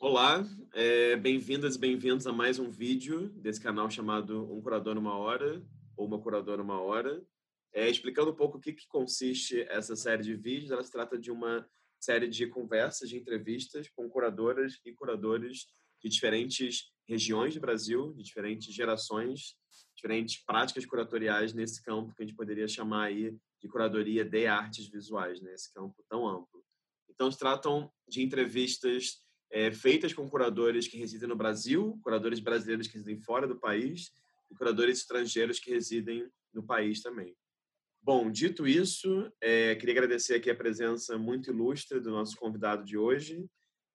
Olá, é, bem-vindas e bem-vindos a mais um vídeo desse canal chamado Um Curador Numa Hora, ou Uma Curadora Numa Hora. É, explicando um pouco o que, que consiste essa série de vídeos, ela se trata de uma série de conversas, de entrevistas com curadoras e curadores de diferentes regiões do Brasil, de diferentes gerações, diferentes práticas curatoriais nesse campo que a gente poderia chamar aí de curadoria de artes visuais, nesse né? campo tão amplo. Então, se tratam de entrevistas é, feitas com curadores que residem no Brasil, curadores brasileiros que residem fora do país e curadores estrangeiros que residem no país também. Bom, dito isso, é, queria agradecer aqui a presença muito ilustre do nosso convidado de hoje.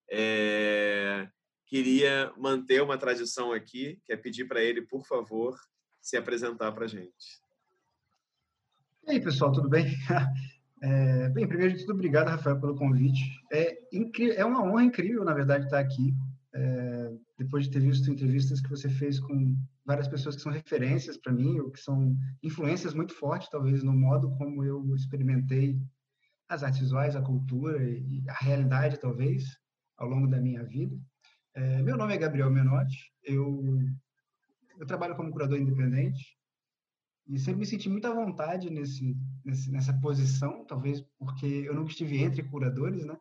É, queria manter uma tradição aqui, que é pedir para ele, por favor, se apresentar para a gente. E aí, pessoal, tudo bem? É, bem, primeiro de tudo, obrigado, Rafael, pelo convite. É, é uma honra incrível, na verdade, estar aqui, é, depois de ter visto entrevistas que você fez com várias pessoas que são referências para mim, ou que são influências muito fortes, talvez, no modo como eu experimentei as artes visuais, a cultura e a realidade, talvez, ao longo da minha vida. É, meu nome é Gabriel Menotti, eu, eu trabalho como curador independente, e sempre me senti muito à vontade nesse, nessa posição, talvez porque eu nunca estive entre curadores, né?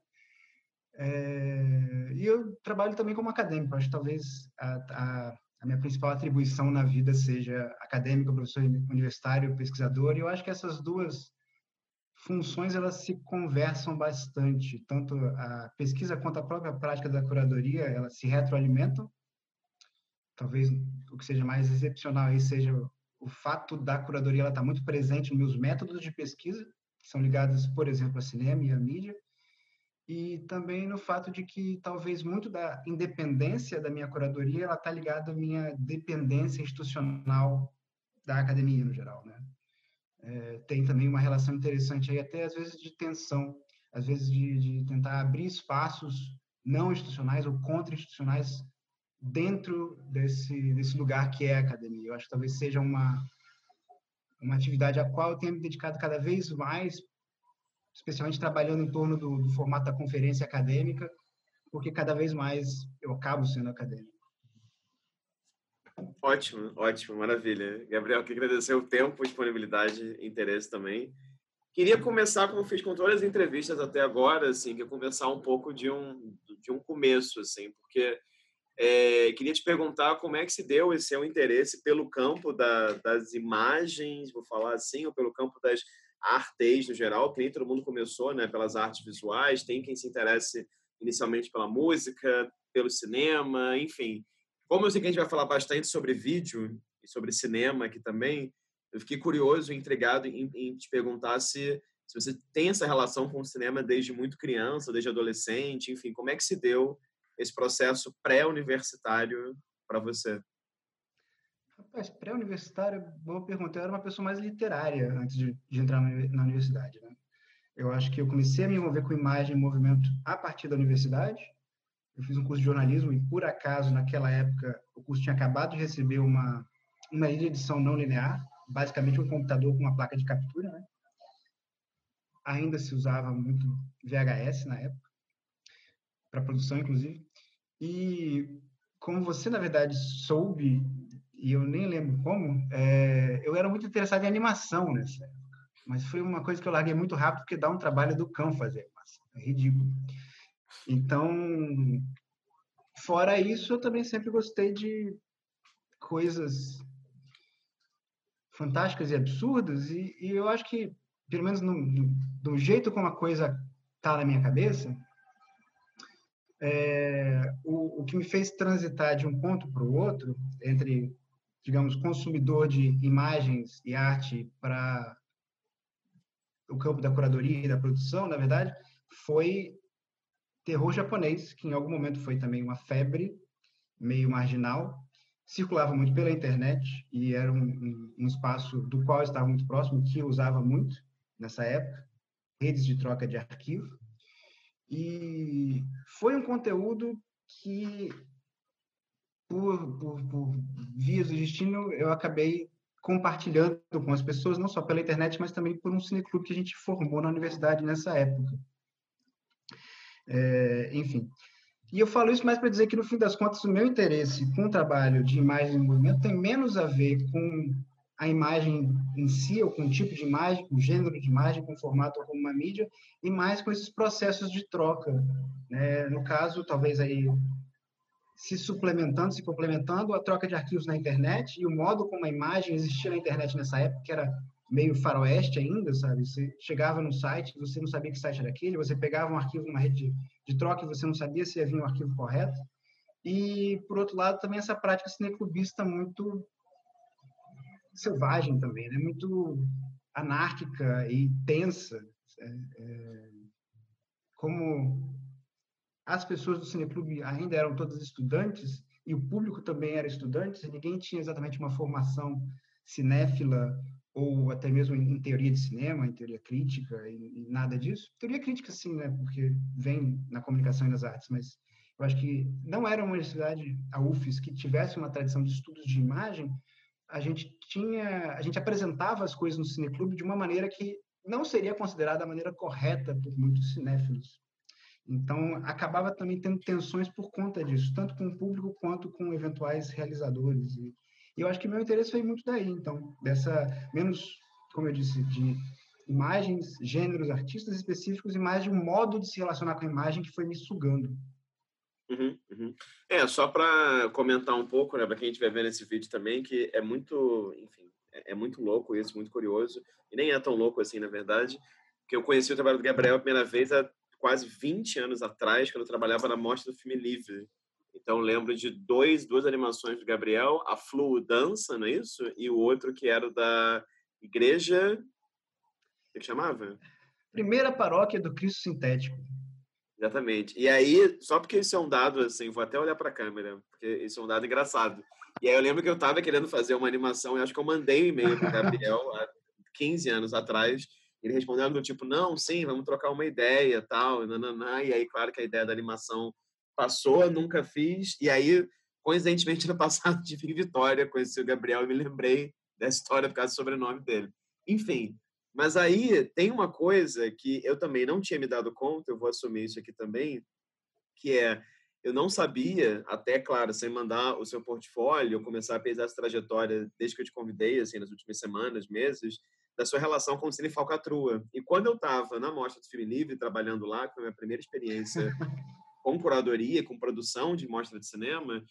É, e eu trabalho também como acadêmico. Acho que talvez a, a, a, minha principal atribuição na vida seja acadêmico, professor universitário, pesquisador. E eu acho que essas duas funções elas se conversam bastante. Tanto a pesquisa quanto a própria prática da curadoria, elas se retroalimentam. Talvez o que seja mais excepcional aí seja o fato da curadoria estar tá muito presente nos meus métodos de pesquisa, que são ligados, por exemplo, a cinema e a mídia, e também no fato de que talvez muito da independência da minha curadoria ela está ligada à minha dependência institucional da academia no geral, né? É, tem também uma relação interessante aí até às vezes de tensão, às vezes de, de tentar abrir espaços não institucionais ou contra-institucionais dentro desse, desse lugar que é a academia. Eu acho que talvez seja uma, uma atividade a qual eu tenho me dedicado cada vez mais, especialmente trabalhando em torno do, do formato da conferência acadêmica, porque cada vez mais eu acabo sendo acadêmico. Ótimo, ótimo, maravilha. Gabriel, queria agradecer o tempo, disponibilidade e interesse também. Queria começar, como fiz com todas as entrevistas até agora, assim, que é conversar um pouco de um, de um começo, assim, porque é, queria te perguntar como é que se deu esse seu interesse pelo campo da, das imagens, vou falar assim, ou pelo campo das artes no geral, que nem todo mundo começou né, pelas artes visuais, tem quem se interesse inicialmente pela música, pelo cinema, enfim. Como eu sei que a gente vai falar bastante sobre vídeo e sobre cinema aqui também, eu fiquei curioso e intrigado em, em te perguntar se, se você tem essa relação com o cinema desde muito criança, desde adolescente, enfim, como é que se deu esse processo pré-universitário para você? Rapaz, pré-universitário, boa pergunta. Eu era uma pessoa mais literária antes de, de entrar na universidade, né? Eu acho que eu comecei a me envolver com imagem e movimento a partir da universidade. Eu fiz um curso de jornalismo e, por acaso, naquela época, o curso tinha acabado de receber uma, uma edição não linear, basicamente um computador com uma placa de captura, né? Ainda se usava muito VHS na época para produção, inclusive. E como você, na verdade, soube, e eu nem lembro como, é, eu era muito interessado em animação nessa época. Mas foi uma coisa que eu larguei muito rápido, porque dá um trabalho do cão fazer animação. É ridículo. Então, fora isso, eu também sempre gostei de coisas fantásticas e absurdas, e, e eu acho que, pelo menos no, no, do jeito como a coisa tá na minha cabeça, é, o, o que me fez transitar de um ponto para o outro, entre, digamos, consumidor de imagens e arte para o campo da curadoria e da produção, na verdade, foi terror japonês, que em algum momento foi também uma febre meio marginal, circulava muito pela internet e era um, um, espaço do qual eu estava muito próximo, que eu usava muito nessa época, redes de troca de arquivo. E foi um conteúdo que, por, por, por vias do destino, eu acabei compartilhando com as pessoas, não só pela internet, mas também por um cineclube que a gente formou na universidade nessa época. É, enfim. E eu falo isso mais para dizer que, no fim das contas, o meu interesse com o trabalho de imagem em movimento tem menos a ver com a imagem em si, ou com o tipo de imagem, com o gênero de imagem, com o formato ou com uma mídia, e mais com esses processos de troca. Né? No caso, talvez aí se suplementando, se complementando, a troca de arquivos na internet e o modo como a imagem existia na internet nessa época, que era meio faroeste ainda, sabe? Você chegava no site, você não sabia que site era aquele, você pegava um arquivo numa rede de, de troca e você não sabia se havia um arquivo correto. E, por outro lado, também essa prática cineclubista muito selvagem também, né? muito anárquica e tensa. É, é, como as pessoas do cineclube ainda eram todas estudantes e o público também era estudante, ninguém tinha exatamente uma formação cinéfila ou até mesmo em, teoria de cinema, em teoria crítica e, nada disso. Teoria crítica sim, né, porque vem na comunicação e nas artes, mas eu acho que não era uma universidade, a UFES, que tivesse uma tradição de estudos de imagem. A gente tinha, a gente apresentava as coisas no cineclube de uma maneira que não seria considerada a maneira correta por muitos cinéfilos. Então, acabava também tendo tensões por conta disso, tanto com o público quanto com eventuais realizadores. E, eu acho que meu interesse foi muito daí, então, dessa, menos, como eu disse, de imagens, gêneros, artistas específicos e mais de um modo de se relacionar com a imagem que foi me sugando. Uhum, uhum. É, só para comentar um pouco, né, para quem estiver vendo esse vídeo também, que é muito, enfim, é, é, muito louco isso, muito curioso, e nem é tão louco assim, na verdade, que eu conheci o trabalho do Gabriel a primeira vez há quase 20 anos atrás, quando eu trabalhava na Mostra do Filme Livre, então, lembro de dois, duas animações do Gabriel, a Flu Dança, não é isso? E o outro que era da Igreja. O que chamava? Primeira paróquia do Cristo Sintético. Exatamente. E aí, só porque isso é um dado, assim, vou até olhar para a câmera, porque isso é um dado engraçado. E aí eu lembro que eu estava querendo fazer uma animação, e acho que eu mandei um e-mail para Gabriel há 15 anos atrás. Ele respondeu do tipo, não, sim, vamos trocar uma ideia, tal, nananã. E aí, claro que a ideia da animação passou, nunca fiz. E aí, coincidentemente, no passado tive Vitória, conheci o Gabriel e me lembrei dessa história por causa do sobrenome dele. Enfim, mas aí tem uma coisa que eu também não tinha me dado conta, eu vou assumir isso aqui também, que é eu não sabia, até claro, sem mandar o seu portfólio, começar a pesar essa trajetória desde que eu te convidei, assim, nas últimas semanas, meses, da sua relação com o Cine Falcatrua. E quando eu estava na Mostra do Filme Livre, trabalhando lá, que foi a minha primeira experiência com curadoria, com produção de mostra de cinema,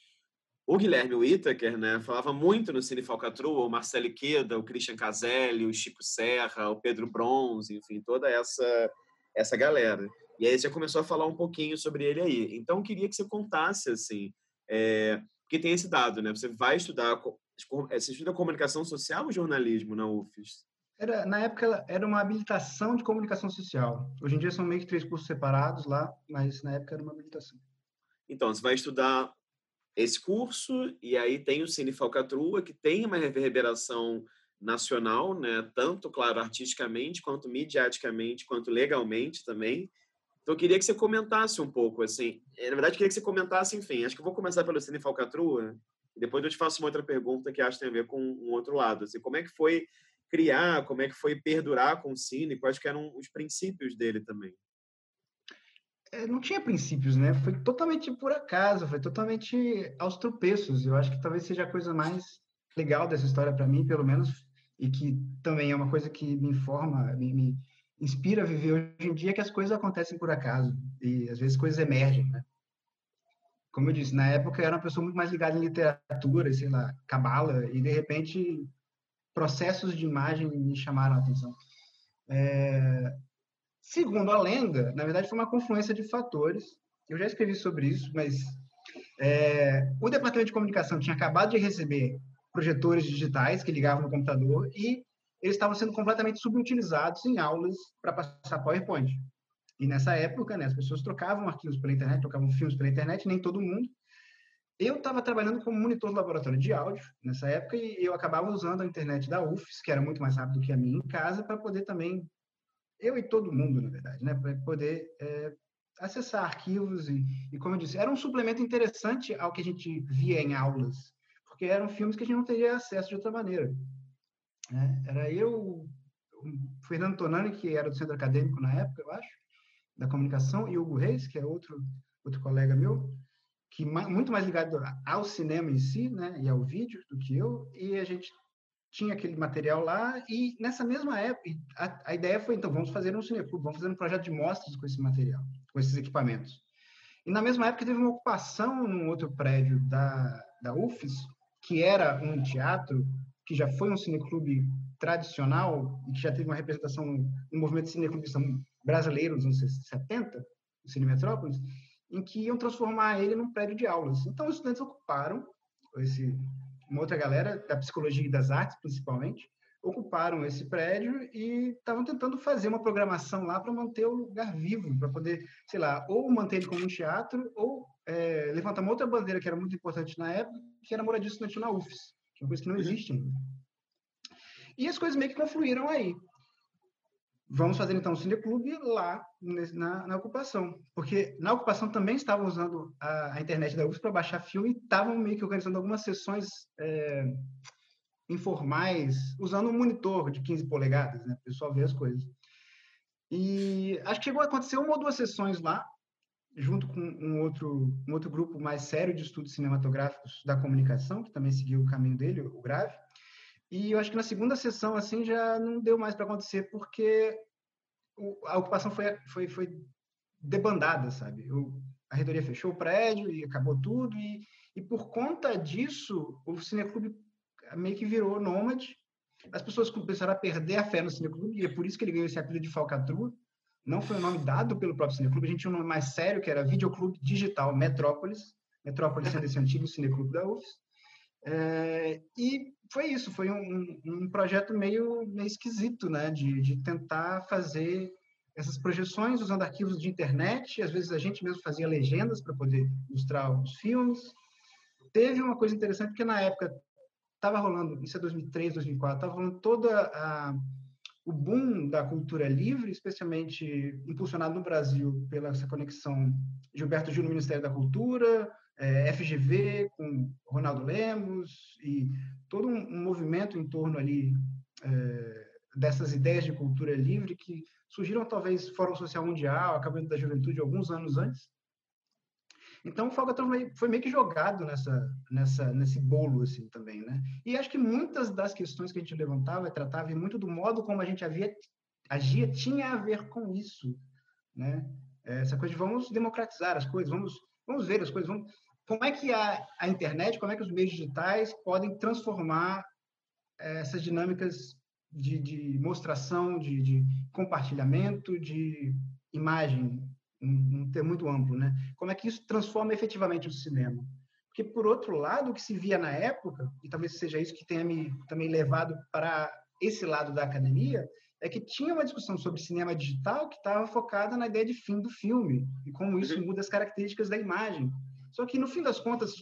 o Guilherme Whittaker, né, falava muito no Cine Falcatrua, o Marcelo Queda, o Christian Caselli, o Chico Serra, o Pedro Bronze, enfim, toda essa essa galera. E aí você começou a falar um pouquinho sobre ele aí. Então, eu queria que você contasse, assim, é, porque tem esse dado, né? Você vai estudar, você estuda comunicação social ou jornalismo na UFES? Era, na época era uma habilitação de comunicação social. Hoje em dia são meio que três cursos separados lá, mas na época era uma habilitação. Então, você vai estudar esse curso e aí tem o Cine Falcatrua, que tem uma reverberação nacional, né? Tanto, claro, artisticamente, quanto mediaticamente, quanto legalmente também. Então, eu queria que você comentasse um pouco, assim. Eh, na verdade, queria que você comentasse, enfim. Acho que eu vou começar pelo Cine Falcatrua e depois eu te faço uma outra pergunta que acho que tem a ver com um outro lado. Assim, como é que foi criar, como é que foi perdurar com o Cine, quais que eram os princípios dele também? É, não tinha princípios, né? Foi totalmente por acaso, foi totalmente aos tropeços. Eu acho que talvez seja a coisa mais legal dessa história para mim, pelo menos, e que também é uma coisa que me informa, me, me inspira a viver hoje em dia, que as coisas acontecem por acaso e às vezes coisas emergem, né? Como eu disse, na época eu era uma pessoa muito mais ligada em literatura, sei lá, cabala, e de repente processos de imagem me chamaram a atenção. É, segundo a lenda, na verdade foi uma confluência de fatores. Eu já escrevi sobre isso, mas é, o departamento de comunicação tinha acabado de receber projetores digitais que ligavam no computador e eles estavam sendo completamente subutilizados em aulas para passar PowerPoint. E nessa época, né, as pessoas trocavam arquivos pela internet, trocavam filmes pela internet, nem todo mundo. Eu estava trabalhando como monitor do laboratório de áudio nessa época e eu acabava usando a internet da UFS, que era muito mais rápido que a minha em casa, para poder também, eu e todo mundo, na verdade, né, para poder é, acessar arquivos e, e, como eu disse, era um suplemento interessante ao que a gente via em aulas, porque eram filmes que a gente não teria acesso de outra maneira. Né? Era eu, o Fernando Tonani, que era do centro acadêmico na época, eu acho, da comunicação, e o Hugo Reis, que é outro outro colega meu, que muito mais ligado ao cinema em si, né, e ao vídeo do que eu, e a gente tinha aquele material lá e nessa mesma época a, a ideia foi então vamos fazer um cineclube, vamos fazer um projeto de mostras com esse material, com esses equipamentos. E na mesma época teve uma ocupação num outro prédio da da UFES, que era um teatro que já foi um cineclube tradicional e que já teve uma representação no movimento cineclubista brasileiro nos anos 70, o Cine Metrópolis, em que iam transformar ele num prédio de aulas. Então, os estudantes ocuparam, esse, uma outra galera, da psicologia e das artes, principalmente, ocuparam esse prédio e estavam tentando fazer uma programação lá para manter o lugar vivo, para poder, sei lá, ou manter ele como um teatro, ou é, levantar uma outra bandeira que era muito importante na época, que era a moradia estudantil na UFES, que é uma coisa que não uhum. existe ainda. E as coisas meio que confluíram aí. Vamos fazer então um cineclube lá na, na, ocupação, porque na ocupação também estavam usando a, a internet da UFS para baixar filme e estavam meio que organizando algumas sessões é, informais, usando um monitor de 15 polegadas, né, o pessoal ver as coisas. E acho que chegou a acontecer uma ou duas sessões lá, junto com um outro, um outro grupo mais sério de estudos cinematográficos da comunicação, que também seguiu o caminho dele, o GRAVE, e eu acho que na segunda sessão, assim, já não deu mais para acontecer, porque a ocupação foi, foi, foi debandada, sabe? a reitoria fechou o prédio e acabou tudo, e, e por conta disso, o Cineclube meio que virou nômade. As pessoas começaram a perder a fé no Cineclube, e é por isso que ele ganhou esse apelido de falcatrua. Não foi o um nome dado pelo próprio Cineclube, a gente tinha um nome mais sério, que era Videoclube Digital Metrópolis, Metrópolis sendo esse antigo Cineclube da UFS. É, e foi isso, foi um, um projeto meio, meio esquisito, né, de, de tentar fazer essas projeções usando arquivos de internet, às vezes a gente mesmo fazia legendas para poder mostrar os filmes. Teve uma coisa interessante, porque na época estava rolando, isso é 2003, 2004, estava rolando toda a o boom da cultura livre, especialmente impulsionado no Brasil pela essa conexão Gilberto Gil no Ministério da Cultura, é, FGV com Ronaldo Lemos e todo um, movimento em torno ali é, dessas ideias de cultura livre que surgiram talvez Fórum Social Mundial, Acabamento da Juventude alguns anos antes. Então o Falcatron foi meio que jogado nessa, nessa, nesse bolo assim também, né? E acho que muitas das questões que a gente levantava e tratava e muito do modo como a gente havia, agia tinha a ver com isso, né? Essa coisa de vamos democratizar as coisas, vamos vamos ver as coisas, vamos como é que a, a internet, como é que os meios digitais podem transformar eh, essas dinâmicas de, de mostração, de, de, compartilhamento, de imagem, um, um termo muito amplo, né? Como é que isso transforma efetivamente o cinema? Porque, por outro lado, o que se via na época, e talvez seja isso que tenha me também levado para esse lado da academia, é que tinha uma discussão sobre cinema digital que estava focada na ideia de fim do filme e como isso uhum. muda as características da imagem. Só que, no fim das contas,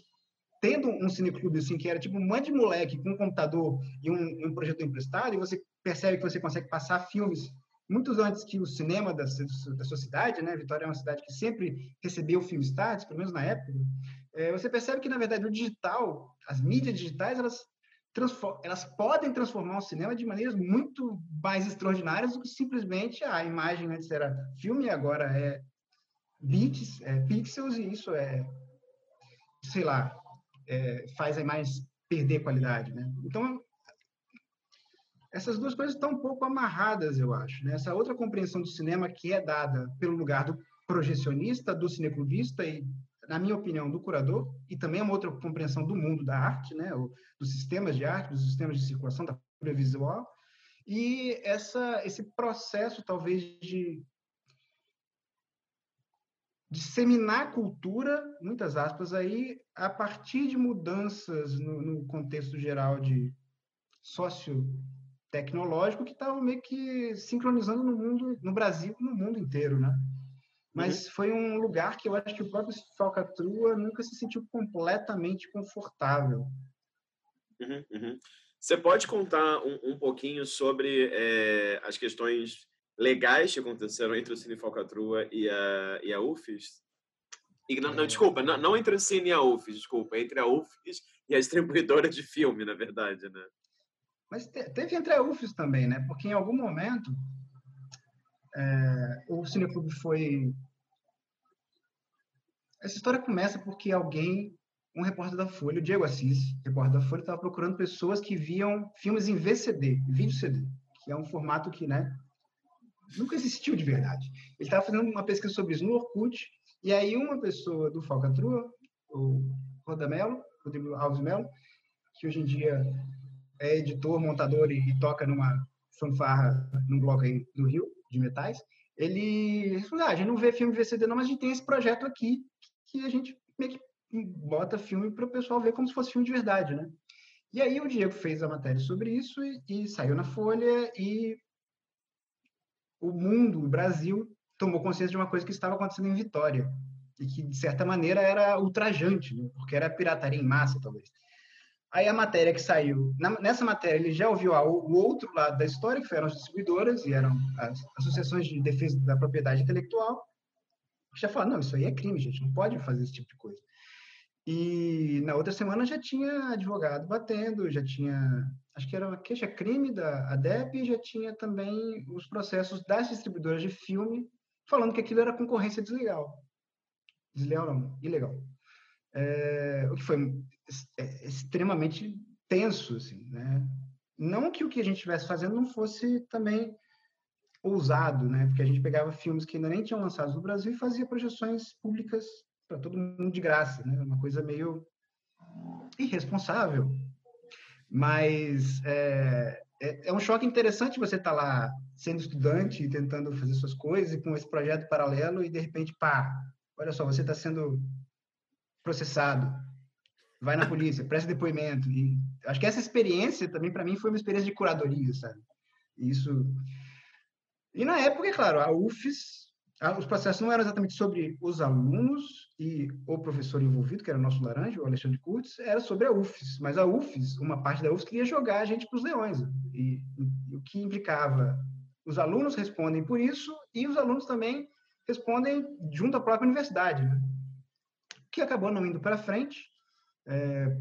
tendo um cineclube assim, que era tipo um monte de moleque com um computador e um, um projetor emprestado, e você percebe que você consegue passar filmes muito antes que o cinema da, da sua cidade, né? Vitória é uma cidade que sempre recebeu filmes estáticos, pelo menos na época. É, você percebe que, na verdade, o digital, as mídias digitais, elas, elas podem transformar o cinema de maneiras muito mais extraordinárias do que simplesmente a imagem antes era filme agora é bits, é pixels, e isso é sei lá, é, faz a imagem perder qualidade, né? Então, essas duas coisas estão um pouco amarradas, eu acho. Né? Essa outra compreensão do cinema que é dada pelo lugar do projecionista, do cineclubista e, na minha opinião, do curador, e também uma outra compreensão do mundo da arte, né? Dos sistemas de arte, dos sistemas de circulação, da visual, e essa, esse processo, talvez, de disseminar cultura, muitas aspas aí, a partir de mudanças no, no contexto geral de socio-tecnológico que estavam meio que sincronizando no mundo, no Brasil no mundo inteiro, né? Mas uhum. foi um lugar que eu acho que o próprio Falcatrua nunca se sentiu completamente confortável. Uhum, uhum. Você pode contar um, um pouquinho sobre é, as questões legais que aconteceram entre o Cine Falcatrua e a, e a UFES. E, não, não, é. desculpa, não, não, entre o Cine e a UFES, desculpa, entre a UFES e a distribuidora de filme, na verdade, né? Mas teve entre a UFES também, né? Porque em algum momento é, o Cineclube foi Essa história começa porque alguém, um repórter da Folha, o Diego Assis, repórter da Folha, estava procurando pessoas que viam filmes em VCD, vídeo CD, que é um formato que, né, nunca existiu de verdade. Ele estava fazendo uma pesquisa sobre isso no Orkut, e aí uma pessoa do Falcatrua, o Rodamelo, Rodrigo Alves Melo, que hoje em dia é editor, montador e, e toca numa fanfarra num bloco aí do Rio, de metais, ele respondeu, ah, a gente não vê filme VCD não, mas a gente tem esse projeto aqui que a gente meio que bota filme para o pessoal ver como se fosse filme de verdade, né? E aí o Diego fez a matéria sobre isso e, e saiu na Folha e o mundo, o Brasil, tomou consciência de uma coisa que estava acontecendo em Vitória e que, de certa maneira, era ultrajante, né? porque era pirataria em massa, talvez. Aí a matéria que saiu, nessa matéria ele já ouviu o outro lado da história, que eram as distribuidoras e eram as associações de defesa da propriedade intelectual, já falaram, não, isso aí é crime, gente, não pode fazer esse tipo de coisa. E na outra semana já tinha advogado batendo, já tinha, acho que era uma queixa-crime da ADEP, já tinha também os processos das distribuidoras de filme falando que aquilo era concorrência deslegal. Desleal não, ilegal. É, o que foi é, extremamente tenso, assim, né? Não que o que a gente estivesse fazendo não fosse também ousado, né? Porque a gente pegava filmes que ainda nem tinham lançado no Brasil e fazia projeções públicas para todo mundo de graça, né? Uma coisa meio irresponsável. Mas é, é, é um choque interessante você estar tá lá sendo estudante e tentando fazer suas coisas e com esse projeto paralelo e de repente, pá, olha só, você está sendo processado, vai na polícia, presta depoimento. E acho que essa experiência também para mim foi uma experiência de curadoria, sabe? Isso. E na época, é claro, a UFES, os processos não eram exatamente sobre os alunos e o professor envolvido, que era o nosso laranja, o Alexandre Kurtz, era sobre a UFES. Mas a UFES, uma parte da UFES, queria jogar a gente para os leões. E, e, o que implicava, os alunos respondem por isso e os alunos também respondem junto à própria universidade. Né? Que acabou não indo para frente, é,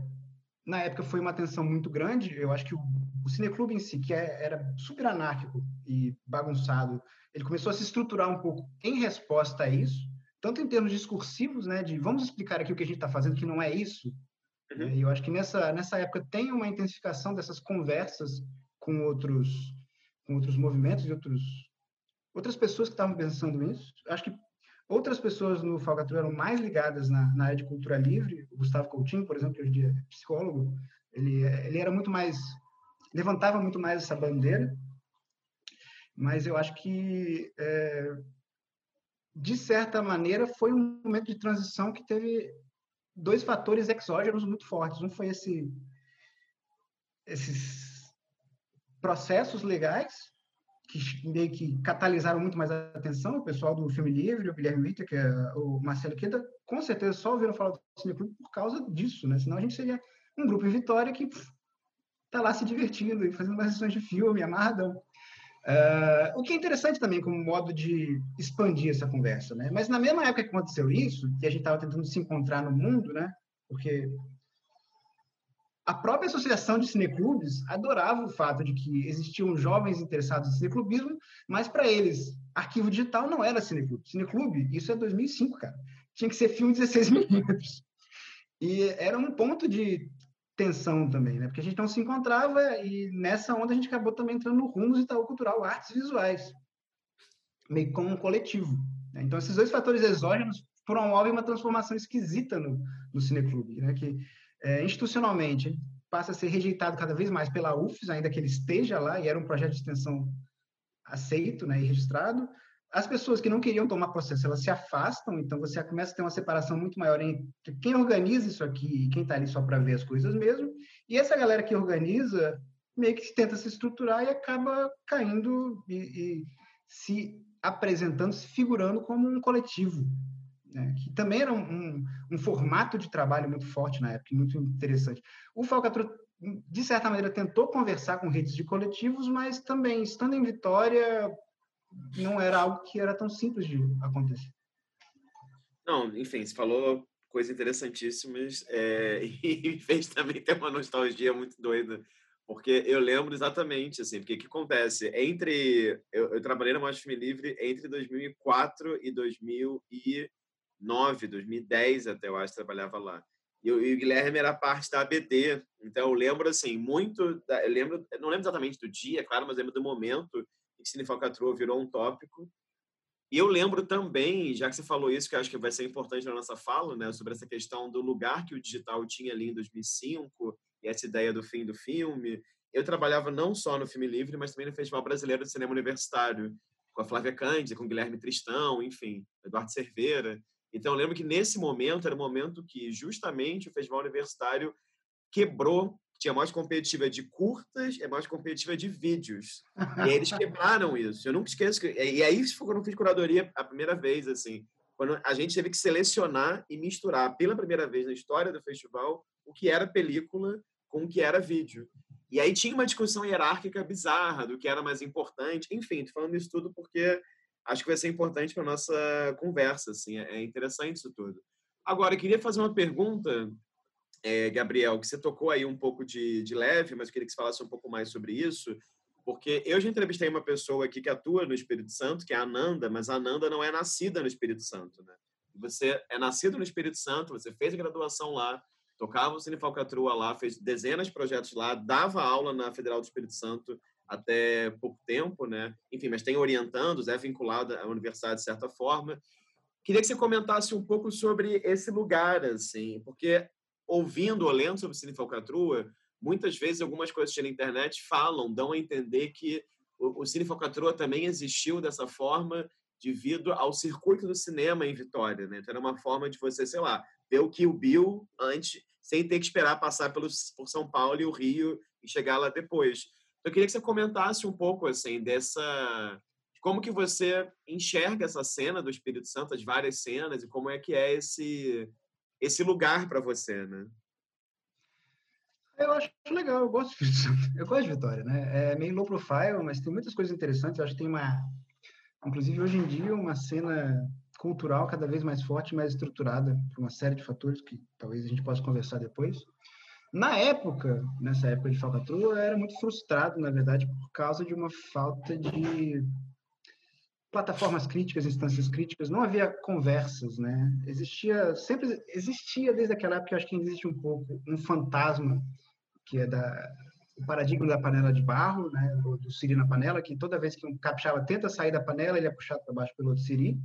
na época foi uma tensão muito grande. Eu acho que o, o cineclube em si, que é, era super anárquico e bagunçado, ele começou a se estruturar um pouco em resposta a isso, tanto em termos discursivos, né, de vamos explicar aqui o que a gente está fazendo, que não é isso. Uhum. E eu acho que nessa, nessa época tem uma intensificação dessas conversas com outros, com outros movimentos e outros, outras pessoas que estavam pensando nisso. Acho que Outras pessoas no Falcatrua eram mais ligadas na, na, área de cultura livre. O Gustavo Coutinho, por exemplo, que hoje em dia é psicólogo, ele, ele era muito mais levantava muito mais essa bandeira. Mas eu acho que é, de certa maneira foi um momento de transição que teve dois fatores exógenos muito fortes. Um foi esse esses processos legais que meio que catalisaram muito mais a atenção, o pessoal do Filme Livre, o Guilherme Witter, que é o Marcelo Queda, com certeza só ouviram falar do Cineclube por causa disso, né? Senão a gente seria um grupo em Vitória que está lá se divertindo e fazendo umas sessões de filme, amarradão. Uh, o que é interessante também como modo de expandir essa conversa, né? Mas na mesma época que aconteceu isso, que a gente estava tentando se encontrar no mundo, né? Porque a própria associação de cineclubes adorava o fato de que existiam jovens interessados em cineclubismo, mas para eles, arquivo digital não era cineclube. Cineclube, isso é 2005, cara. Tinha que ser filme 16 milímetros. E era um ponto de tensão também, né? Porque a gente não se encontrava e nessa onda a gente acabou também entrando no Rumos Itaú Cultural, artes visuais, meio como um coletivo. Né? Então, esses dois fatores exógenos promovem uma transformação esquisita no, no cineclube, né? Que é, institucionalmente passa a ser rejeitado cada vez mais pela UFES, ainda que ele esteja lá e era um projeto de extensão aceito né, e registrado. As pessoas que não queriam tomar processo, elas se afastam, então você começa a ter uma separação muito maior entre quem organiza isso aqui e quem está ali só para ver as coisas mesmo. E essa galera que organiza meio que tenta se estruturar e acaba caindo e, e se apresentando, se figurando como um coletivo, né, que também era um, um, um, formato de trabalho muito forte na época, muito interessante. O Falcatrua, de certa maneira, tentou conversar com redes de coletivos, mas também, estando em Vitória, não era algo que era tão simples de acontecer. Não, enfim, você falou coisas interessantíssimas é, e fez também ter uma nostalgia muito doida, porque eu lembro exatamente, assim, porque o que acontece? Entre... Eu, eu trabalhei na Mostra Filme Livre entre 2004 e 2000 e 2009, 2010 até, eu acho, trabalhava lá. E, o Guilherme era parte da ABD, então eu lembro, assim, muito, da, eu lembro, não lembro exatamente do dia, claro, mas lembro do momento Cine Falcatrua virou um tópico. E eu lembro também, já que você falou isso, que acho que vai ser importante na nossa fala, né, sobre essa questão do lugar que o digital tinha ali em 2005 e essa ideia do fim do filme. Eu trabalhava não só no Filme Livre, mas também no Festival Brasileiro de Cinema Universitário, com a Flávia Cândida, com o Guilherme Tristão, enfim, Eduardo Cerveira. Então, eu lembro que nesse momento era o momento que justamente o Festival Universitário quebrou, tinha mais competitiva de curtas e mais competitiva de vídeos. E aí eles quebraram isso. Eu nunca esqueço. Que, e aí foi quando eu fiz curadoria a primeira vez, assim. Quando a gente teve que selecionar e misturar pela primeira vez na história do festival o que era película com o que era vídeo. E aí tinha uma discussão hierárquica bizarra do que era mais importante. Enfim, tô falando isso tudo porque acho que vai ser importante para nossa conversa, assim, é, é interessante isso tudo. Agora, eu queria fazer uma pergunta, é, Gabriel, que você tocou aí um pouco de, de leve, mas eu queria que você falasse um pouco mais sobre isso, porque eu já entrevistei uma pessoa aqui que atua no Espírito Santo, que é a Ananda, mas a Ananda não é nascida no Espírito Santo, né? Você é nascido no Espírito Santo, você fez a graduação lá, tocava o Cine Falcatrua lá, fez dezenas de projetos lá, dava aula na Federal do Espírito Santo até pouco tempo, né? Enfim, mas tem orientandos, é vinculado à universidade de certa forma. Queria que você comentasse um pouco sobre esse lugar, assim, porque ouvindo ou lendo sobre Cine Falcatrua, muitas vezes algumas coisas na internet falam, dão a entender que o, o Cine Falcatrua também existiu dessa forma devido ao circuito do cinema em Vitória, né? Então era uma forma de você, sei lá, ver o Kill Bill antes, sem ter que esperar passar pelo, por São Paulo e o Rio e chegar lá depois. Então, eu queria que você comentasse um pouco, assim, dessa... Como que você enxerga essa cena do Espírito Santo, as várias cenas, e como é que é esse, esse lugar para você, né? Eu acho legal, eu gosto. Eu gosto de Vitória, né? É meio low profile, mas tem muitas coisas interessantes. Eu acho que tem uma... Inclusive, hoje em dia, uma cena cultural cada vez mais forte, mais estruturada por uma série de fatores que talvez a gente possa conversar depois. Na época, nessa época de falcatrua, eu era muito frustrado, na verdade, por causa de uma falta de plataformas críticas, instâncias críticas, não havia conversas, né? Existia, sempre existia desde aquela época, acho que existe um pouco um fantasma que é da o paradigma da panela de barro, né, do, do siri na panela, que toda vez que um capixaba tenta sair da panela, ele é puxado para baixo pelo outro siri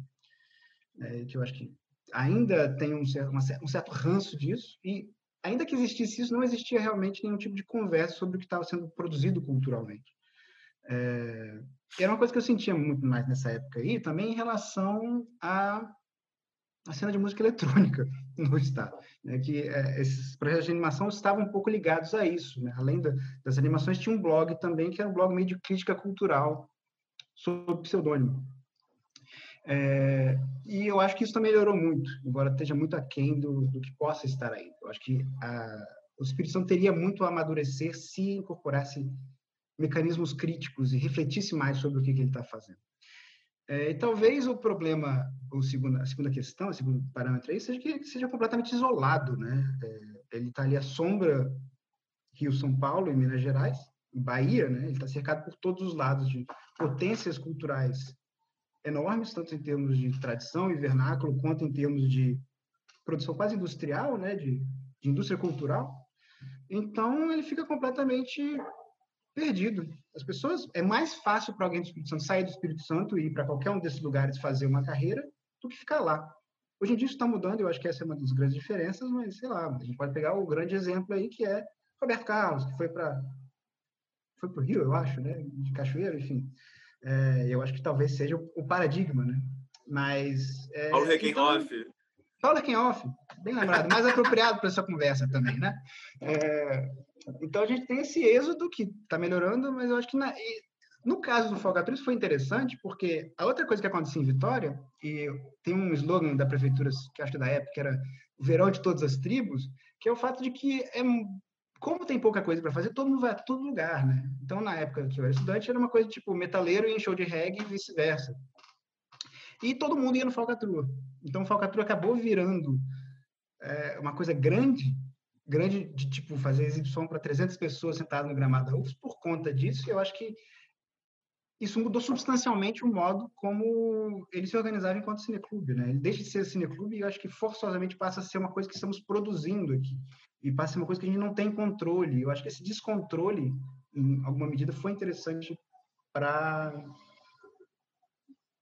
é, que eu acho que ainda tem um certo, uma, um certo ranço disso, e ainda que existisse isso, não existia realmente nenhum tipo de conversa sobre o que estava sendo produzido culturalmente. É, era uma coisa que eu sentia muito mais nessa época aí, também em relação à, à cena de música eletrônica no estado, né, que é, esses projetos de animação estavam um pouco ligados a isso, né? além da, das animações tinha um blog também que era um blog meio de crítica cultural sob pseudônimo. É, e eu acho que isso também melhorou muito, embora esteja muito aquém do, do que possa estar aí. Eu acho que a, o Espírito Santo teria muito a amadurecer se incorporasse mecanismos críticos e refletisse mais sobre o que, que ele está fazendo. É, e talvez o problema, o segundo, a segunda questão, o segundo parâmetro aí, seja que ele seja completamente isolado. Né? É, ele está ali à sombra Rio-São Paulo e Minas Gerais, Bahia, né? ele está cercado por todos os lados de potências culturais enormes, tanto em termos de tradição e vernáculo, quanto em termos de produção quase industrial, né, de, de indústria cultural. Então, ele fica completamente perdido. As pessoas, é mais fácil para alguém do Espírito Santo sair do Espírito Santo e ir para qualquer um desses lugares fazer uma carreira do que ficar lá. Hoje em dia isso está mudando, eu acho que essa é uma das grandes diferenças, mas sei lá, a gente pode pegar o grande exemplo aí que é Roberto Carlos, que foi para foi para o Rio, eu acho, né, de Cachoeiro, enfim. É, eu acho que talvez seja o, paradigma, né? Mas. É, Paulo Reckenhoff. Então, Paulo Reckenhoff, bem lembrado, mais apropriado para essa conversa também, né? É, então a gente tem esse êxodo que está melhorando, mas eu acho que na, no caso do Folgatriz foi interessante, porque a outra coisa que aconteceu em Vitória, e tem um slogan da prefeitura, que acho que é da época, era o verão de todas as tribos, que é o fato de que é como tem pouca coisa para fazer, todo mundo vai a todo lugar, né? Então, na época que eu era estudante, era uma coisa tipo metaleiro em show de reggae e vice-versa. E todo mundo ia no Falcatrua. Então, o Falcatrua acabou virando é, uma coisa grande, grande de, tipo, fazer exibição para 300 pessoas sentadas no gramado da UFS por conta disso. Eu acho que isso mudou substancialmente o modo como ele se organizava enquanto cineclube, né? Ele deixa de ser cineclube e eu acho que forçosamente passa a ser uma coisa que estamos produzindo aqui e passa a ser uma coisa que a gente não tem controle. Eu acho que esse descontrole, em alguma medida, foi interessante para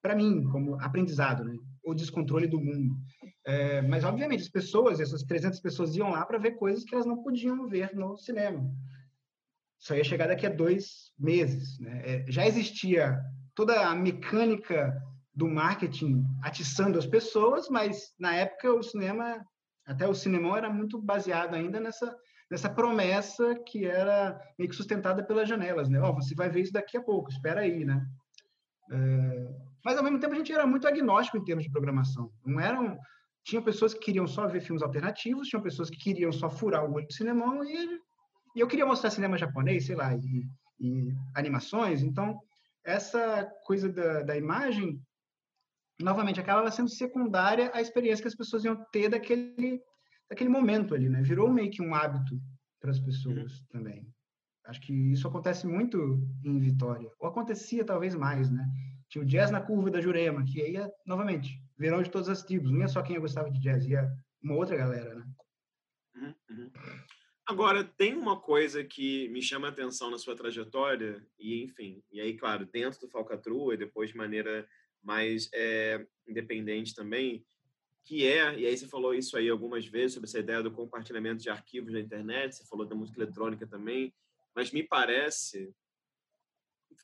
para mim como aprendizado, né? O descontrole do mundo. É, mas obviamente as pessoas, essas 300 pessoas iam lá para ver coisas que elas não podiam ver no cinema só ia chegar daqui a dois meses. Né? É, já existia toda a mecânica do marketing atiçando as pessoas, mas na época o cinema, até o cinemão era muito baseado ainda nessa nessa promessa que era meio que sustentada pelas janelas, né? oh, você vai ver isso daqui a pouco, espera aí, né? É... Mas ao mesmo tempo a gente era muito agnóstico em termos de programação. Não eram tinha pessoas que queriam só ver filmes alternativos, tinha pessoas que queriam só furar o olho do cinemão e e eu queria mostrar cinema japonês, sei lá, e, e animações. Então, essa coisa da, da imagem, novamente, acaba sendo secundária à experiência que as pessoas iam ter daquele, daquele momento ali, né? Virou meio que um hábito para as pessoas uhum. também. Acho que isso acontece muito em Vitória. Ou acontecia talvez mais, né? Tinha o jazz na curva da Jurema, que ia, novamente, verão de todas as tribos. Não ia só quem gostava de jazz, ia uma outra galera, né? Uhum. uhum. Agora, tem uma coisa que me chama a atenção na sua trajetória, e enfim, e aí, claro, dentro do Falcatrua e depois de maneira mais é, independente também, que é, e aí você falou isso aí algumas vezes, sobre essa ideia do compartilhamento de arquivos na internet, você falou da música eletrônica também, mas me parece,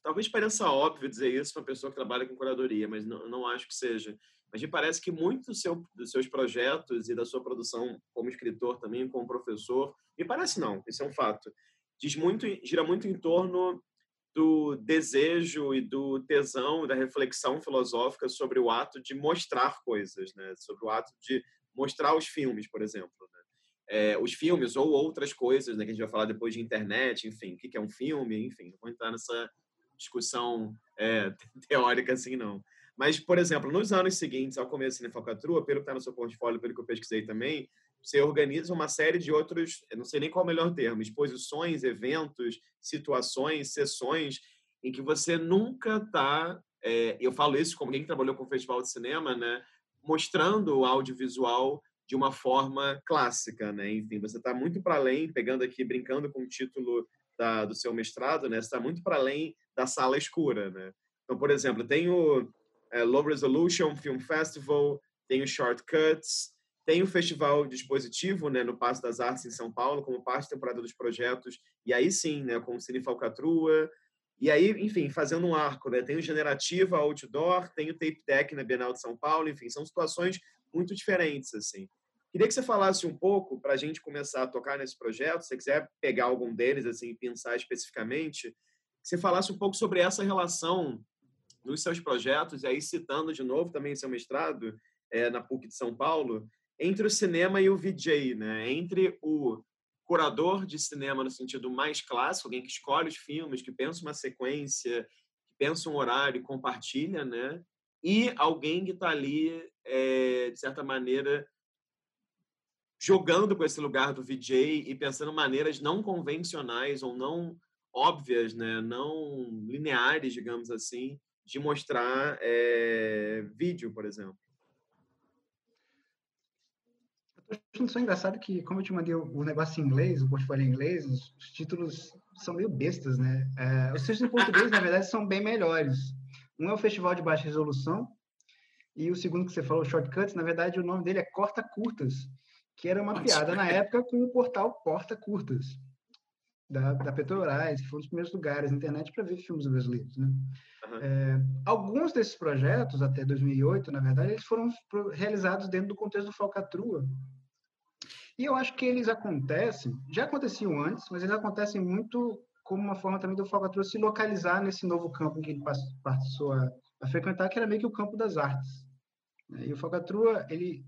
talvez pareça óbvio dizer isso para uma pessoa que trabalha com curadoria, mas não, não acho que seja. Mas me parece que muito do seu, dos seus projetos e da sua produção como escritor também, como professor, me parece não, isso é um fato, diz muito, gira muito em torno do desejo e do tesão da reflexão filosófica sobre o ato de mostrar coisas, né? Sobre o ato de mostrar os filmes, por exemplo. Né? É, os filmes ou outras coisas, né? Que a gente vai falar depois de internet, enfim, o que é um filme, enfim, não vou entrar nessa discussão é, teórica assim, não. Mas, por exemplo, nos anos seguintes, ao começo da Falcatrua, pelo que está no seu portfólio, pelo que eu pesquisei também, você organiza uma série de outros, não sei nem qual é o melhor termo, exposições, eventos, situações, sessões, em que você nunca está, é, eu falo isso como alguém que trabalhou com o festival de cinema, né, mostrando o audiovisual de uma forma clássica, né? Enfim, você está muito para além, pegando aqui, brincando com o título da, do seu mestrado, né? Você está muito para além da sala escura, né? Então, por exemplo, tem o é, Low Resolution Film Festival, tem o Shortcuts, tem o Festival Dispositivo, né, no Passo das Artes em São Paulo, como parte da temporada dos projetos, e aí sim, né, com o Cine Falcatrua, e aí, enfim, fazendo um arco, né, tem o Generativa Outdoor, tem o Tape Deck na Bienal de São Paulo, enfim, são situações muito diferentes, assim. Queria que você falasse um pouco, para a gente começar a tocar nesse projeto, se você quiser pegar algum deles, assim, pensar especificamente, que você falasse um pouco sobre essa relação nos seus projetos, e aí citando de novo também seu mestrado é, na PUC de São Paulo, entre o cinema e o VJ, né? entre o curador de cinema no sentido mais clássico, alguém que escolhe os filmes, que pensa uma sequência, que pensa um horário e compartilha, né? e alguém que está ali, é, de certa maneira, jogando com esse lugar do VJ e pensando maneiras não convencionais ou não óbvias, né? não lineares, digamos assim, de mostrar é, vídeo, por exemplo. Eu acho só engraçado que, como eu te mandei o negócio em inglês, o portfólio em inglês, os, os títulos são meio bestas, né? É, os títulos em português, na verdade, são bem melhores. Um é o Festival de Baixa Resolução, e o segundo que você falou, Shortcuts, na verdade, o nome dele é Corta Curtas, que era uma piada na época com o portal Porta Curtas da, da Petrobras, foi um dos primeiros lugares na internet para ver filmes brasileiros. Né? Uhum. É, alguns desses projetos, até 2008, na verdade, eles foram realizados dentro do contexto do Falcatrua. E eu acho que eles acontecem, já aconteciam antes, mas eles acontecem muito como uma forma também do Falcatrua se localizar nesse novo campo que ele passou a, a frequentar, que era meio que o campo das artes. Né? E o Falcatrua, ele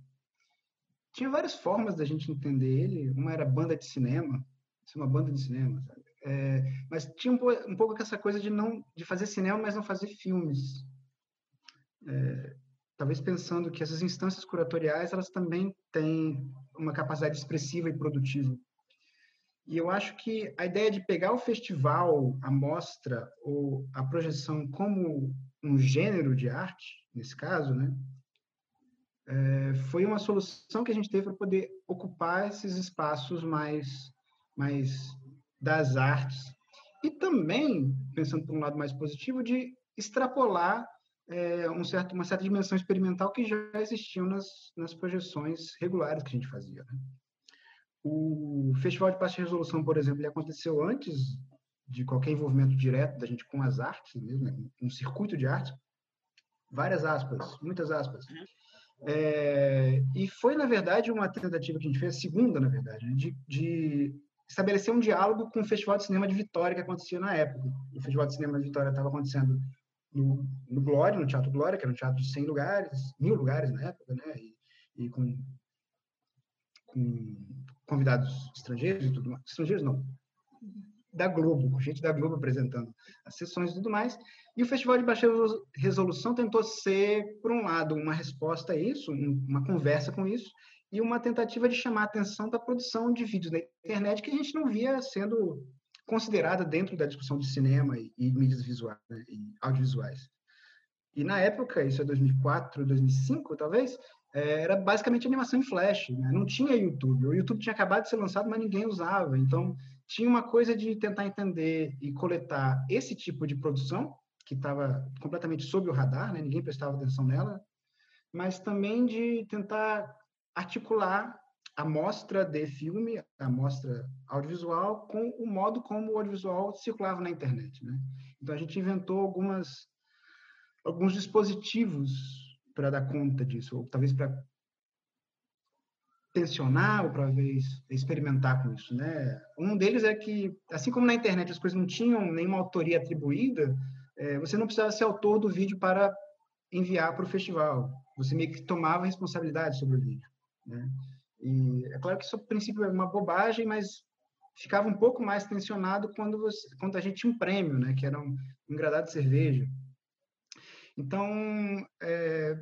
tinha várias formas da gente entender ele. Uma era banda de cinema, ser uma banda de cinema, sabe? É, mas tinha um, um pouco essa coisa de não de fazer cinema, mas não fazer filmes. É, talvez pensando que essas instâncias curatoriais elas também têm uma capacidade expressiva e produtiva. E eu acho que a ideia de pegar o festival, a mostra ou a projeção como um gênero de arte, nesse caso, né, é, foi uma solução que a gente teve para poder ocupar esses espaços mais, mais das artes. E também, pensando por um lado mais positivo, de extrapolar é, um certo, uma certa dimensão experimental que já existiam nas, nas projeções regulares que a gente fazia. Né? O Festival de Paz de Resolução, por exemplo, ele aconteceu antes de qualquer envolvimento direto da gente com as artes, mesmo, né? um circuito de artes, várias aspas, muitas aspas. É, e foi, na verdade, uma tentativa que a gente fez, a segunda, na verdade, né? de, de estabelecer um diálogo com o Festival de Cinema de Vitória que acontecia na época. O Festival de Cinema de Vitória estava acontecendo no, no Glória, no Teatro Glória, que era um teatro de 100 lugares, mil lugares na época, né? E, e com, com, convidados estrangeiros e tudo mais. Estrangeiros não, da Globo, gente da Globo apresentando as sessões e tudo mais. E o Festival de Baixa Resolução tentou ser, por um lado, uma resposta a isso, uma conversa com isso, e uma tentativa de chamar a atenção da produção de vídeos na internet que a gente não via sendo considerada dentro da discussão de cinema e, e mídias visuais né, e audiovisuais. E na época, isso é 2004, 2005, talvez, é, era basicamente animação em flash, né? não tinha YouTube. O YouTube tinha acabado de ser lançado, mas ninguém usava. Então, tinha uma coisa de tentar entender e coletar esse tipo de produção, que estava completamente sob o radar, né? ninguém prestava atenção nela, mas também de tentar articular a mostra de filme, a mostra audiovisual, com o modo como o audiovisual circulava na internet. Né? Então, a gente inventou algumas, alguns dispositivos para dar conta disso, ou talvez para tensionar ou para experimentar com isso, né? Um deles é que, assim como na internet as coisas não tinham nenhuma autoria atribuída, é, você não precisava ser autor do vídeo para enviar para o festival. Você meio que tomava responsabilidade sobre o vídeo, né? E é claro que isso, a princípio, é uma bobagem, mas ficava um pouco mais tensionado quando, você, quando a gente tinha um prêmio, né, que era um, um gradado de cerveja. Então, é,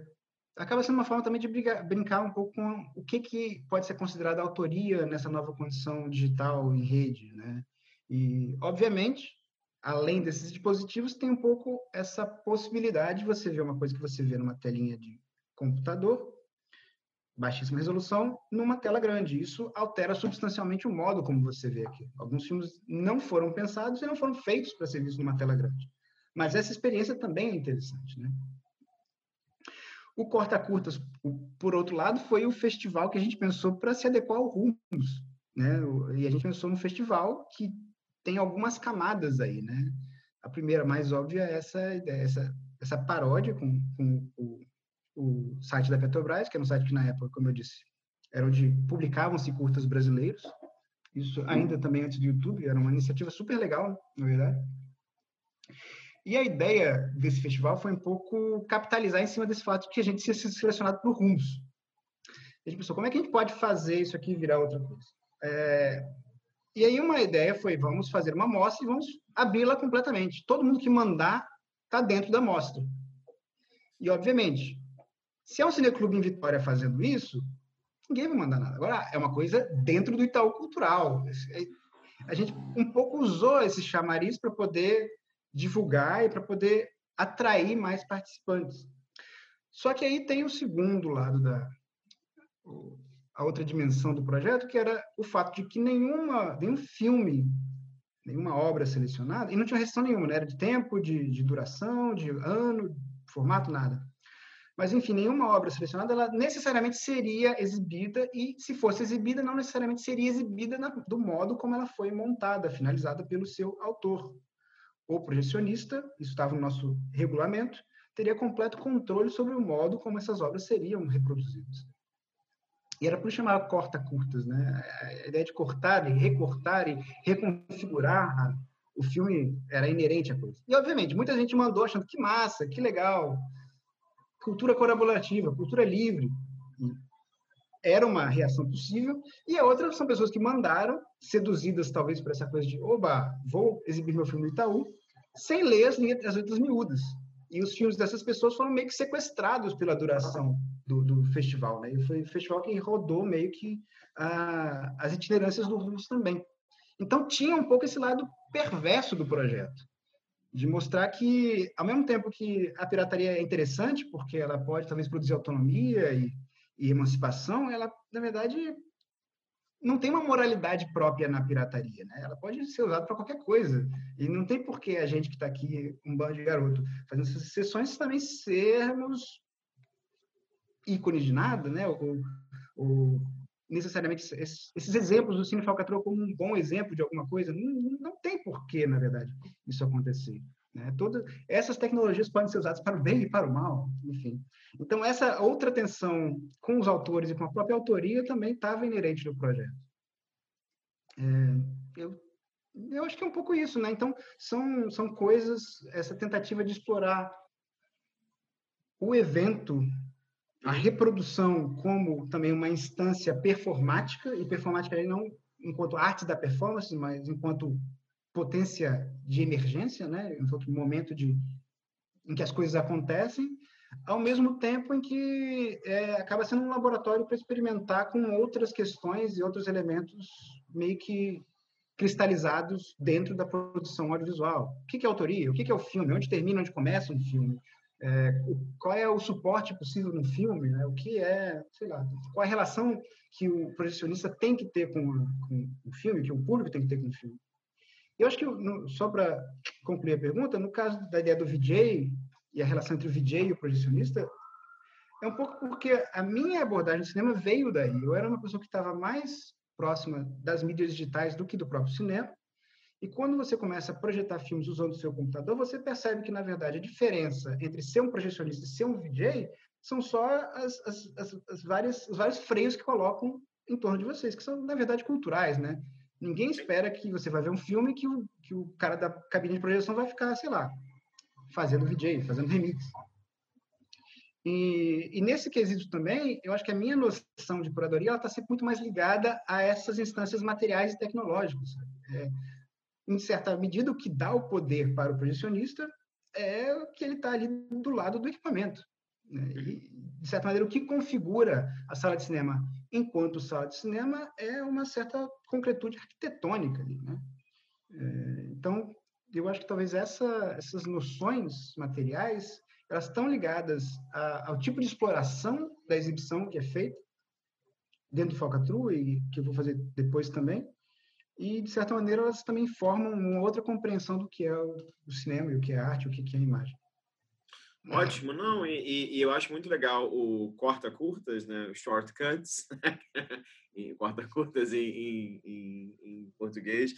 acaba sendo uma forma também de brigar, brincar um pouco com o que, que pode ser considerado autoria nessa nova condição digital em rede. Né? E, obviamente, além desses dispositivos, tem um pouco essa possibilidade de você ver uma coisa que você vê numa telinha de computador baixíssima resolução numa tela grande. Isso altera substancialmente o modo como você vê aqui. Alguns filmes não foram pensados e não foram feitos para ser vistos numa tela grande. Mas essa experiência também é interessante, né? O Corta Curtas, por outro lado, foi o festival que a gente pensou para se adequar ao Rumos, né? E a gente pensou num festival que tem algumas camadas aí, né? A primeira, mais óbvia, é essa, essa, essa paródia com, com o o site da Petrobras, que era um site que na época, como eu disse, era onde publicavam-se curtas brasileiros. Isso ainda também antes do YouTube, era uma iniciativa super legal, na verdade. E a ideia desse festival foi um pouco capitalizar em cima desse fato de que a gente tinha sido selecionado por rumos. A gente pensou, como é que a gente pode fazer isso aqui virar outra coisa? É... E aí uma ideia foi, vamos fazer uma amostra e vamos abri-la completamente. Todo mundo que mandar está dentro da amostra. E, obviamente, se é um cineclube em Vitória fazendo isso, ninguém vai mandar nada. Agora, é uma coisa dentro do Itaú Cultural. A gente um pouco usou esse chamariz para poder divulgar e para poder atrair mais participantes. Só que aí tem o segundo lado da a outra dimensão do projeto, que era o fato de que nenhuma, nenhum filme, nenhuma obra selecionada, e não tinha restrição nenhuma, né? era de tempo, de, de duração, de ano, formato, nada. Mas, enfim, nenhuma obra selecionada ela necessariamente seria exibida e, se fosse exibida, não necessariamente seria exibida na, do modo como ela foi montada, finalizada pelo seu autor. O projecionista, isso estava no nosso regulamento, teria completo controle sobre o modo como essas obras seriam reproduzidas. E era por chamar corta-curtas, né? A ideia de cortar e recortar e reconfigurar o filme era inerente à coisa. E, obviamente, muita gente mandou achando que massa, que legal, cultura colaborativa, cultura livre. Era uma reação possível. E a outra são pessoas que mandaram, seduzidas talvez por essa coisa de, oba, vou exibir meu filme no Itaú, sem ler as, as letras miúdas. E os filmes dessas pessoas foram meio que sequestrados pela duração do, do festival. Né? E foi o festival que rodou meio que ah, as itinerâncias do Russo também. Então tinha um pouco esse lado perverso do projeto, de mostrar que, ao mesmo tempo que a pirataria é interessante, porque ela pode talvez produzir autonomia e, e emancipação, ela, na verdade, não tem uma moralidade própria na pirataria, né? Ela pode ser usada para qualquer coisa. E não tem por que a gente que está aqui, um bando de garoto, fazendo essas sessões, também sermos ícones de nada, né? Ou, ou necessariamente esses, exemplos do Cine Falcatrua como um bom exemplo de alguma coisa, não, não tem porquê, na verdade, isso acontecer. Né? Todas essas tecnologias podem ser usadas para o bem e para o mal, enfim. Então, essa outra tensão com os autores e com a própria autoria também estava inerente no projeto. É, eu, eu acho que é um pouco isso, né? Então, são, são coisas, essa tentativa de explorar o evento a reprodução como também uma instância performática, e performática não enquanto arte da performance, mas enquanto potência de emergência, né? enquanto momento de, em que as coisas acontecem, ao mesmo tempo em que é, acaba sendo um laboratório para experimentar com outras questões e outros elementos meio que cristalizados dentro da produção audiovisual. O que é autoria? O que é o filme? Onde termina, onde começa um filme? É, qual é o suporte possível no filme, né? o que é, sei lá, qual é a relação que o projecionista tem que ter com, com o filme, que o público tem que ter com o filme. Eu acho que, no, só para concluir a pergunta, no caso da ideia do VJ e a relação entre o VJ e o projecionista, é um pouco porque a minha abordagem de cinema veio daí. Eu era uma pessoa que estava mais próxima das mídias digitais do que do próprio cinema, e quando você começa a projetar filmes usando o seu computador, você percebe que, na verdade, a diferença entre ser um projecionista e ser um VJ são só as, as, as, as várias, os vários freios que colocam em torno de vocês, que são, na verdade, culturais, né? Ninguém espera que você vai ver um filme que o, que o cara da cabine de projeção vai ficar, sei lá, fazendo VJ, fazendo remix. E, e, nesse quesito também, eu acho que a minha noção de curadoria está sempre muito mais ligada a essas instâncias materiais e tecnológicas. É, em certa medida, o que dá o poder para o projecionista é que ele está ali do lado do equipamento. Né? E, de certa maneira, o que configura a sala de cinema enquanto sala de cinema é uma certa concretude arquitetônica. Ali, né? É, então, eu acho que talvez essa, essas noções materiais elas estão ligadas a, ao tipo de exploração da exibição que é feita dentro do Falcatrua e que eu vou fazer depois também, e, de certa maneira, elas também formam uma outra compreensão do que é o, cinema e o que é arte, o que é imagem. Ótimo, não, e, e, eu acho muito legal o corta-curtas, né, shortcuts, corta-curtas em, em, em, português.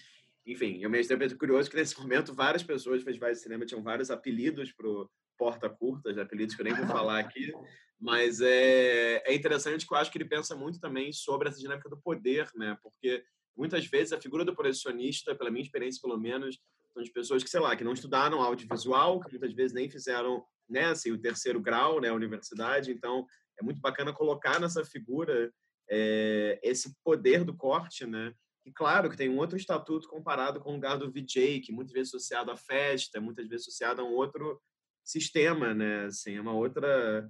Enfim, eu mesmo tempo curioso que nesse momento várias pessoas de festivais de cinema tinham vários apelidos para o porta-curtas, apelidos que eu nem vou falar aqui, mas é, é interessante que eu acho que ele pensa muito também sobre essa dinâmica do poder, né, porque muitas vezes a figura do projecionista, pela minha experiência pelo menos, são de pessoas que, sei lá, que não estudaram audiovisual, que muitas vezes nem fizeram, né, assim, o terceiro grau, né, a universidade. Então, é muito bacana colocar nessa figura é, esse poder do corte, né? E claro que tem um outro estatuto comparado com o lugar do VJ, que muitas vezes associado à festa, muitas vezes associado a um outro sistema, né? Assim, é uma outra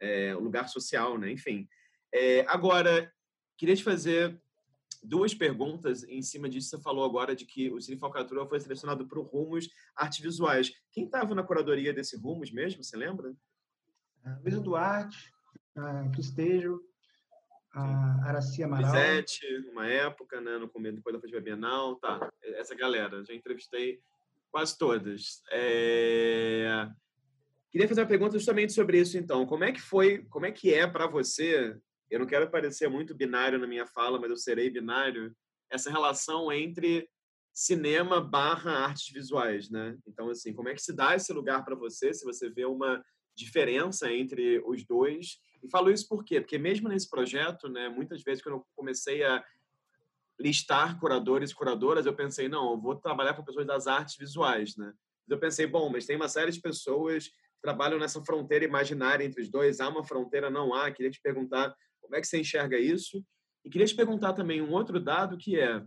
é, lugar social, né? Enfim. É, agora, queria te fazer duas perguntas em cima disso. Você falou agora de que o Cine Falcatrua foi selecionado para o Rumos Artes Visuais. Quem estava na curadoria desse Rumos mesmo, você lembra? A Luísa Duarte, a Cristejo, a Araci Amaral. Bizete, uma época, né, no começo, depois da Festival Bienal, tá, essa galera, já entrevistei quase todas. É... Queria fazer uma pergunta justamente sobre isso, então. Como é que foi, como é que é para você eu não quero parecer muito binário na minha fala, mas eu serei binário, essa relação entre cinema barra artes visuais, né? Então, assim, como é que se dá esse lugar para você, se você vê uma diferença entre os dois? E falo isso por quê? Porque mesmo nesse projeto, né, muitas vezes quando eu comecei a listar curadores e curadoras, eu pensei, não, eu vou trabalhar com pessoas das artes visuais, né? Eu pensei, bom, mas tem uma série de pessoas que trabalham nessa fronteira imaginária entre os dois, há uma fronteira, não há. Queria te perguntar como é que você enxerga isso? E queria te perguntar também um outro dado que é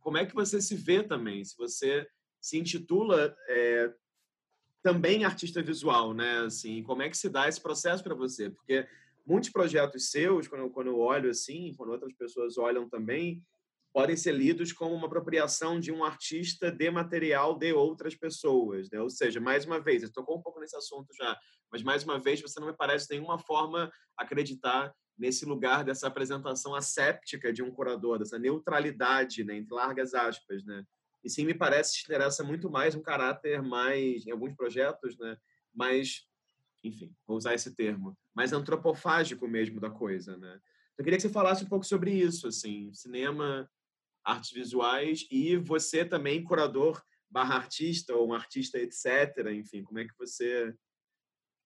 como é que você se vê também, se você se intitula é, também artista visual, né? Assim, como é que se dá esse processo para você? Porque muitos projetos seus, quando eu, quando eu olho assim, quando outras pessoas olham também, podem ser lidos como uma apropriação de um artista de material de outras pessoas, né? Ou seja, mais uma vez, eu tocou um pouco nesse assunto já, mas mais uma vez você não me parece de nenhuma forma acreditar nesse lugar dessa apresentação asséptica de um curador, dessa neutralidade, né, entre largas aspas, né? E sim me parece que interessa muito mais um caráter mais, em alguns projetos, né, mais, enfim, vou usar esse termo, mais antropofágico mesmo da coisa, né? Eu queria que você falasse um pouco sobre isso, assim, cinema, artes visuais e você também curador barra artista ou um artista etc. Enfim, como é que você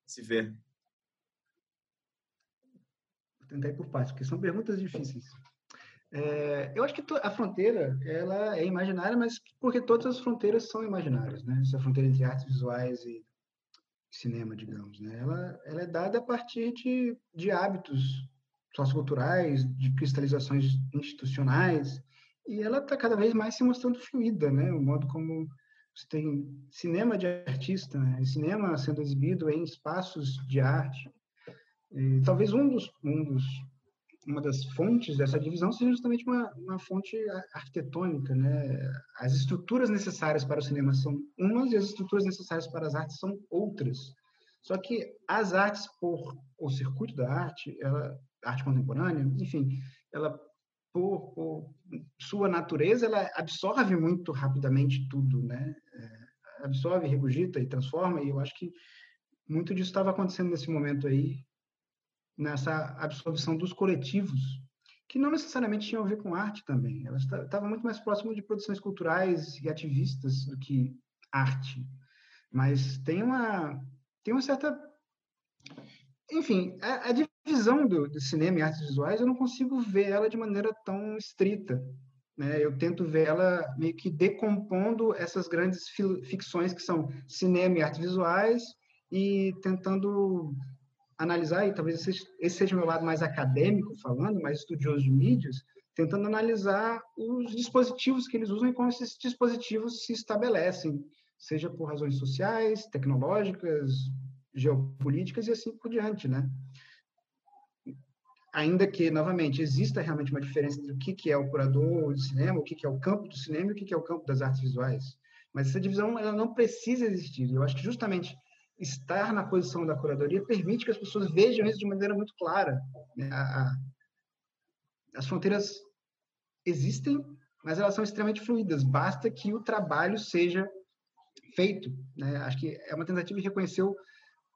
se vê? Tentar ir por partes, porque são perguntas difíceis. É, eu acho que a fronteira ela é imaginária, mas porque todas as fronteiras são imaginárias, né? Essa fronteira entre artes visuais e cinema, digamos, né? Ela, ela é dada a partir de, de hábitos socioculturais, de cristalizações institucionais, e ela está cada vez mais se mostrando fluida, né? O modo como você tem cinema de artista, né? cinema sendo exibido em espaços de arte. Talvez um dos, um dos, uma das fontes dessa divisão seja justamente uma, uma fonte arquitetônica, né? As estruturas necessárias para o cinema são umas e as estruturas necessárias para as artes são outras. Só que as artes, por o circuito da arte, ela, arte contemporânea, enfim, ela por, por, sua natureza, ela absorve muito rapidamente tudo, né? É, absorve, regurgita e transforma, e eu acho que muito disso estava acontecendo nesse momento aí, nessa absorção dos coletivos, que não necessariamente tinham a ver com arte também. Ela estava muito mais próximo de produções culturais e ativistas do que arte. Mas tem uma, tem uma certa enfim, a, a divisão do, do, cinema e artes visuais, eu não consigo ver ela de maneira tão estrita. Né? Eu tento ver ela meio que decompondo essas grandes ficções que são cinema e artes visuais e tentando analisar, e talvez esse, seja o meu lado mais acadêmico falando, mais estudioso de mídias, tentando analisar os dispositivos que eles usam e como esses dispositivos se estabelecem, seja por razões sociais, tecnológicas, geopolíticas e assim por diante, né? Ainda que, novamente, exista realmente uma diferença entre o que, é o curador de cinema, o que, é o campo do cinema e o que é o campo das artes visuais. Mas essa divisão ela não precisa existir. Eu acho que justamente estar na posição da curadoria permite que as pessoas vejam isso de maneira muito clara. Né? As fronteiras existem, mas elas são extremamente fluidas. Basta que o trabalho seja feito. Né? Acho que é uma tentativa de reconhecer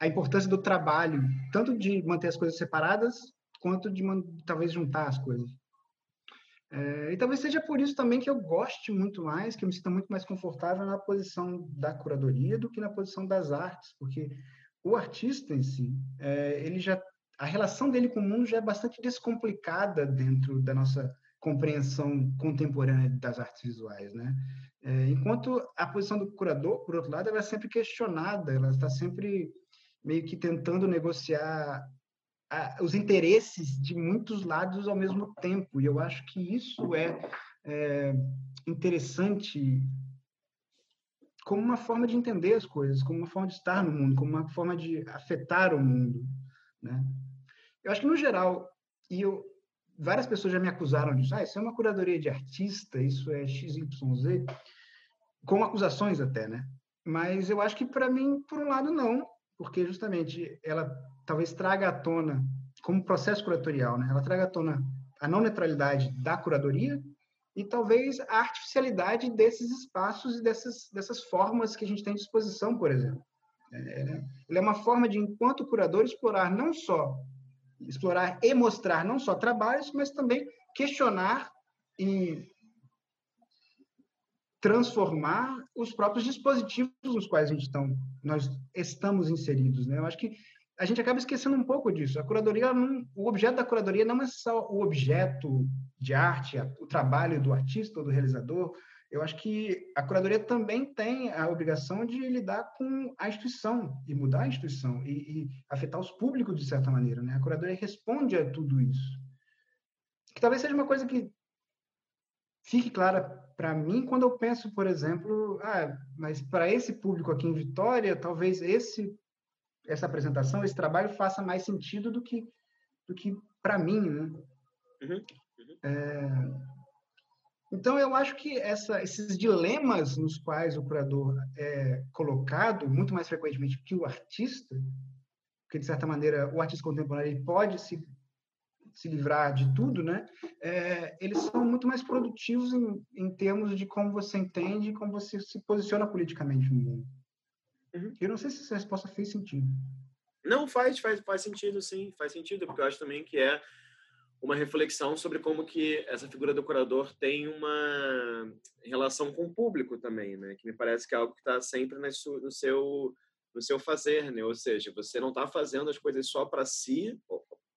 a importância do trabalho, tanto de manter as coisas separadas, quanto de talvez juntar as coisas. É, e talvez seja por isso também que eu goste muito mais, que eu me sinta muito mais confortável na posição da curadoria do que na posição das artes, porque o artista em si, é, ele já a relação dele com o mundo já é bastante descomplicada dentro da nossa compreensão contemporânea das artes visuais, né? É, enquanto a posição do curador, por outro lado, ela é sempre questionada, ela está sempre meio que tentando negociar os interesses de muitos lados ao mesmo tempo. E eu acho que isso é, é interessante como uma forma de entender as coisas, como uma forma de estar no mundo, como uma forma de afetar o mundo, né? Eu acho que no geral, e eu, várias pessoas já me acusaram disso, ah, isso é uma curadoria de artista, isso é XYZ, com acusações até, né? Mas eu acho que para mim, por um lado, não, porque justamente ela talvez traga à tona, como processo curatorial, né? ela traga à tona a não neutralidade da curadoria e talvez a artificialidade desses espaços e dessas, dessas formas que a gente tem à disposição, por exemplo. É, ele é uma forma de, enquanto curador, explorar não só explorar e mostrar não só trabalhos, mas também questionar e transformar os próprios dispositivos nos quais a gente estão, nós estamos inseridos, né? Eu acho que a gente acaba esquecendo um pouco disso. A curadoria, não, o objeto da curadoria não é só o objeto de arte, o trabalho do artista ou do realizador. Eu acho que a curadoria também tem a obrigação de lidar com a instituição e mudar a instituição e, e afetar os públicos de certa maneira, né? A curadoria responde a tudo isso. Que talvez seja uma coisa que fique clara para mim quando eu penso, por exemplo, ah, mas para esse público aqui em Vitória, talvez esse essa apresentação, esse trabalho faça mais sentido do que do que para mim, né? Uhum, uhum. É, Então, eu acho que essa, esses dilemas nos quais o curador é colocado, muito mais frequentemente que o artista, porque, de certa maneira, o artista contemporâneo pode se, se livrar de tudo, né? É, eles são muito mais produtivos em, em termos de como você entende e como você se posiciona politicamente no mundo. Uhum. Eu não sei se essa resposta fez sentido. Não, faz, faz, faz sentido, sim, faz sentido, porque eu acho também que é uma reflexão sobre como que essa figura do curador tem uma relação com o público também, né? Que me parece que é algo que está sempre no seu no seu fazer, né? Ou seja, você não está fazendo as coisas só para si.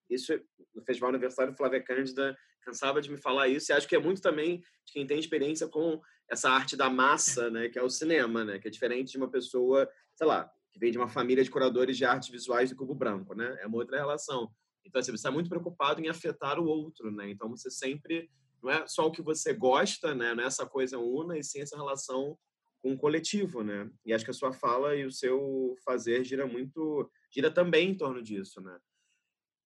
Isso no Festival Universitário Flávia Cândida cansava de me falar isso e acho que é muito também de quem tem experiência com essa arte da massa, né? Que é o cinema, né? Que é diferente de uma pessoa, sei lá, que vem de uma família de curadores de artes visuais do Cubo Branco, né? É uma outra relação. Então, assim, você está muito preocupado em afetar o outro, né? Então, você sempre... Não é só o que você gosta, né? Não é essa coisa una, e sim essa relação com o coletivo, né? E acho que a sua fala e o seu fazer gira muito... Gira também em torno disso, né?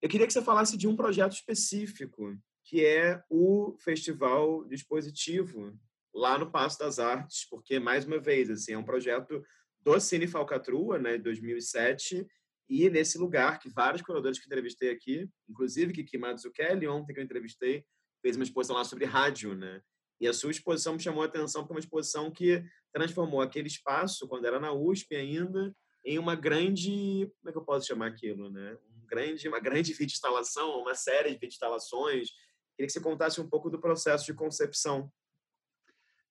Eu queria que você falasse de um projeto específico, que é o Festival Dispositivo, lá no Passo das Artes, porque, mais uma vez, assim, é um projeto do Cine Falcatrua, né, de 2007, e nesse lugar que vários curadores que entrevistei aqui, inclusive Kiki Mazzucchelli, ontem que eu entrevistei, fez uma exposição lá sobre rádio, né? E a sua exposição me chamou a atenção é uma exposição que transformou aquele espaço, quando era na USP ainda, em uma grande, como é que eu posso chamar aquilo, né? Um grande, uma grande vídeo instalação, uma série de vídeo instalações. Queria que você contasse um pouco do processo de concepção.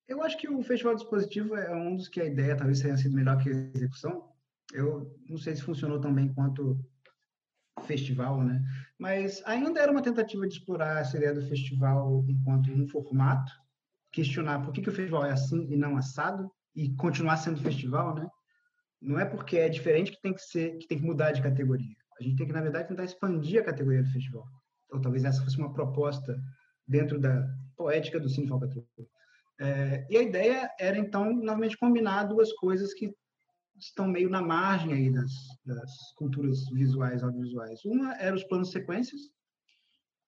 Eu acho que o Festival Dispositivo é um dos que a ideia talvez tenha sido melhor que a execução, eu não sei se funcionou tão bem quanto festival, né? Mas ainda era uma tentativa de explorar essa ideia do festival enquanto um formato, questionar por que, que o festival é assim e não assado e continuar sendo festival, né? Não é porque é diferente que tem que ser, que tem que mudar de categoria. A gente tem que na verdade tentar expandir a categoria do festival. Ou talvez essa fosse uma proposta dentro da poética do Cine Falcatrua. É, e a ideia era então novamente combinar duas coisas que estão meio na margem aí das, das culturas visuais, audiovisuais. Uma era os planos sequências,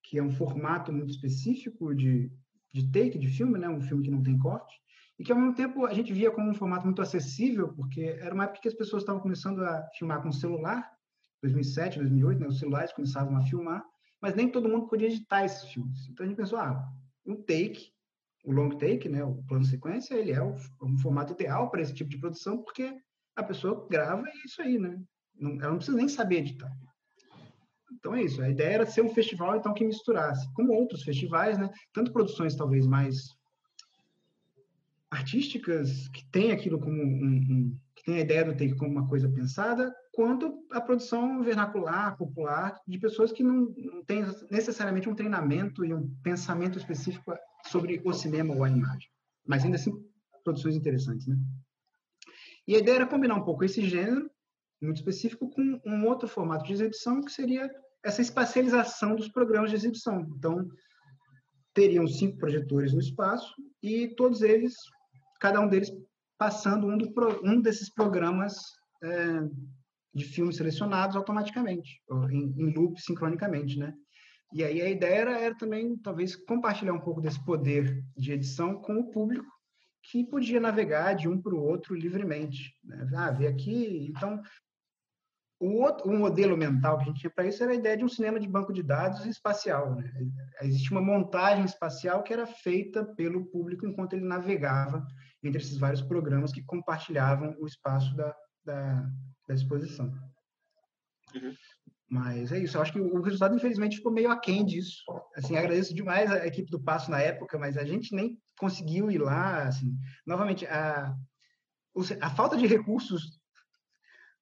que é um formato muito específico de, de take de filme, né? um filme que não tem corte, e que ao mesmo tempo a gente via como um formato muito acessível, porque era uma época que as pessoas estavam começando a filmar com celular, 2007, 2008, né? os celulares começavam a filmar, mas nem todo mundo podia editar esses filmes. Então a gente pensou, ah, um take, o long take, né, o plano sequência, ele é um formato ideal para esse tipo de produção, porque a pessoa grava e é isso aí, né? Não, ela não precisa nem saber editar. Então é isso. A ideia era ser um festival então que misturasse, como outros festivais, né? Tanto produções talvez mais artísticas que tem aquilo como um, um que tem a ideia do take como uma coisa pensada, quanto a produção vernacular, popular, de pessoas que não, não têm necessariamente um treinamento e um pensamento específico sobre o cinema ou a imagem, mas ainda assim produções interessantes, né? E a ideia era combinar um pouco esse gênero, muito específico, com um outro formato de exibição, que seria essa espacialização dos programas de exibição. Então, teriam cinco projetores no espaço e todos eles, cada um deles passando um, do, um desses programas é, de filmes selecionados automaticamente, em, em loop sincronicamente, né? E aí a ideia era, era, também, talvez, compartilhar um pouco desse poder de edição com o público que podia navegar de um para o outro livremente. Né? Ah, ver aqui. Então, o, outro, o modelo mental que a gente tinha para isso era a ideia de um cinema de banco de dados espacial. Né? Existia uma montagem espacial que era feita pelo público enquanto ele navegava entre esses vários programas que compartilhavam o espaço da, da, da exposição. Uhum. Mas é isso, eu acho que o resultado, infelizmente, ficou meio aquém disso. Assim, agradeço demais a equipe do Passo na época, mas a gente nem conseguiu ir lá. Assim. Novamente, a, a falta de recursos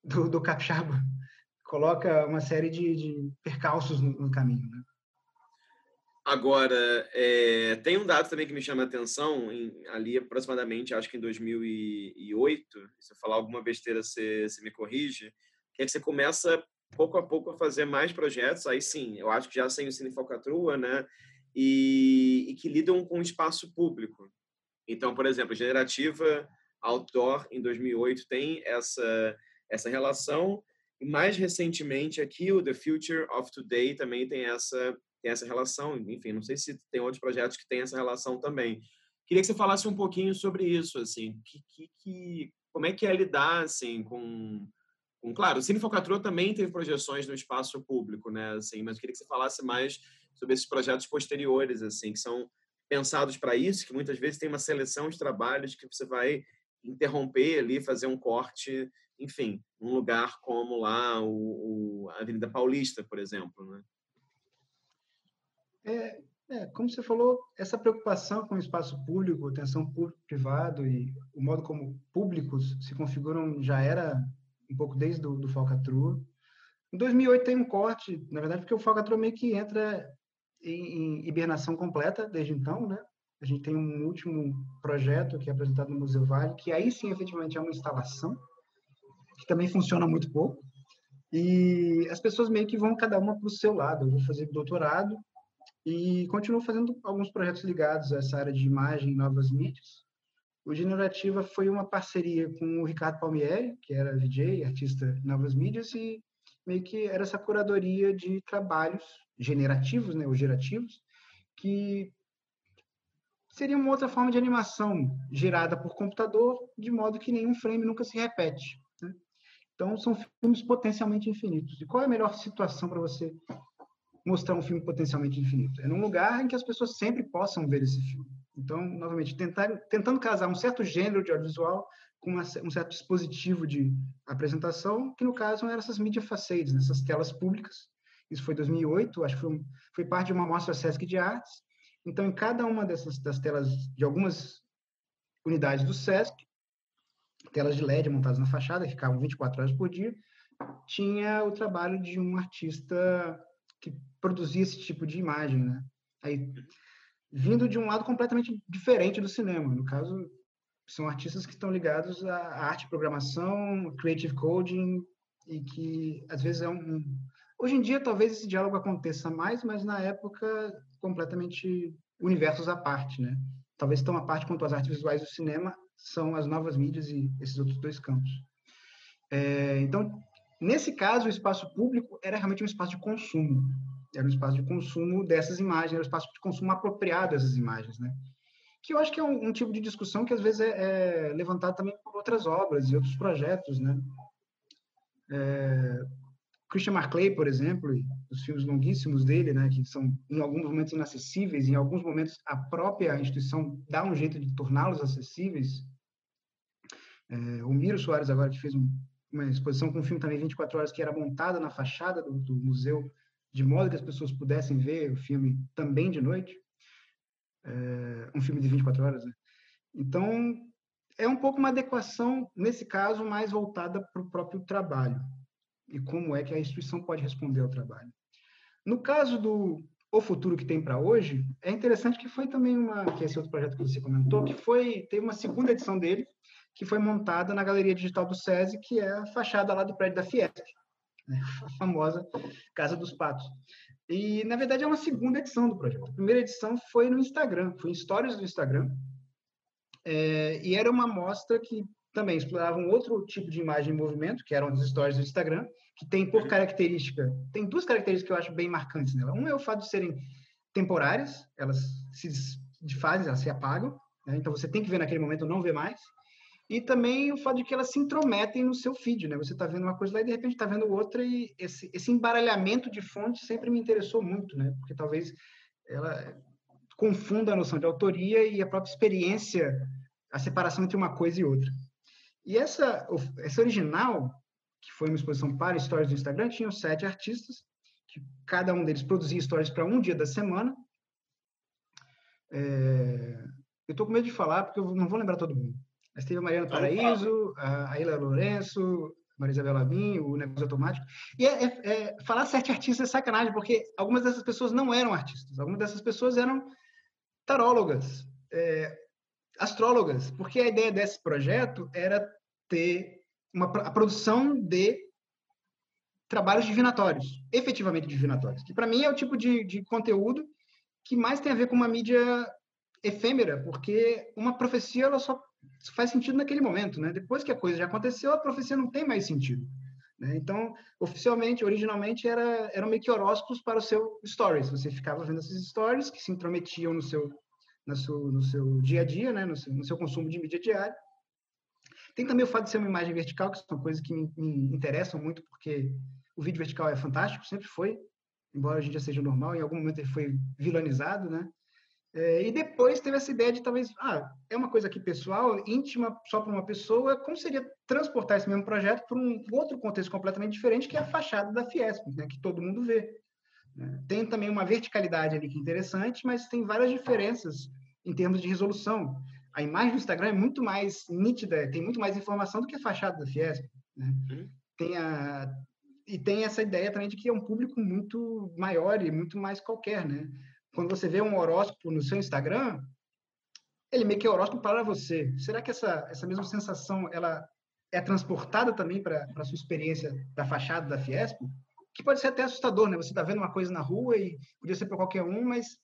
do, do Capixaba coloca uma série de, de percalços no, no caminho. Né? Agora, é, tem um dado também que me chama a atenção, em, ali aproximadamente, acho que em 2008, se eu falar alguma besteira, você, você me corrige, que é que você começa pouco a pouco a fazer mais projetos, aí sim, eu acho que já sem o Cine Falcatrua, né? E, e, que lidam com o espaço público. Então, por exemplo, Generativa Outdoor, em 2008, tem essa, essa relação. E mais recentemente aqui, o The Future of Today também tem essa, tem essa relação. Enfim, não sei se tem outros projetos que têm essa relação também. Queria que você falasse um pouquinho sobre isso, assim, que, que, que como é que é lidar, assim, com, claro, o Cine Falcatrua também teve projeções no espaço público, né, assim, mas queria que você falasse mais sobre esses projetos posteriores, assim, que são pensados para isso, que muitas vezes tem uma seleção de trabalhos que você vai interromper ali, fazer um corte, enfim, um lugar como lá o, o a Avenida Paulista, por exemplo, né? É, é, como você falou, essa preocupação com o espaço público, atenção público-privado e o modo como públicos se configuram já era um pouco desde do, do Falcatrua. Em 2008 tem um corte, na verdade, porque o Falcatrua meio que entra em, em hibernação completa desde então, né? A gente tem um último projeto que é apresentado no Museu Vale, que aí sim, efetivamente, é uma instalação, que também funciona muito pouco. E as pessoas meio que vão cada uma para o seu lado. Eu vou fazer doutorado e continuo fazendo alguns projetos ligados a essa área de imagem e novas mídias. O Generativa foi uma parceria com o Ricardo Palmieri, que era DJ, artista novas mídias, e meio que era essa curadoria de trabalhos generativos, né, ou gerativos, que seria uma outra forma de animação gerada por computador, de modo que nenhum frame nunca se repete. Né? Então, são filmes potencialmente infinitos. E qual é a melhor situação para você mostrar um filme potencialmente infinito? É num lugar em que as pessoas sempre possam ver esse filme. Então, novamente, tentar, tentando casar um certo gênero de audiovisual com uma, um certo dispositivo de apresentação, que no caso eram essas media facades, essas telas públicas. Isso foi 2008, acho que foi, foi parte de uma mostra Sesc de Artes, então, em cada uma dessas das telas de algumas unidades do SESC, telas de LED montadas na fachada, que ficavam 24 horas por dia, tinha o trabalho de um artista que produzia esse tipo de imagem, né? Aí, vindo de um lado completamente diferente do cinema. No caso, são artistas que estão ligados à arte, programação, creative coding, e que às vezes é um, Hoje em dia, talvez esse diálogo aconteça mais, mas na época, completamente universos à parte, né? Talvez tão à parte quanto as artes visuais do cinema são as novas mídias e esses outros dois campos. É, então, nesse caso, o espaço público era realmente um espaço de consumo. Era um espaço de consumo dessas imagens, era um espaço de consumo apropriado dessas imagens, né? Que eu acho que é um, um tipo de discussão que às vezes é, é levantado também por outras obras e outros projetos, né? É, Christian Marclay, por exemplo, os filmes longuíssimos dele, né, que são em alguns momentos inacessíveis, em alguns momentos a própria instituição dá um jeito de torná-los acessíveis. É, o Miro Soares agora que fez um, uma exposição com um filme também 24 horas que era montada na fachada do, do, museu de modo que as pessoas pudessem ver o filme também de noite. É, um filme de 24 horas, né? Então, é um pouco uma adequação, nesse caso, mais voltada para o próprio trabalho e como é que a instituição pode responder ao trabalho. No caso do O Futuro que tem para hoje, é interessante que foi também uma, que esse outro projeto que você comentou, que foi, teve uma segunda edição dele, que foi montada na Galeria Digital do SESI, que é a fachada lá do prédio da Fiesp, né? a famosa Casa dos Patos. E, na verdade, é uma segunda edição do projeto. A primeira edição foi no Instagram, foi em Stories do Instagram, é, e era uma mostra que também explorava um outro tipo de imagem em movimento, que eram as stories do Instagram, que tem por característica, tem duas características que eu acho bem marcantes nela. Um é o fato de serem temporárias, elas se desfazem, elas se apagam, né? então você tem que ver naquele momento, não vê mais. E também o fato de que elas se intrometem no seu feed, né? Você está vendo uma coisa lá e de repente está vendo outra e esse, esse embaralhamento de fontes sempre me interessou muito, né? Porque talvez ela confunda a noção de autoria e a própria experiência, a separação entre uma coisa e outra. E essa, essa original, que foi uma exposição para stories do Instagram, tinha sete artistas, que cada um deles produzia stories para um dia da semana. É, eu estou com medo de falar, porque eu não vou lembrar todo mundo. Mas teve a Mariana Paraíso, a Ilha Lourenço, Maria Isabel Labim, o Negócio Automático. E é, é, é, falar sete artistas é sacanagem, porque algumas dessas pessoas não eram artistas. Algumas dessas pessoas eram tarólogas, é, astrólogas, porque a ideia desse projeto era ter uma, a produção de trabalhos divinatórios, efetivamente divinatórios, que para mim é o tipo de, de conteúdo que mais tem a ver com uma mídia efêmera, porque uma profecia ela só faz sentido naquele momento, né? Depois que a coisa já aconteceu, a profecia não tem mais sentido. Né? Então, oficialmente, originalmente, era, eram meio que horóscopos para o seu stories. Você ficava vendo esses stories que se intrometiam no seu no seu, no seu dia a dia, né, no seu, no seu consumo de mídia diário. Tem também o fato de ser uma imagem vertical, que são coisas que me, me interessam muito, porque o vídeo vertical é fantástico, sempre foi, embora hoje em dia seja normal, em algum momento ele foi vilanizado, né? É, e depois teve essa ideia de talvez, ah, é uma coisa aqui pessoal, íntima, só para uma pessoa, como seria transportar esse mesmo projeto para um outro contexto completamente diferente, que é a fachada da Fiesp, né, que todo mundo vê. Né? Tem também uma verticalidade ali que é interessante, mas tem várias diferenças em termos de resolução. A imagem do Instagram é muito mais nítida, tem muito mais informação do que a fachada da Fiesp. Né? Uhum. Tem a, e tem essa ideia também de que é um público muito maior e muito mais qualquer, né? Quando você vê um horóscopo no seu Instagram, ele meio que é horóscopo para você. Será que essa, essa mesma sensação ela é transportada também para a sua experiência da fachada da Fiesp? Que pode ser até assustador, né? Você está vendo uma coisa na rua e podia ser para qualquer um, mas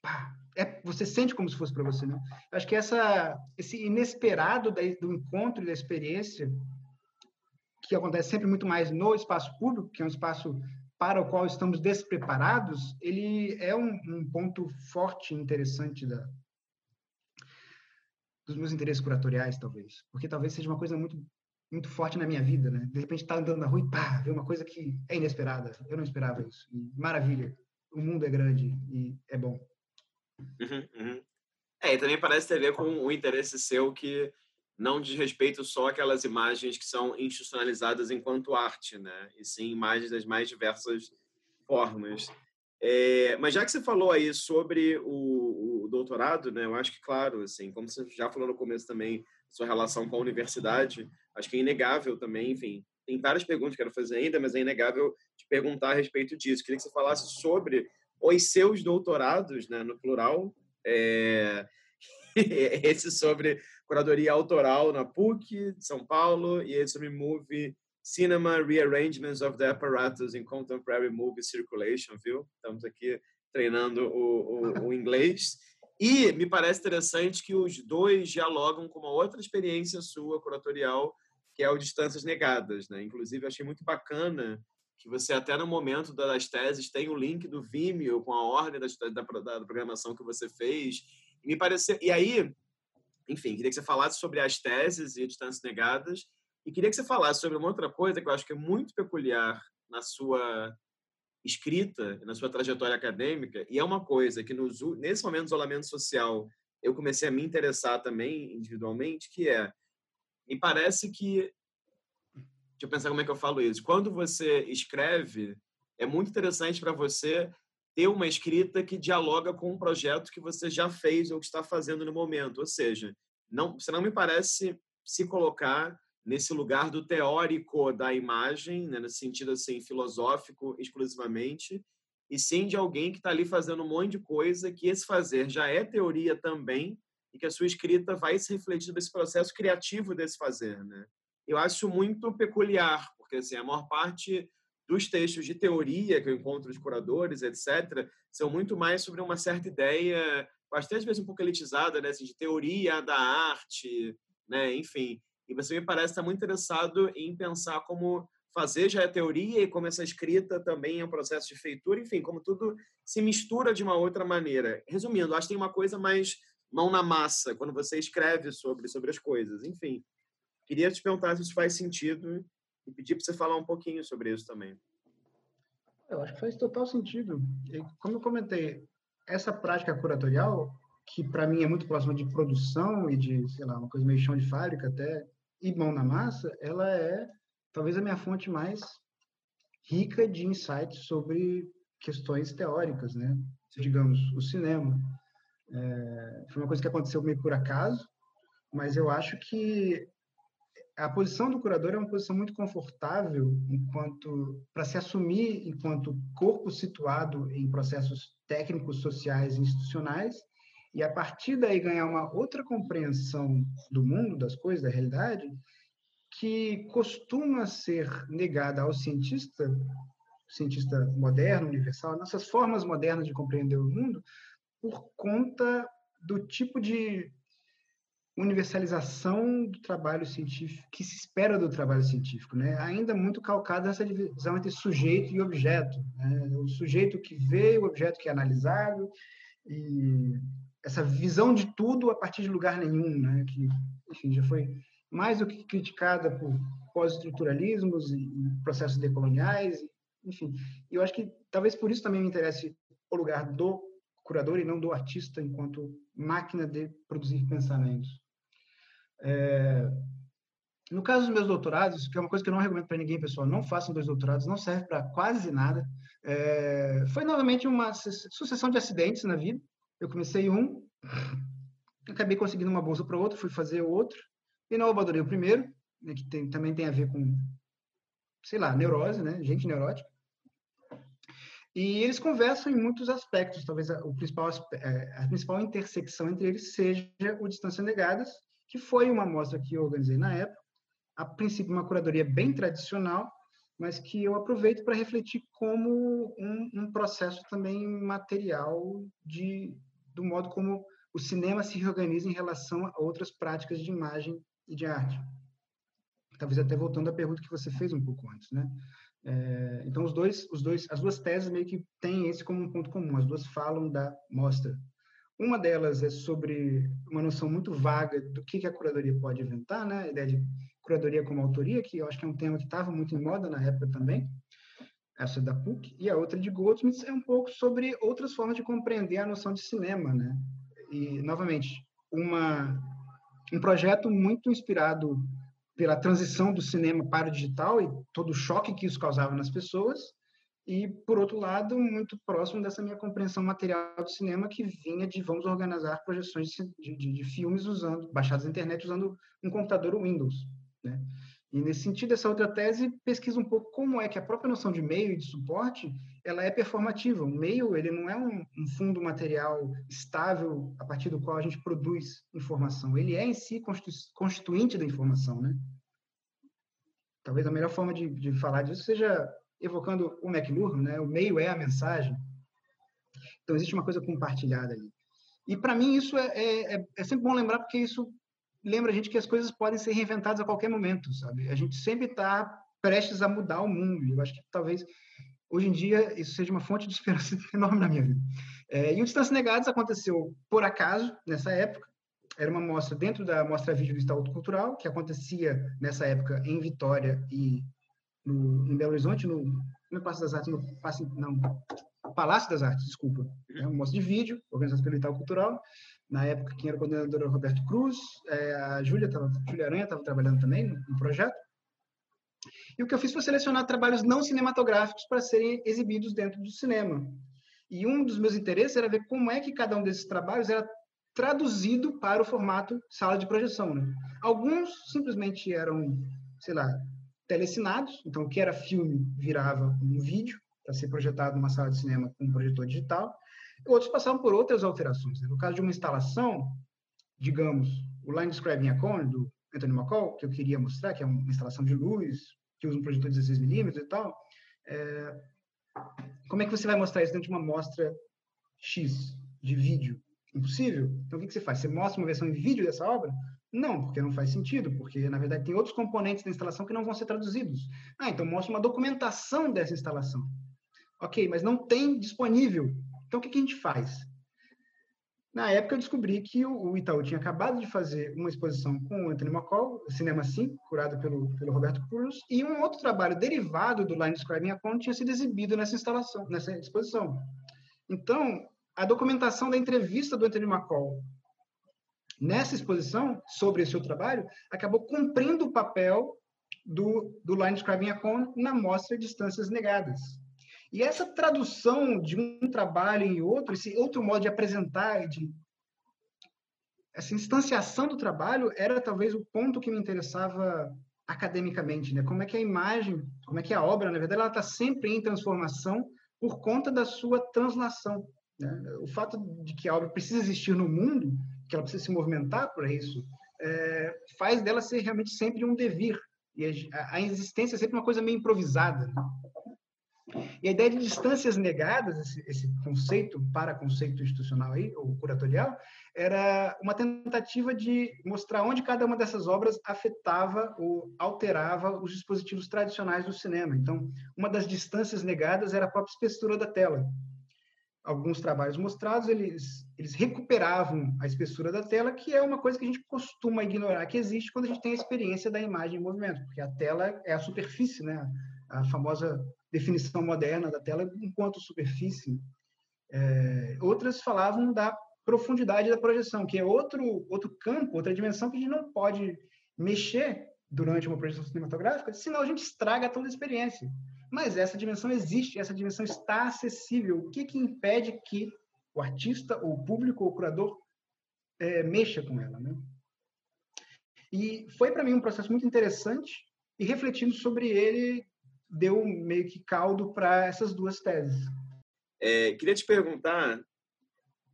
pá, é, você sente como se fosse para você, né? Eu acho que essa, esse inesperado da, do encontro e da experiência, que acontece sempre muito mais no espaço público, que é um espaço para o qual estamos despreparados, ele é um, um ponto forte e interessante da, dos meus interesses curatoriais, talvez. Porque talvez seja uma coisa muito muito forte na minha vida, né? De repente tá andando na rua e pá, ver uma coisa que é inesperada. Eu não esperava isso. E, maravilha. O mundo é grande e é bom. Uhum, uhum. É, e também parece ter a ver com o interesse seu que não diz respeito só àquelas imagens que são institucionalizadas enquanto arte, né? E sim imagens das mais diversas formas. É, mas já que você falou aí sobre o, o, doutorado, né? Eu acho que, claro, assim, como você já falou no começo também, sua relação com a universidade, acho que é inegável também, enfim, tem várias perguntas que quero fazer ainda, mas é inegável te perguntar a respeito disso. Queria que você falasse sobre os seus doutorados, né, no plural, é, esse sobre curadoria autoral na PUC de São Paulo e esse sobre Movie Cinema Rearrangements of the Apparatus in Contemporary Movie Circulation, viu? Estamos aqui treinando o, o, o inglês. E me parece interessante que os dois dialogam com uma outra experiência sua curatorial, que é o Distâncias Negadas. Né? Inclusive, achei muito bacana que você, até no momento das teses, tem o link do Vimeo com a ordem da, da, da programação que você fez. E me pareceu. E aí, enfim, queria que você falasse sobre as teses e distâncias negadas e queria que você falasse sobre uma outra coisa que eu acho que é muito peculiar na sua escrita, na sua trajetória acadêmica, e é uma coisa que nos, nesse momento do isolamento social eu comecei a me interessar também individualmente, que é, me parece que, deixa eu pensar como é que eu falo isso, quando você escreve, é muito interessante para você ter uma escrita que dialoga com um projeto que você já fez ou que está fazendo no momento. Ou seja, não, você não me parece se colocar nesse lugar do teórico da imagem, né, no sentido assim filosófico exclusivamente, e sim de alguém que está ali fazendo um monte de coisa que esse fazer já é teoria também e que a sua escrita vai se refletir nesse processo criativo desse fazer, né? Eu acho muito peculiar, porque assim, a maior parte dos textos de teoria que eu encontro de curadores, etc., são muito mais sobre uma certa ideia, até às vezes um pouco elitizada, né, assim, de teoria da arte, né, enfim. E você me parece estar muito interessado em pensar como fazer já é teoria e como essa escrita também é um processo de feitura, enfim, como tudo se mistura de uma outra maneira. Resumindo, acho que tem uma coisa mais mão na massa quando você escreve sobre sobre as coisas. Enfim, queria te perguntar se isso faz sentido e pedir para você falar um pouquinho sobre isso também. Eu acho que faz total sentido. Como eu comentei, essa prática curatorial, que para mim é muito próxima de produção e de, sei lá, uma coisa meio chão de fábrica até, e mão na massa, ela é talvez a minha fonte mais rica de insights sobre questões teóricas, né? Digamos, o cinema. É, foi uma coisa que aconteceu meio por acaso, mas eu acho que a posição do curador é uma posição muito confortável enquanto para se assumir enquanto corpo situado em processos técnicos, sociais e institucionais e a partir daí ganhar uma outra compreensão do mundo, das coisas, da realidade, que costuma ser negada ao cientista, cientista moderno, universal, nossas formas modernas de compreender o mundo, por conta do tipo de universalização do trabalho científico, que se espera do trabalho científico, né? ainda muito calcada essa divisão entre sujeito e objeto. Né? O sujeito que vê, o objeto que é analisado, e essa visão de tudo a partir de lugar nenhum, né? Que, enfim, já foi mais do que criticada por pós-estruturalismos e processos decoloniais, enfim. E eu acho que talvez por isso também me interesse o lugar do curador e não do artista enquanto máquina de produzir pensamentos. É, no caso dos meus doutorados, que é uma coisa que eu não recomendo para ninguém, pessoal, não façam dois doutorados, não serve para quase nada. É, foi novamente uma sucessão de acidentes na vida. Eu comecei um, acabei conseguindo uma bolsa para outro, fui fazer outro, e não abandonei o primeiro, né, que tem, também tem a ver com, sei lá, neurose, né? Gente neurótica. E eles conversam em muitos aspectos. Talvez a, o principal, é, a principal intersecção entre eles seja o Distância Negadas, que foi uma mostra que eu organizei na época. A princípio, uma curadoria bem tradicional, mas que eu aproveito para refletir como um, um, processo também material de, do modo como o cinema se reorganiza em relação a outras práticas de imagem e de arte. Talvez até voltando à pergunta que você fez um pouco antes, né? É, então os dois, os dois, as duas teses meio que têm esse como um ponto comum. As duas falam da mostra. Uma delas é sobre uma noção muito vaga do que, a curadoria pode inventar, né? A ideia de curadoria como autoria, que eu acho que é um tema que estava muito em moda na época também. Essa da PUC. E a outra de Goldsmith é um pouco sobre outras formas de compreender a noção de cinema, né? E novamente, uma um projeto muito inspirado pela transição do cinema para o digital e todo o choque que isso causava nas pessoas, e, por outro lado, muito próximo dessa minha compreensão material do cinema, que vinha de vamos organizar projeções de, de, de filmes usando, baixados na internet, usando um computador Windows. Né? E, nesse sentido, essa outra tese pesquisa um pouco como é que a própria noção de meio e de suporte ela é performativa. O meio ele não é um, um fundo material estável a partir do qual a gente produz informação. Ele é, em si, constituinte da informação. Né? Talvez a melhor forma de, de falar disso seja evocando o McLuhan, né? O meio é a mensagem. Então existe uma coisa compartilhada ali. E para mim isso é, é, é, é, sempre bom lembrar porque isso lembra a gente que as coisas podem ser reinventadas a qualquer momento, sabe? A gente sempre está prestes a mudar o mundo. Eu acho que talvez hoje em dia isso seja uma fonte de esperança enorme na minha vida. É, e o Distância Negados aconteceu por acaso nessa época. Era uma mostra dentro da mostra vídeo do Instituto Cultural que acontecia nessa época em Vitória e no, em Belo Horizonte, no, no Palácio das Artes, no, não, Palácio das Artes, desculpa, é um mostra de vídeo, organizado pelo Itaú Cultural. Na época, quem era o coordenador era o Roberto Cruz, é, a Júlia, tava, Júlia Aranha estava trabalhando também no, no projeto. E o que eu fiz foi selecionar trabalhos não cinematográficos para serem exibidos dentro do cinema. E um dos meus interesses era ver como é que cada um desses trabalhos era traduzido para o formato sala de projeção. Né? Alguns simplesmente eram, sei lá, telecinados, então o que era filme virava um vídeo para ser projetado numa sala de cinema com um projetor digital, outros passavam por outras alterações. Né? No caso de uma instalação, digamos, o Line Describing a Cone, do Anthony McCall, que eu queria mostrar, que é uma instalação de luz, que usa um projetor de 16mm e tal, é... como é que você vai mostrar isso dentro de uma mostra X de vídeo? Impossível. Então, o que, que você faz? Você mostra uma versão em vídeo dessa obra? Não, porque não faz sentido, porque na verdade tem outros componentes da instalação que não vão ser traduzidos. Ah, então mostra uma documentação dessa instalação. Ok, mas não tem disponível. Então o que, que a gente faz? Na época eu descobri que o Itaú tinha acabado de fazer uma exposição com o Anthony McCall, Cinema 5, curado pelo, pelo Roberto Cruz, e um outro trabalho derivado do Line Describing a Con tinha sido exibido nessa instalação, nessa exposição. Então, a documentação da entrevista do Anthony McCall nessa exposição sobre esse seu trabalho, acabou cumprindo o papel do, do Line Describing a Cone na mostra Distâncias Negadas. E essa tradução de um trabalho em outro, esse outro modo de apresentar, de, essa instanciação do trabalho, era talvez o ponto que me interessava academicamente, né? Como é que a imagem, como é que a obra, na verdade, ela está sempre em transformação por conta da sua translação. Né? O fato de que a obra precisa existir no mundo que ela precisa se movimentar para isso, é, faz dela ser realmente sempre um devir. E a, a, existência é sempre uma coisa meio improvisada. Né? E a ideia de distâncias negadas, esse, esse conceito para conceito institucional aí, ou curatorial, era uma tentativa de mostrar onde cada uma dessas obras afetava ou alterava os dispositivos tradicionais do cinema. Então, uma das distâncias negadas era a própria espessura da tela. Alguns trabalhos mostrados, eles, eles recuperavam a espessura da tela, que é uma coisa que a gente costuma ignorar que existe quando a gente tem a experiência da imagem em movimento, porque a tela é a superfície, né? a famosa definição moderna da tela enquanto superfície. É, outras falavam da profundidade da projeção, que é outro, outro campo, outra dimensão que a gente não pode mexer durante uma projeção cinematográfica, senão a gente estraga toda a experiência. Mas essa dimensão existe, essa dimensão está acessível. O que, que impede que o artista, ou o público, ou o curador é, mexa com ela? Né? E foi para mim um processo muito interessante e refletindo sobre ele deu meio que caldo para essas duas teses. É, queria te perguntar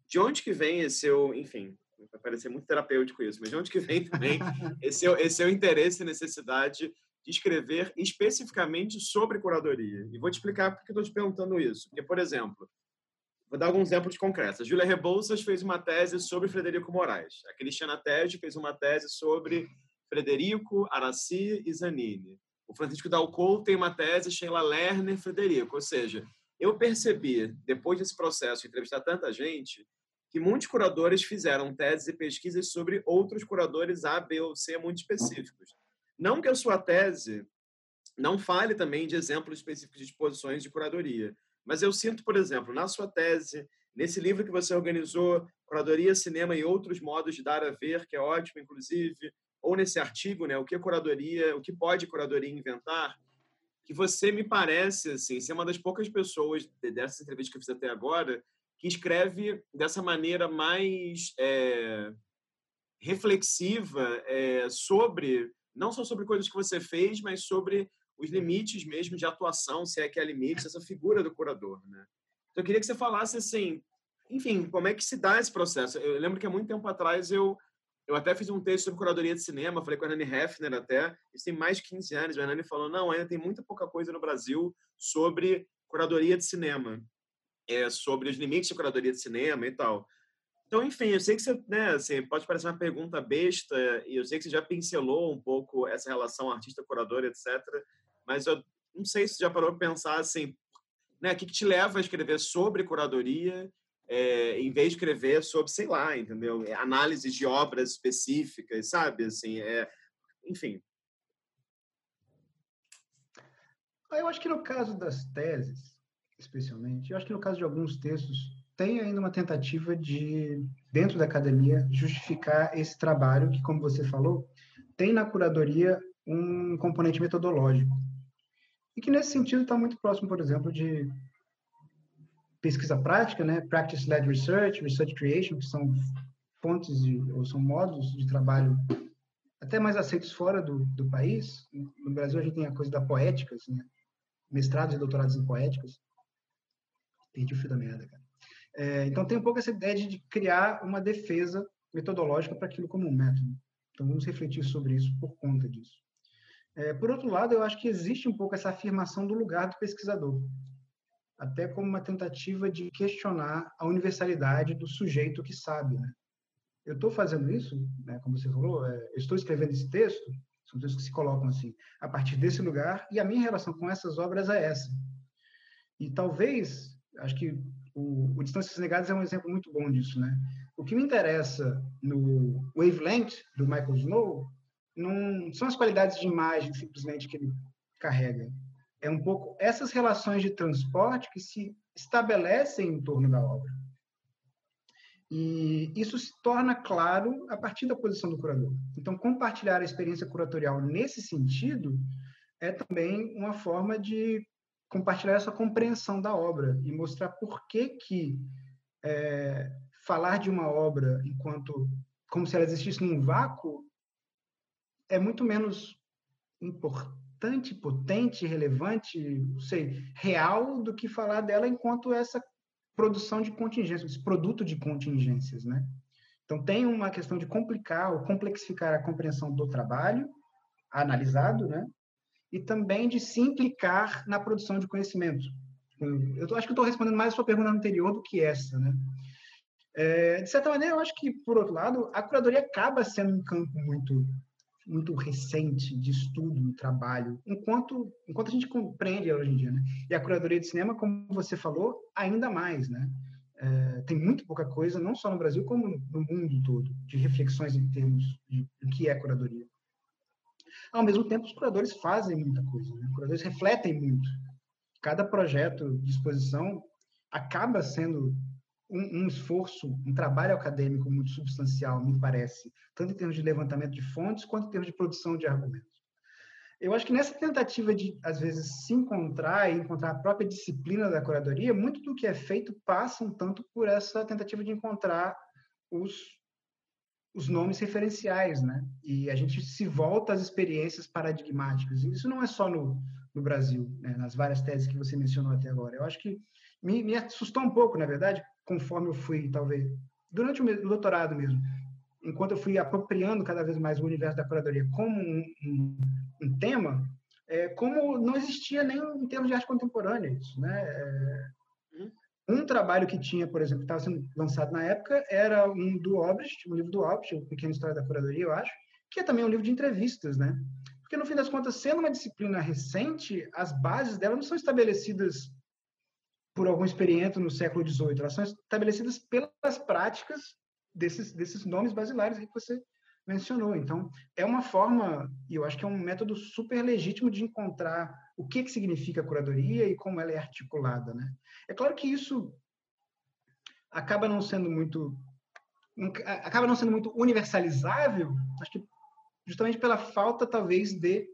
de onde que vem esse seu, enfim, vai parecer muito terapêutico isso, mas de onde que vem também esse seu, esse seu interesse e necessidade de escrever especificamente sobre curadoria? E vou te explicar por que estou te perguntando isso. Porque, por exemplo, vou dar alguns exemplos concretos. A Júlia Rebouças fez uma tese sobre Frederico Moraes. A Cristiana Tege fez uma tese sobre Frederico, Araci e Zanini. O Francisco Dalcou tem uma tese Sheila Lerner Frederico. Ou seja, eu percebi, depois desse processo de entrevistar tanta gente, que muitos curadores fizeram teses e pesquisas sobre outros curadores A, B ou C muito específicos. Não que a sua tese não fale também de exemplos específicos de exposições de curadoria, mas eu sinto, por exemplo, na sua tese, nesse livro que você organizou, Curadoria, Cinema e Outros Modos de Dar a Ver, que é ótimo, inclusive, ou nesse artigo, né, o que curadoria, o que pode curadoria inventar, que você me parece, assim, ser uma das poucas pessoas dessa entrevista que eu fiz até agora que escreve dessa maneira mais é, reflexiva é, sobre, não só sobre coisas que você fez, mas sobre os limites mesmo de atuação, se é que há limites, essa figura do curador, né? Então, eu queria que você falasse, assim, enfim, como é que se dá esse processo? Eu lembro que há muito tempo atrás eu eu até fiz um texto sobre curadoria de cinema, falei com a Nani Hefner até, isso tem mais de 15 anos, a Nani falou, não, ainda tem muita pouca coisa no Brasil sobre curadoria de cinema é, sobre os limites de curadoria de cinema e tal. Então, enfim, eu sei que você, né, assim, pode parecer uma pergunta besta, e eu sei que você já pincelou um pouco essa relação artista-curador, etc. Mas eu não sei se você já parou para pensar, assim, né, o que, que te leva a escrever sobre curadoria, é, em vez de escrever sobre, sei lá, entendeu? É, análise de obras específicas, sabe? Assim, é, enfim. Eu acho que no caso das teses, especialmente. Eu acho que no caso de alguns textos tem ainda uma tentativa de, dentro da academia, justificar esse trabalho que, como você falou, tem na curadoria um componente metodológico. E que, nesse sentido, está muito próximo, por exemplo, de pesquisa prática, né? Practice-led research, research creation, que são fontes de, ou são modos de trabalho até mais aceitos fora do, do país. No Brasil, a gente tem a coisa da poética, assim, né? mestrados e doutorados em poéticas. Perdi o fio da merda, cara. É, então, tem um pouco essa ideia de criar uma defesa metodológica para aquilo como um método. Então, vamos refletir sobre isso por conta disso. É, por outro lado, eu acho que existe um pouco essa afirmação do lugar do pesquisador, até como uma tentativa de questionar a universalidade do sujeito que sabe. Né? Eu estou fazendo isso, né, como você falou, é, eu estou escrevendo esse texto, são textos que se colocam assim, a partir desse lugar, e a minha relação com essas obras é essa. E talvez acho que o, o Distâncias Negadas é um exemplo muito bom disso, né? O que me interessa no Wavelength, do Michael Snow, não são as qualidades de imagem, simplesmente, que ele carrega. É um pouco essas relações de transporte que se estabelecem em torno da obra. E isso se torna claro a partir da posição do curador. Então, compartilhar a experiência curatorial nesse sentido é também uma forma de compartilhar essa compreensão da obra e mostrar por que que é, falar de uma obra enquanto como se ela existisse num vácuo é muito menos importante, potente, relevante, não sei, real do que falar dela enquanto essa produção de contingências, esse produto de contingências, né? Então tem uma questão de complicar ou complexificar a compreensão do trabalho analisado, né? E também de se implicar na produção de conhecimento. Eu acho que estou respondendo mais a sua pergunta anterior do que essa, né? É, de certa maneira, eu acho que, por outro lado, a curadoria acaba sendo um campo muito muito recente de estudo e trabalho, enquanto enquanto a gente compreende hoje em dia, né? E a curadoria de cinema, como você falou, ainda mais, né? é, tem muito pouca coisa, não só no Brasil, como no mundo todo, de reflexões em termos de o que é curadoria. Ao mesmo tempo, os curadores fazem muita coisa, né? os curadores refletem muito. Cada projeto de exposição acaba sendo um, um, esforço, um trabalho acadêmico muito substancial, me parece, tanto em termos de levantamento de fontes, quanto em termos de produção de argumentos. Eu acho que nessa tentativa de, às vezes, se encontrar e encontrar a própria disciplina da curadoria, muito do que é feito passa um tanto por essa tentativa de encontrar os, os nomes referenciais, né? E a gente se volta às experiências paradigmáticas. Isso não é só no, no Brasil, né? nas várias teses que você mencionou até agora. Eu acho que me, me assustou um pouco, na verdade, conforme eu fui, talvez, durante o doutorado mesmo, enquanto eu fui apropriando cada vez mais o universo da curadoria como um, um, um tema, é, como não existia nem em termos de arte contemporânea isso, né? É. um trabalho que tinha, por exemplo, que estava sendo lançado na época, era um do Obrecht, um livro do Obrecht, o Pequena História da Curadoria, eu acho, que é também um livro de entrevistas, né? Porque, no fim das contas, sendo uma disciplina recente, as bases dela não são estabelecidas por algum experiente no século XVIII, elas são estabelecidas pelas práticas desses, desses nomes basilares que você mencionou. Então, é uma forma, e eu acho que é um método super legítimo de encontrar o que, que significa a curadoria e como ela é articulada. Né? É claro que isso acaba não sendo muito acaba não sendo muito universalizável, acho que justamente pela falta talvez de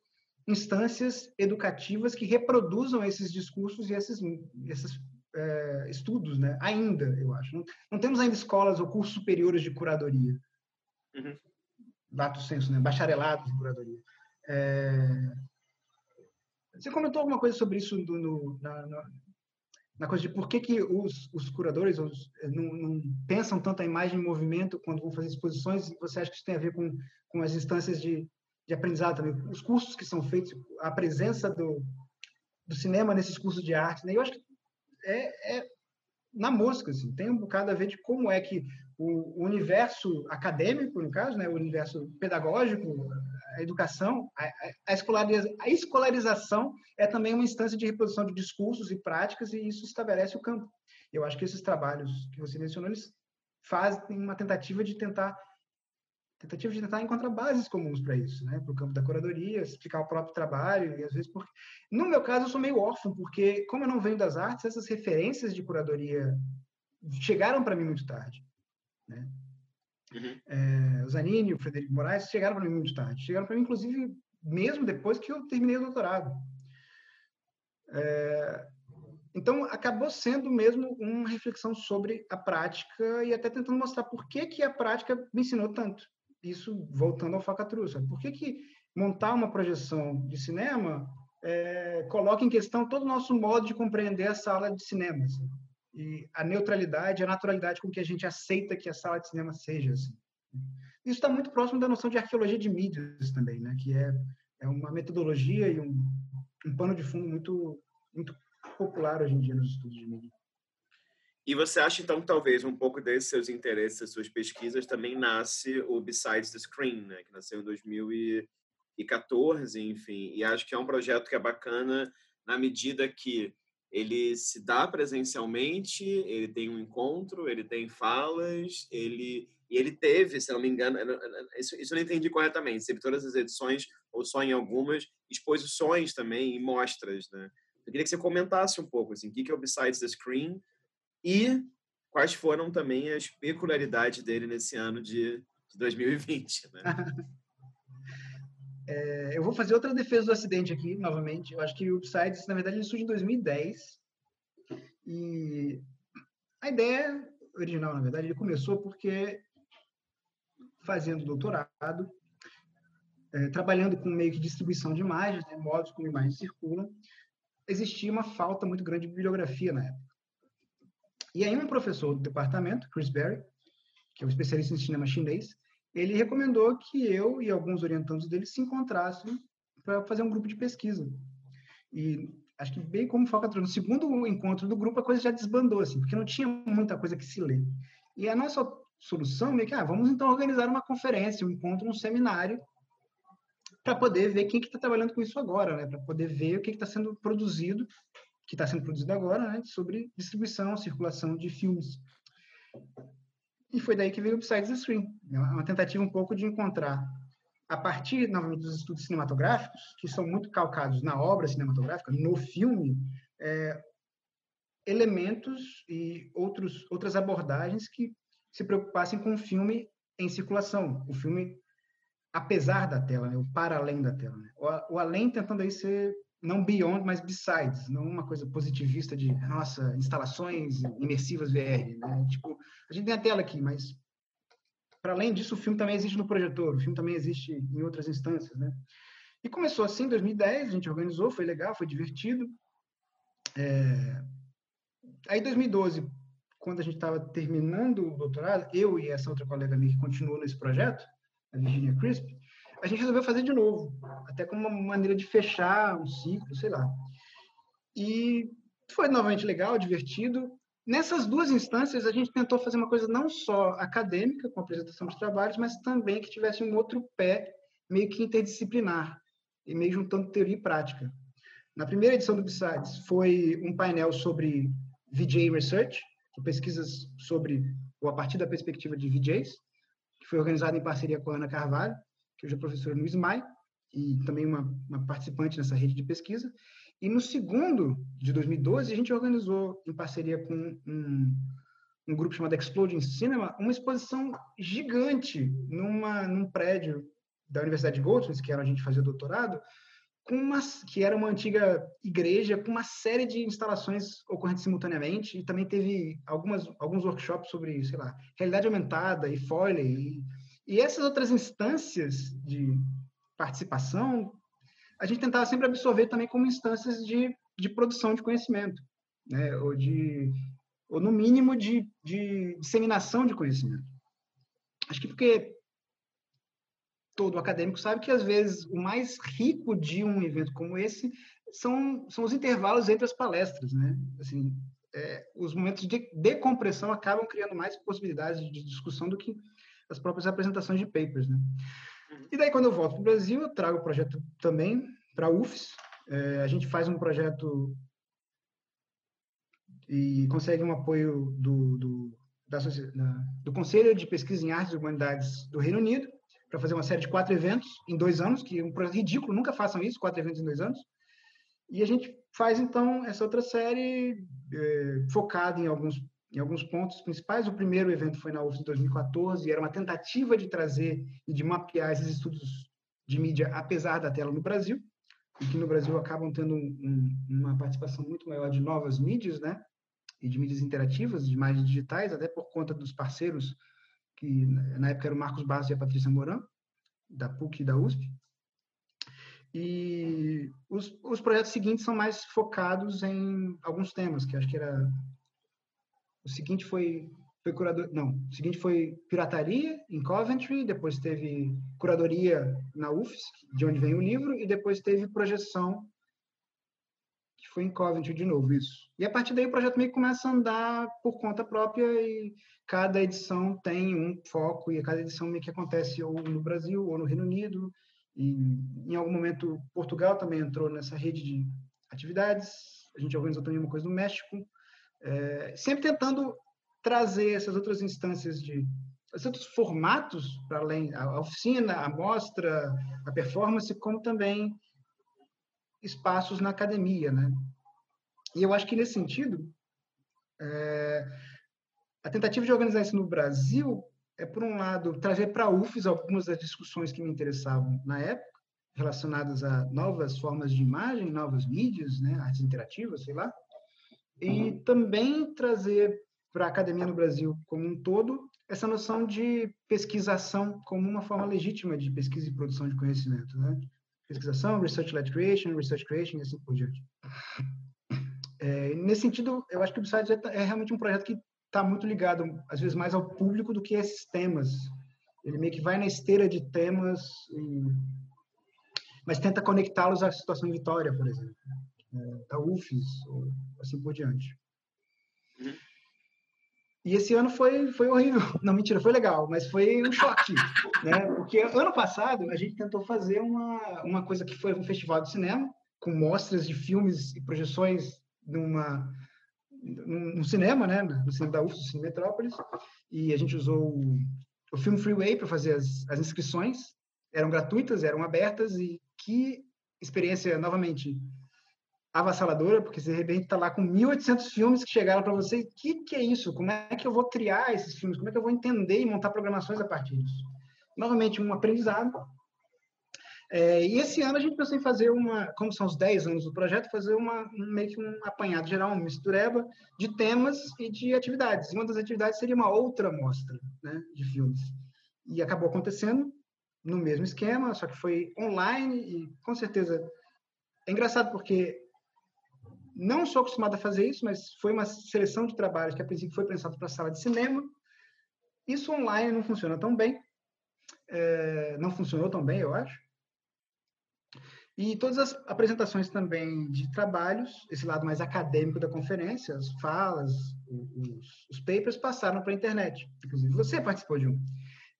instâncias educativas que reproduzam esses discursos e esses, esses é, estudos, né? Ainda, eu acho. Não, não, temos ainda escolas ou cursos superiores de curadoria. Uhum. Lato senso, né? Bacharelado em curadoria. É... Você comentou alguma coisa sobre isso no, no, na, na, coisa de por que, que os, os curadores os, não, não, pensam tanto a imagem em movimento quando vão fazer exposições? Você acha que isso tem a ver com, com as instâncias de, de aprendizado também? Os cursos que são feitos, a presença do, do cinema nesses cursos de arte, né? Eu acho que é, é na mosca, assim. tem um bocado a ver de como é que o, universo acadêmico, no caso, né, o universo pedagógico, a educação, a, a, escolariza, a escolarização é também uma instância de reprodução de discursos e práticas e isso estabelece o campo. Eu acho que esses trabalhos que você mencionou, eles fazem uma tentativa de tentar tentativa de tentar encontrar bases comuns para isso, né? Para o campo da curadoria, explicar o próprio trabalho e às vezes porque no meu caso eu sou meio órfão porque como eu não venho das artes, essas referências de curadoria chegaram para mim muito tarde, né? Uhum. É, o Zanini, o Frederico Moraes chegaram para mim muito tarde, chegaram para mim inclusive mesmo depois que eu terminei o doutorado. É, então, acabou sendo mesmo uma reflexão sobre a prática e até tentando mostrar por que, que a prática me ensinou tanto isso voltando ao falcatrua. Por que, que montar uma projeção de cinema é, coloca em questão todo o nosso modo de compreender a sala de cinema? Assim? E a neutralidade, a naturalidade com que a gente aceita que a sala de cinema seja. Assim. Isso está muito próximo da noção de arqueologia de mídias também, né? que é, é uma metodologia e um, um pano de fundo muito, muito popular hoje em dia nos estudos de mídia. E você acha, então, que talvez um pouco desses seus interesses, das suas pesquisas, também nasce o Besides the Screen, né? que nasceu em 2014, enfim. E acho que é um projeto que é bacana na medida que ele se dá presencialmente, ele tem um encontro, ele tem falas, ele e ele teve, se não me engano, isso, isso eu não entendi corretamente, se todas as edições ou só em algumas exposições também e mostras, né? Eu queria que você comentasse um pouco assim, o que é o Besides the Screen e quais foram também as peculiaridades dele nesse ano de, de 2020. Né? é, eu vou fazer outra defesa do acidente aqui, novamente. Eu acho que o Upsides, na verdade, ele surge em 2010. E a ideia original, na verdade, ele começou porque, fazendo doutorado, é, trabalhando com meio que distribuição de imagens, né, modos como imagens circulam, existia uma falta muito grande de bibliografia na época. E aí um professor do departamento, Chris Berry, que é um especialista em cinema chinês, ele recomendou que eu e alguns orientandos dele se encontrassem para fazer um grupo de pesquisa. E acho que bem como foca no segundo encontro do grupo a coisa já desbandou assim, porque não tinha muita coisa que se ler. E a nossa solução meio que, ah, vamos então organizar uma conferência, um encontro, um seminário para poder ver quem que está trabalhando com isso agora, né? Para poder ver o que está sendo produzido que está sendo produzido agora, né, sobre distribuição, circulação de filmes E foi daí que veio o Besides the Screen. É uma tentativa um pouco de encontrar, a partir, novamente, dos estudos cinematográficos, que são muito calcados na obra cinematográfica, no filme, é, elementos e outros, outras abordagens que se preocupassem com o filme em circulação, o filme apesar da tela, né? o para além da tela. Né? O, o, além tentando aí ser não beyond, mas besides, não uma coisa positivista de, nossa, instalações imersivas VR. Né? Tipo, a gente tem a tela aqui, mas para além disso, o filme também existe no projetor, o filme também existe em outras instâncias. Né? E começou assim em 2010, a gente organizou, foi legal, foi divertido. É... Aí, em 2012, quando a gente estava terminando o doutorado, eu e essa outra colega minha que continuou nesse projeto, a Virginia Crisp, a gente resolveu fazer de novo, até como uma maneira de fechar um ciclo, sei lá. E foi novamente legal, divertido. Nessas duas instâncias, a gente tentou fazer uma coisa não só acadêmica, com apresentação de trabalhos, mas também que tivesse um outro pé meio que interdisciplinar, e meio juntando teoria e prática. Na primeira edição do Besides foi um painel sobre VJ Research, pesquisas sobre, ou a partir da perspectiva de VJs, que foi organizado em parceria com a Ana Carvalho, que hoje é professora no SMAI, e também uma, uma participante nessa rede de pesquisa. E no segundo, de 2012, a gente organizou, em parceria com um, um grupo chamado Exploding Cinema, uma exposição gigante numa, num prédio da Universidade de Goldsmith, que era onde a gente fazia doutorado, com uma, que era uma antiga igreja com uma série de instalações ocorrentes simultaneamente e também teve algumas, alguns workshops sobre, sei lá, realidade aumentada e Foley e, e essas outras instâncias de participação a gente tentava sempre absorver também como instâncias de, de produção de conhecimento, né? ou de ou no mínimo de, de disseminação de conhecimento. Acho que porque todo acadêmico sabe que, às vezes, o mais rico de um evento como esse são, são os intervalos entre as palestras, né? Assim, é, os momentos de decompressão acabam criando mais possibilidades de discussão do que as próprias apresentações de papers, né? Uhum. E daí, quando eu volto para o Brasil, eu trago o projeto também para a UFES. É, a gente faz um projeto e consegue um apoio do, do, da, do Conselho de Pesquisa em Artes e Humanidades do Reino Unido, para fazer uma série de quatro eventos em dois anos, que é um projeto ridículo, nunca façam isso, quatro eventos em dois anos. E a gente faz, então, essa outra série é, focada em alguns, em alguns pontos principais. O primeiro evento foi na UFS em 2014, e era uma tentativa de trazer e de mapear esses estudos de mídia, apesar da tela no Brasil, e que no Brasil acabam tendo um, um, uma participação muito maior de novas mídias, né? E de mídias interativas, de imagens digitais, até por conta dos parceiros que na época era o Marcos Bastos e a Patrícia Moran, da PUC e da USP. E os, os projetos seguintes são mais focados em alguns temas, que acho que era... O seguinte foi, foi curador... Não, o seguinte foi pirataria em Coventry, depois teve curadoria na UFS, de onde vem o livro, e depois teve projeção que foi em Coventry de novo, isso. E a partir daí o projeto meio que começa a andar por conta própria e cada edição tem um foco e cada edição meio que acontece ou no Brasil ou no Reino Unido e em algum momento Portugal também entrou nessa rede de atividades. A gente organizou também uma coisa no México, é, sempre tentando trazer essas outras instâncias de esses outros formatos para além a oficina, a mostra, a performance, como também espaços na academia, né? E eu acho que nesse sentido é, a tentativa de organizar isso no Brasil é, por um lado, trazer para a UFES algumas das discussões que me interessavam na época, relacionadas a novas formas de imagem, novas mídias, né, artes interativas, sei lá, e também trazer para a academia no Brasil como um todo essa noção de pesquisação como uma forma legítima de pesquisa e produção de conhecimento, né? Pesquisação, research-led creation, research creation e assim por diante. É, nesse sentido, eu acho que o Besides é, é realmente um projeto que está muito ligado, às vezes, mais ao público do que a esses temas. Ele meio que vai na esteira de temas, e... mas tenta conectá-los à situação de Vitória, por exemplo, é, da UFES, ou assim por diante. Uhum. E esse ano foi, foi horrível. Não, mentira, foi legal, mas foi um choque. né? Porque ano passado a gente tentou fazer uma, uma coisa que foi um festival de cinema, com mostras de filmes e projeções numa no, cinema, né, no cinema da UFS, no Cine Metrópolis, e a gente usou o, o Film Freeway para fazer as, as inscrições, eram gratuitas, eram abertas, e que experiência, novamente, avassaladora, porque você de repente está lá com 1.800 filmes que chegaram para você, o que, que é isso? Como é que eu vou criar esses filmes? Como é que eu vou entender e montar programações a partir disso? Novamente, um aprendizado, é, e esse ano a gente pensou em fazer uma, como são os 10 anos do projeto, fazer uma, meio que um apanhado geral, uma mistureba de temas e de atividades. E uma das atividades seria uma outra mostra né, de filmes. E acabou acontecendo no mesmo esquema, só que foi online e com certeza é engraçado porque não sou acostumado a fazer isso, mas foi uma seleção de trabalhos que a princípio foi pensado para sala de cinema. Isso online não funciona tão bem, é, não funcionou tão bem, eu acho. E todas as apresentações também de trabalhos, esse lado mais acadêmico da conferência, as falas, os, os papers passaram para a internet. Inclusive, você participou de um.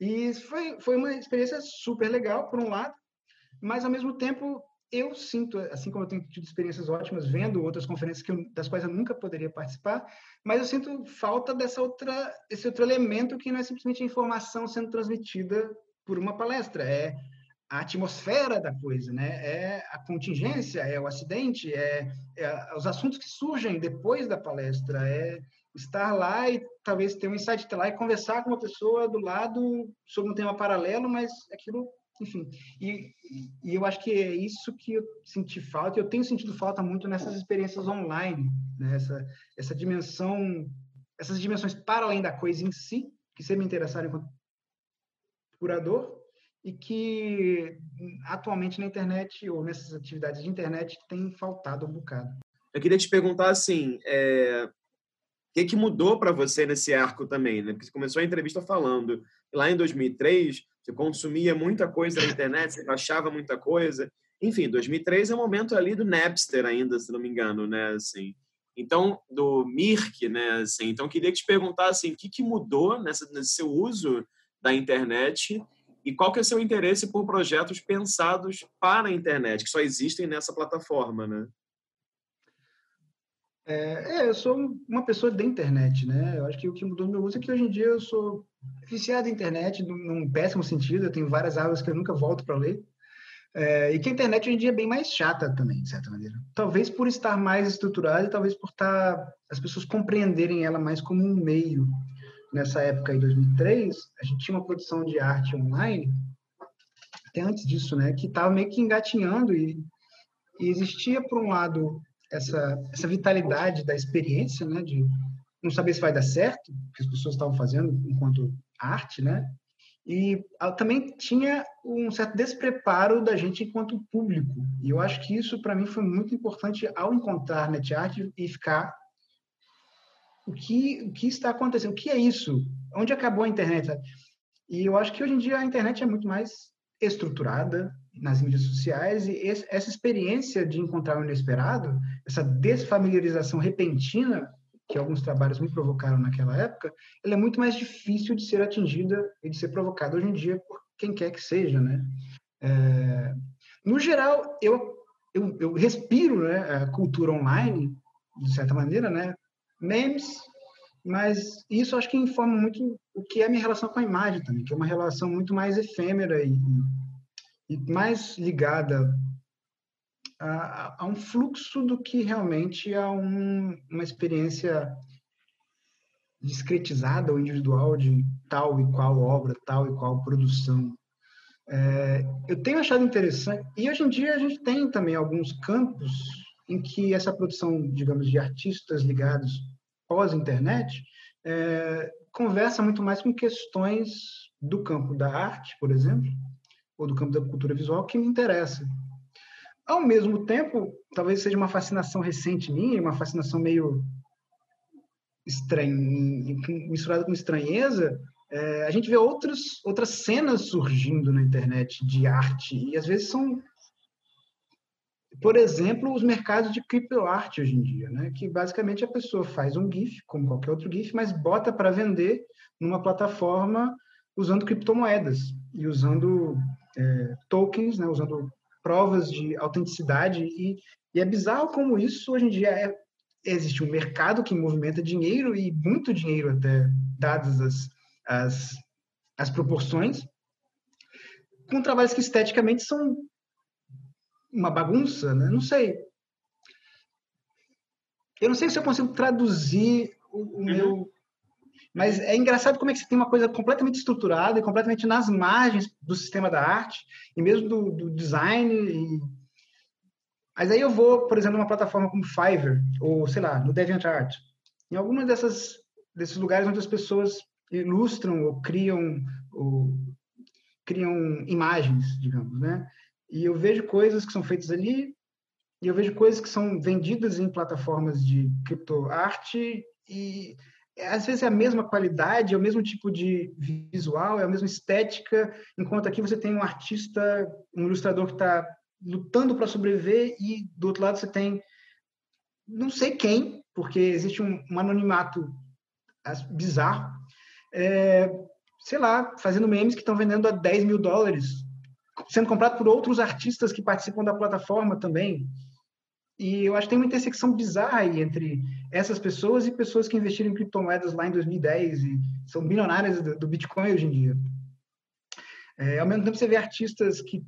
E foi, foi uma experiência super legal, por um lado, mas, ao mesmo tempo, eu sinto, assim como eu tenho tido experiências ótimas vendo outras conferências que eu, das quais eu nunca poderia participar, mas eu sinto falta dessa outra, esse outro elemento que não é simplesmente a informação sendo transmitida por uma palestra, é a atmosfera da coisa, né? É a contingência, é o acidente, é, é, os assuntos que surgem depois da palestra, é estar lá e talvez ter um insight lá e conversar com uma pessoa do lado sobre um tema paralelo, mas aquilo, enfim. E, e eu acho que é isso que eu senti falta, eu tenho sentido falta muito nessas experiências online, né? essa, essa dimensão, essas dimensões para além da coisa em si, que sempre me interessaram enquanto curador, e que atualmente na internet ou nessas atividades de internet tem faltado um bocado. Eu queria te perguntar assim, é... que, que mudou para você nesse arco também? Né? Porque você começou a entrevista falando lá em 2003 você consumia muita coisa na internet, você achava muita coisa. Enfim, 2003 é o momento ali do Napster ainda, se não me engano, né? Assim, então, do Mirk, né? Assim, então, queria te perguntar assim, o que, que mudou nessa, nesse seu uso da internet e qual que é o seu interesse por projetos pensados para a internet, que só existem nessa plataforma, né? É, é, eu sou uma pessoa da internet, né? Eu acho que o que mudou no meu uso é que hoje em dia eu sou viciado em internet, num, num péssimo sentido. Eu tenho várias aulas que eu nunca volto para ler. É, e que a internet hoje em dia é bem mais chata também, de certa maneira. Talvez por estar mais estruturada e talvez por estar tá, as pessoas compreenderem ela mais como um meio nessa época, em 2003, a gente tinha uma produção de arte online, até antes disso, né, que estava meio que engatinhando e, e, existia, por um lado, essa, essa vitalidade da experiência, né, de não saber se vai dar certo, que as pessoas estavam fazendo enquanto arte, né, e também tinha um certo despreparo da gente enquanto público. E eu acho que isso, para mim, foi muito importante ao encontrar NetArt e ficar o que, o que está acontecendo, o que é isso, onde acabou a internet. E eu acho que hoje em dia a internet é muito mais estruturada nas mídias sociais e esse, essa experiência de encontrar o inesperado, essa desfamiliarização repentina que alguns trabalhos me provocaram naquela época, ela é muito mais difícil de ser atingida e de ser provocada hoje em dia por quem quer que seja, né? É, no geral, eu, eu, eu respiro né, a cultura online, de certa maneira, né? memes, mas isso acho que informa muito o que é a minha relação com a imagem também, que é uma relação muito mais efêmera e, e mais ligada a, a, um fluxo do que realmente a um, uma experiência discretizada ou individual de tal e qual obra, tal e qual produção. É, eu tenho achado interessante, e hoje em dia a gente tem também alguns campos em que essa produção, digamos, de artistas ligados pós-internet é, conversa muito mais com questões do campo da arte, por exemplo, ou do campo da cultura visual que me interessa. Ao mesmo tempo, talvez seja uma fascinação recente minha, uma fascinação meio estranha, misturada com estranheza, é, a gente vê outras, outras cenas surgindo na internet de arte, e às vezes são por exemplo, os mercados de criptoarte hoje em dia, né? que basicamente a pessoa faz um GIF, como qualquer outro GIF, mas bota para vender numa plataforma usando criptomoedas e usando é, tokens, né? usando provas de autenticidade. E, e, é bizarro como isso hoje em dia é, existe um mercado que movimenta dinheiro e muito dinheiro até, dadas as, as, as proporções, com trabalhos que esteticamente são uma bagunça, né? Não sei. Eu não sei se eu consigo traduzir o, o uhum. meu. Mas é engraçado como é que você tem uma coisa completamente estruturada e completamente nas margens do sistema da arte e mesmo do, do design. E... Mas aí eu vou, por exemplo, numa plataforma como Fiverr ou, sei lá, no DeviantArt. Em algumas dessas desses lugares onde as pessoas ilustram ou criam ou criam imagens, digamos, né? E eu vejo coisas que são feitas ali e eu vejo coisas que são vendidas em plataformas de criptoarte e às vezes é a mesma qualidade, é o mesmo tipo de visual, é a mesma estética, enquanto aqui você tem um artista, um ilustrador que está lutando para sobreviver e do outro lado você tem não sei quem, porque existe um, um anonimato bizarro, é, sei lá, fazendo memes que estão vendendo a 10 mil dólares, sendo comprado por outros artistas que participam da plataforma também. E eu acho que tem uma intersecção bizarra aí entre essas pessoas e pessoas que investiram em criptomoedas lá em 2010 e são milionárias do, do Bitcoin hoje em dia. É, ao mesmo tempo, você vê artistas que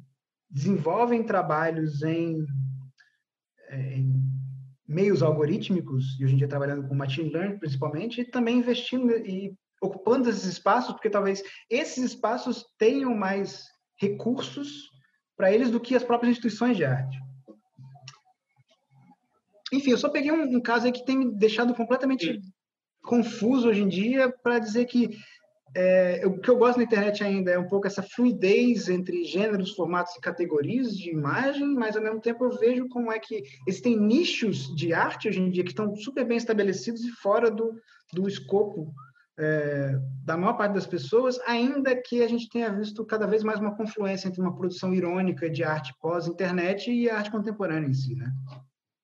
desenvolvem trabalhos em, é, em meios algorítmicos, e hoje em dia trabalhando com machine learning principalmente, e também investindo e ocupando esses espaços, porque talvez esses espaços tenham mais recursos para eles do que as próprias instituições de arte. Enfim, eu só peguei um, um caso aí que tem me deixado completamente Sim. confuso hoje em dia para dizer que é, o que eu gosto na internet ainda é um pouco essa fluidez entre gêneros, formatos e categorias de imagem, mas ao mesmo tempo eu vejo como é que existem nichos de arte hoje em dia que estão super bem estabelecidos e fora do, do escopo é, da maior parte das pessoas, ainda que a gente tenha visto cada vez mais uma confluência entre uma produção irônica de arte pós-internet e a arte contemporânea em si, né?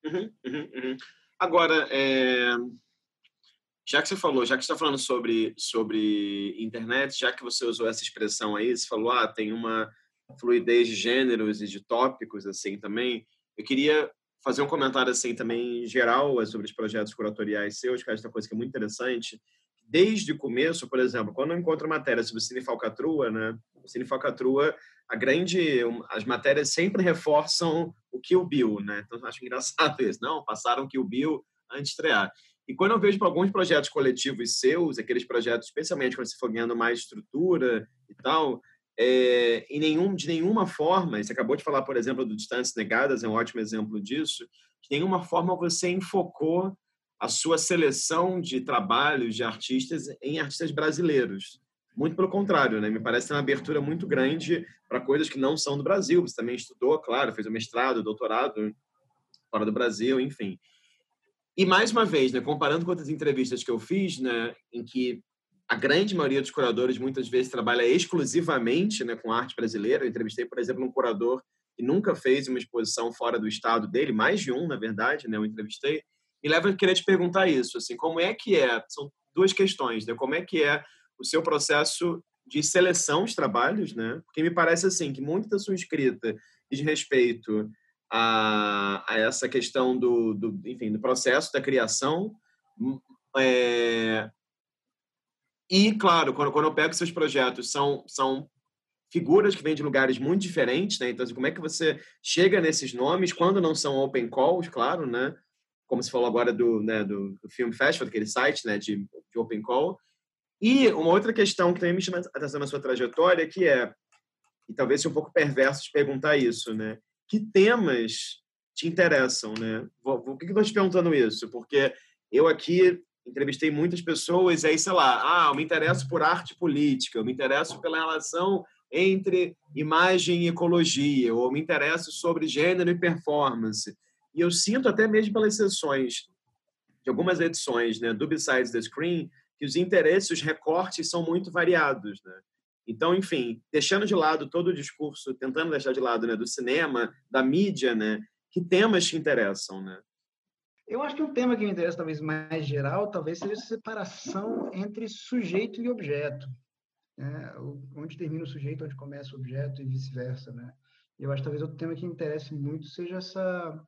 Uhum, uhum, uhum. Agora, é... já que você falou, já que você está falando sobre, sobre internet, já que você usou essa expressão aí, você falou, ah, tem uma fluidez de gêneros e de tópicos, assim, também, eu queria fazer um comentário, assim, também geral sobre os projetos curatoriais seus, que acho que é uma coisa que é muito interessante, desde o começo, por exemplo, quando eu encontro matéria sobre Cine Falcatrua, né? O Cine Falcatrua, a grande, as matérias sempre reforçam o Kill Bill, né? Então eu acho engraçado isso. Não, passaram Kill Bill antes de estrear. E quando eu vejo para alguns projetos coletivos seus, aqueles projetos, especialmente quando você for ganhando mais estrutura e tal, é, em nenhum, de nenhuma forma, você acabou de falar, por exemplo, do Distâncias Negadas, é um ótimo exemplo disso, de nenhuma forma você enfocou a sua seleção de trabalhos de artistas em artistas brasileiros. Muito pelo contrário, né? Me parece uma abertura muito grande para coisas que não são do Brasil. Você também estudou, claro, fez o mestrado, doutorado fora do Brasil, enfim. E mais uma vez, né, comparando com outras entrevistas que eu fiz, né, em que a grande maioria dos curadores muitas vezes trabalha exclusivamente né, com arte brasileira. Eu entrevistei, por exemplo, um curador que nunca fez uma exposição fora do estado dele, mais de um, na verdade, né, eu entrevistei me leva a querer te perguntar isso, assim, como é que é, são duas questões, né? Como é que é o seu processo de seleção de trabalhos, né? Porque me parece assim que muita da sua escrita diz respeito a, a essa questão do, do, enfim, do processo da criação. Hum, é, e, claro, quando, quando eu pego seus projetos, são, são figuras que vêm de lugares muito diferentes, né? Então, assim, como é que você chega nesses nomes quando não são open calls, claro, né? como se falou agora do, né, do, do Film Festival, daquele site né, de, de Open Call. E uma outra questão que também me chama a atenção na sua trajetória, que é, e talvez seja um pouco perverso de perguntar isso, né? Que temas te interessam, né? Por que, eu estou te perguntando isso? Porque eu aqui entrevistei muitas pessoas aí, sei lá, ah, eu me interesso por arte política, eu me interesso pela relação entre imagem e ecologia, ou me interesso sobre gênero e performance. E eu sinto até mesmo pelas sessões de algumas edições né, do Besides the Screen que os interesses, os recortes são muito variados, né? Então, enfim, deixando de lado todo o discurso, tentando deixar de lado né, do cinema, da mídia, né? Que temas te interessam, né? Eu acho que um tema que me interessa talvez mais geral, talvez seja a separação entre sujeito e objeto. Né? Onde termina o sujeito, onde começa o objeto e vice-versa, né? Eu acho que talvez outro tema que me interesse muito seja essa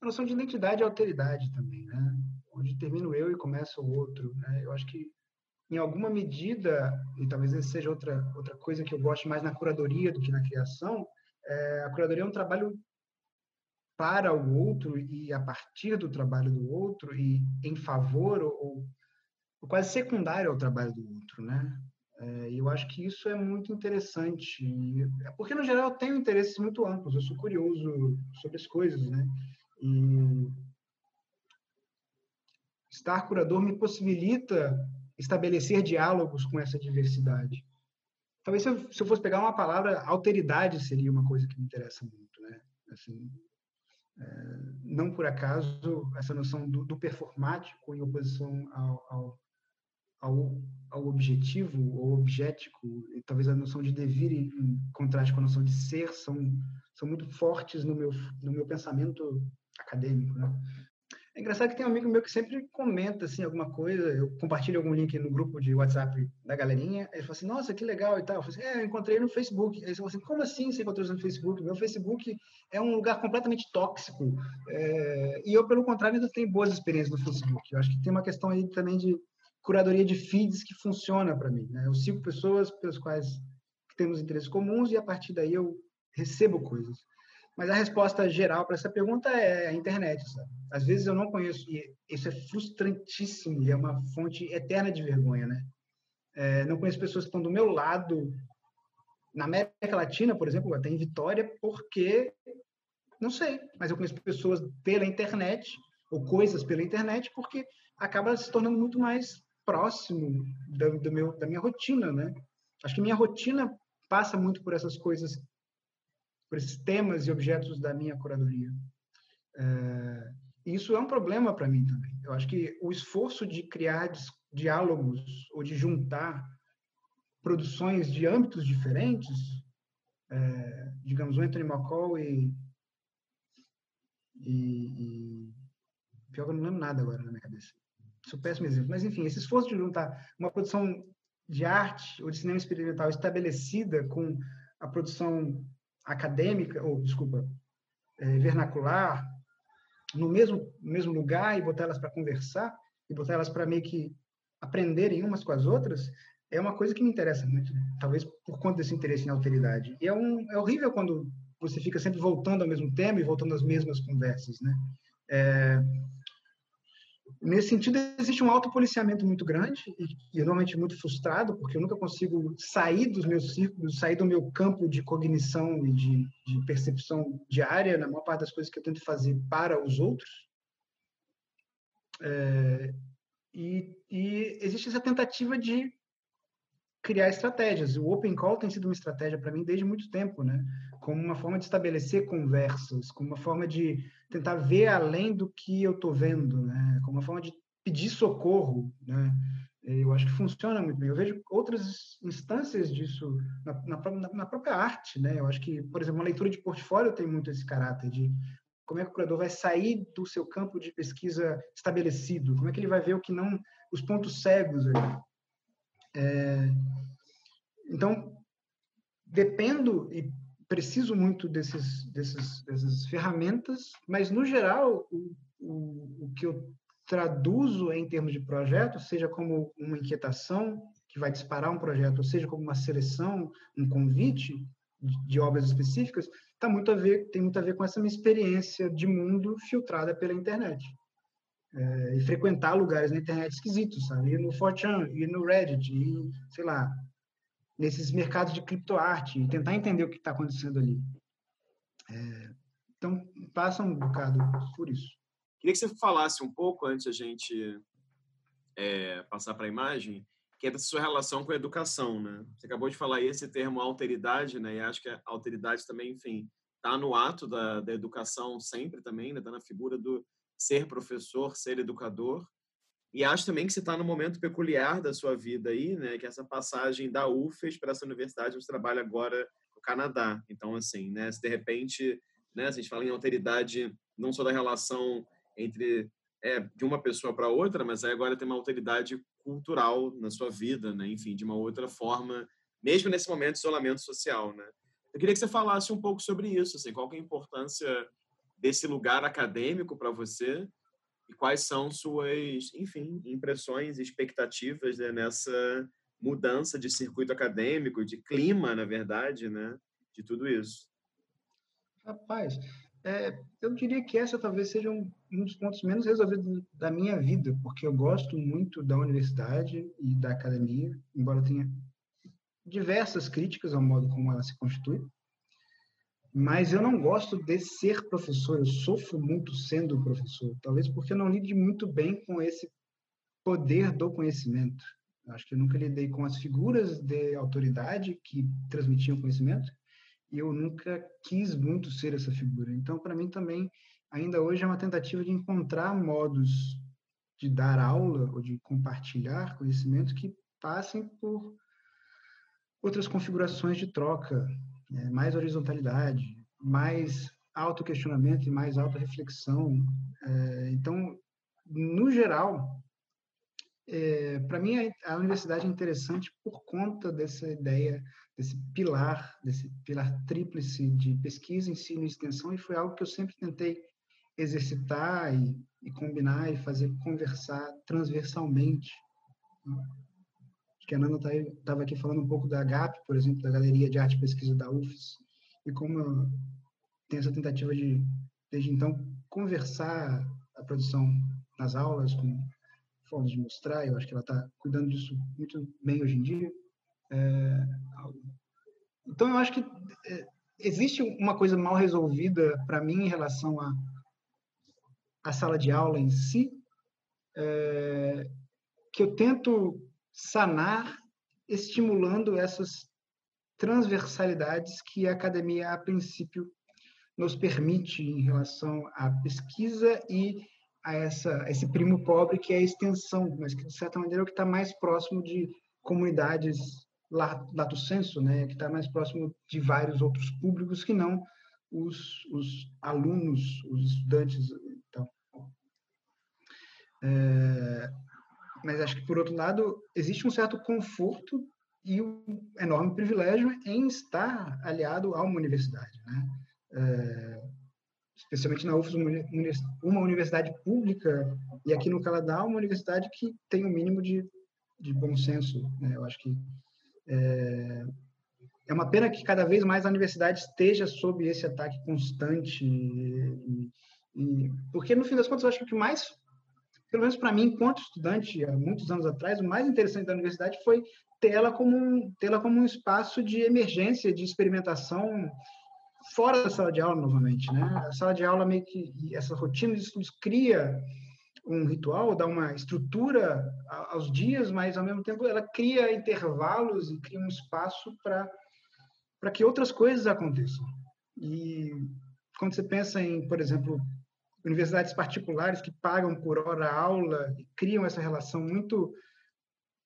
noção de identidade e alteridade também, né? Onde termino eu e começa o outro, né? Eu acho que em alguma medida, e talvez essa seja outra outra coisa que eu gosto mais na curadoria do que na criação, é, a curadoria é um trabalho para o outro e a partir do trabalho do outro e em favor ou, ou quase secundário ao trabalho do outro, né? É, eu acho que isso é muito interessante, é porque no geral eu tenho interesses muito amplos, eu sou curioso sobre as coisas, né? E estar curador me possibilita estabelecer diálogos com essa diversidade. Talvez se eu, se eu fosse pegar uma palavra, alteridade seria uma coisa que me interessa muito, né? Assim, é, não por acaso essa noção do, do performático em oposição ao, ao, ao, ao objetivo ou objético, e talvez a noção de devir em, em contraste com a noção de ser são são muito fortes no meu no meu pensamento acadêmico, né? É engraçado que tem um amigo meu que sempre comenta assim alguma coisa, eu compartilho algum link no grupo de WhatsApp da galerinha, ele fala assim, nossa, que legal e tal. Eu falei assim, é, eu encontrei no Facebook. Aí ele falou assim, como assim você encontrou no Facebook? Meu Facebook é um lugar completamente tóxico. É... E eu, pelo contrário, ainda tenho boas experiências no Facebook. Eu acho que tem uma questão aí também de curadoria de feeds que funciona para mim. Né? Eu sigo pessoas pelas quais temos interesses comuns e a partir daí eu recebo coisas. Mas a resposta geral para essa pergunta é a internet. Sabe? Às vezes eu não conheço, e isso é frustrantíssimo, e é uma fonte eterna de vergonha, né? É, não conheço pessoas que estão do meu lado, na América Latina, por exemplo, até em Vitória, porque, não sei, mas eu conheço pessoas pela internet, ou coisas pela internet, porque acaba se tornando muito mais próximo do, do meu, da minha rotina, né? Acho que minha rotina passa muito por essas coisas por esses temas e objetos da minha curadoria. É, isso é um problema para mim também. Eu acho que o esforço de criar diálogos ou de juntar produções de âmbitos diferentes, é, digamos, o Anthony McCall e, e, e pior que eu não lembro nada agora na minha cabeça. Isso é um péssimo exemplo. Mas, enfim, esse esforço de juntar uma produção de arte ou de cinema experimental estabelecida com a produção acadêmica, ou desculpa, é, vernacular, no mesmo, mesmo lugar e botar elas para conversar, e botar elas para meio que aprenderem umas com as outras, é uma coisa que me interessa muito, né? talvez por conta desse interesse em alteridade. E é, um, é horrível quando você fica sempre voltando ao mesmo tema e voltando às mesmas conversas, né? É, Nesse sentido, existe um autopoliciamento muito grande e, e normalmente muito frustrado, porque eu nunca consigo sair dos meus círculos, sair do meu campo de cognição e de, de percepção diária, na maior parte das coisas que eu tento fazer para os outros. É, e, e existe essa tentativa de criar estratégias. O Open Call tem sido uma estratégia para mim desde muito tempo, né? Como uma forma de estabelecer conversas, como uma forma de tentar ver além do que eu estou vendo, né? Como uma forma de pedir socorro, né? Eu acho que funciona muito bem. Eu vejo outras instâncias disso na, na, na, própria arte, né? Eu acho que, por exemplo, uma leitura de portfólio tem muito esse caráter de como é que o curador vai sair do seu campo de pesquisa estabelecido, como é que ele vai ver o que não, os pontos cegos. É, então, dependo e preciso muito desses, desses, dessas ferramentas, mas, no geral, o, o, o que eu traduzo em termos de projeto, seja como uma inquietação que vai disparar um projeto, ou seja como uma seleção, um convite de, de obras específicas, tá muito a ver, tem muito a ver com essa minha experiência de mundo filtrada pela internet é, e frequentar lugares na internet esquisitos, sabe? Ir no 4chan, ir no Reddit, ir, sei lá, nesses mercados de criptoarte e tentar entender o que está acontecendo ali. É, então, passa um bocado por isso. Queria que você falasse um pouco, antes a gente é, passar para a imagem, que é da sua relação com a educação, né? Você acabou de falar esse termo alteridade, né? E acho que a alteridade também, enfim, está no ato da, da educação sempre também, né? Está na figura do, ser professor, ser educador. E acho também que você está num momento peculiar da sua vida aí, né? Que essa passagem da UFES para essa universidade, você trabalha agora no Canadá. Então, assim, né? Se de repente, né? Se a gente fala em alteridade, não só da relação entre é, de uma pessoa para outra, mas aí agora tem uma alteridade cultural na sua vida, né? Enfim, de uma outra forma, mesmo nesse momento de isolamento social, né? Eu queria que você falasse um pouco sobre isso, assim, qual é a importância desse lugar acadêmico para você e quais são suas, enfim, impressões e expectativas né, nessa mudança de circuito acadêmico, de clima, na verdade, né, de tudo isso. Rapaz, é, eu diria que essa talvez seja um, um, dos pontos menos resolvidos da minha vida, porque eu gosto muito da universidade e da academia, embora tenha diversas críticas ao modo como ela se constitui. Mas eu não gosto de ser professor, eu sofro muito sendo professor, talvez porque eu não lide muito bem com esse poder do conhecimento. Acho que eu nunca lidei com as figuras de autoridade que transmitiam conhecimento e eu nunca quis muito ser essa figura. Então, para mim também, ainda hoje é uma tentativa de encontrar modos de dar aula ou de compartilhar conhecimento que passem por outras configurações de troca, né? mais horizontalidade, mais autoquestionamento e mais autorreflexão. É, então, no geral, é, para mim a, a, universidade é interessante por conta dessa ideia, desse pilar, desse pilar tríplice de pesquisa, ensino e extensão, e foi algo que eu sempre tentei exercitar e, e combinar e fazer conversar transversalmente que a Nana estava tá aqui falando um pouco da GAP, por exemplo, da Galeria de Arte e Pesquisa da UFES, e como tem essa tentativa de, desde então, conversar a produção nas aulas com formas de mostrar, eu acho que ela está cuidando disso muito bem hoje em dia. É, então, eu acho que é, existe uma coisa mal resolvida para mim em relação à a, a, sala de aula em si, é, que eu tento sanar estimulando essas transversalidades que a academia, a princípio, nos permite em relação à pesquisa e a, essa, esse primo pobre que é a extensão, mas que, de certa maneira, é o que está mais próximo de comunidades lato senso, né? que está mais próximo de vários outros públicos que não os, os alunos, os estudantes. Então, é, mas acho que, por outro lado, existe um certo conforto e um enorme privilégio em estar aliado a uma universidade. Né? É, especialmente na UFES, uma universidade pública, e aqui no Canadá, uma universidade que tem o um mínimo de, de bom senso. Né? Eu acho que é, é uma pena que cada vez mais a universidade esteja sob esse ataque constante, e, e, porque no fim das contas eu acho que o que mais pelo menos para mim, enquanto estudante, há muitos anos atrás, o mais interessante da universidade foi tê-la como, um, tê como um espaço de emergência, de experimentação fora da sala de aula, novamente. Né? A sala de aula, meio que, essa rotina de estudos cria um ritual, dá uma estrutura aos dias, mas, ao mesmo tempo, ela cria intervalos e cria um espaço para que outras coisas aconteçam. E quando você pensa em, por exemplo, universidades particulares que pagam por hora aula e criam essa relação muito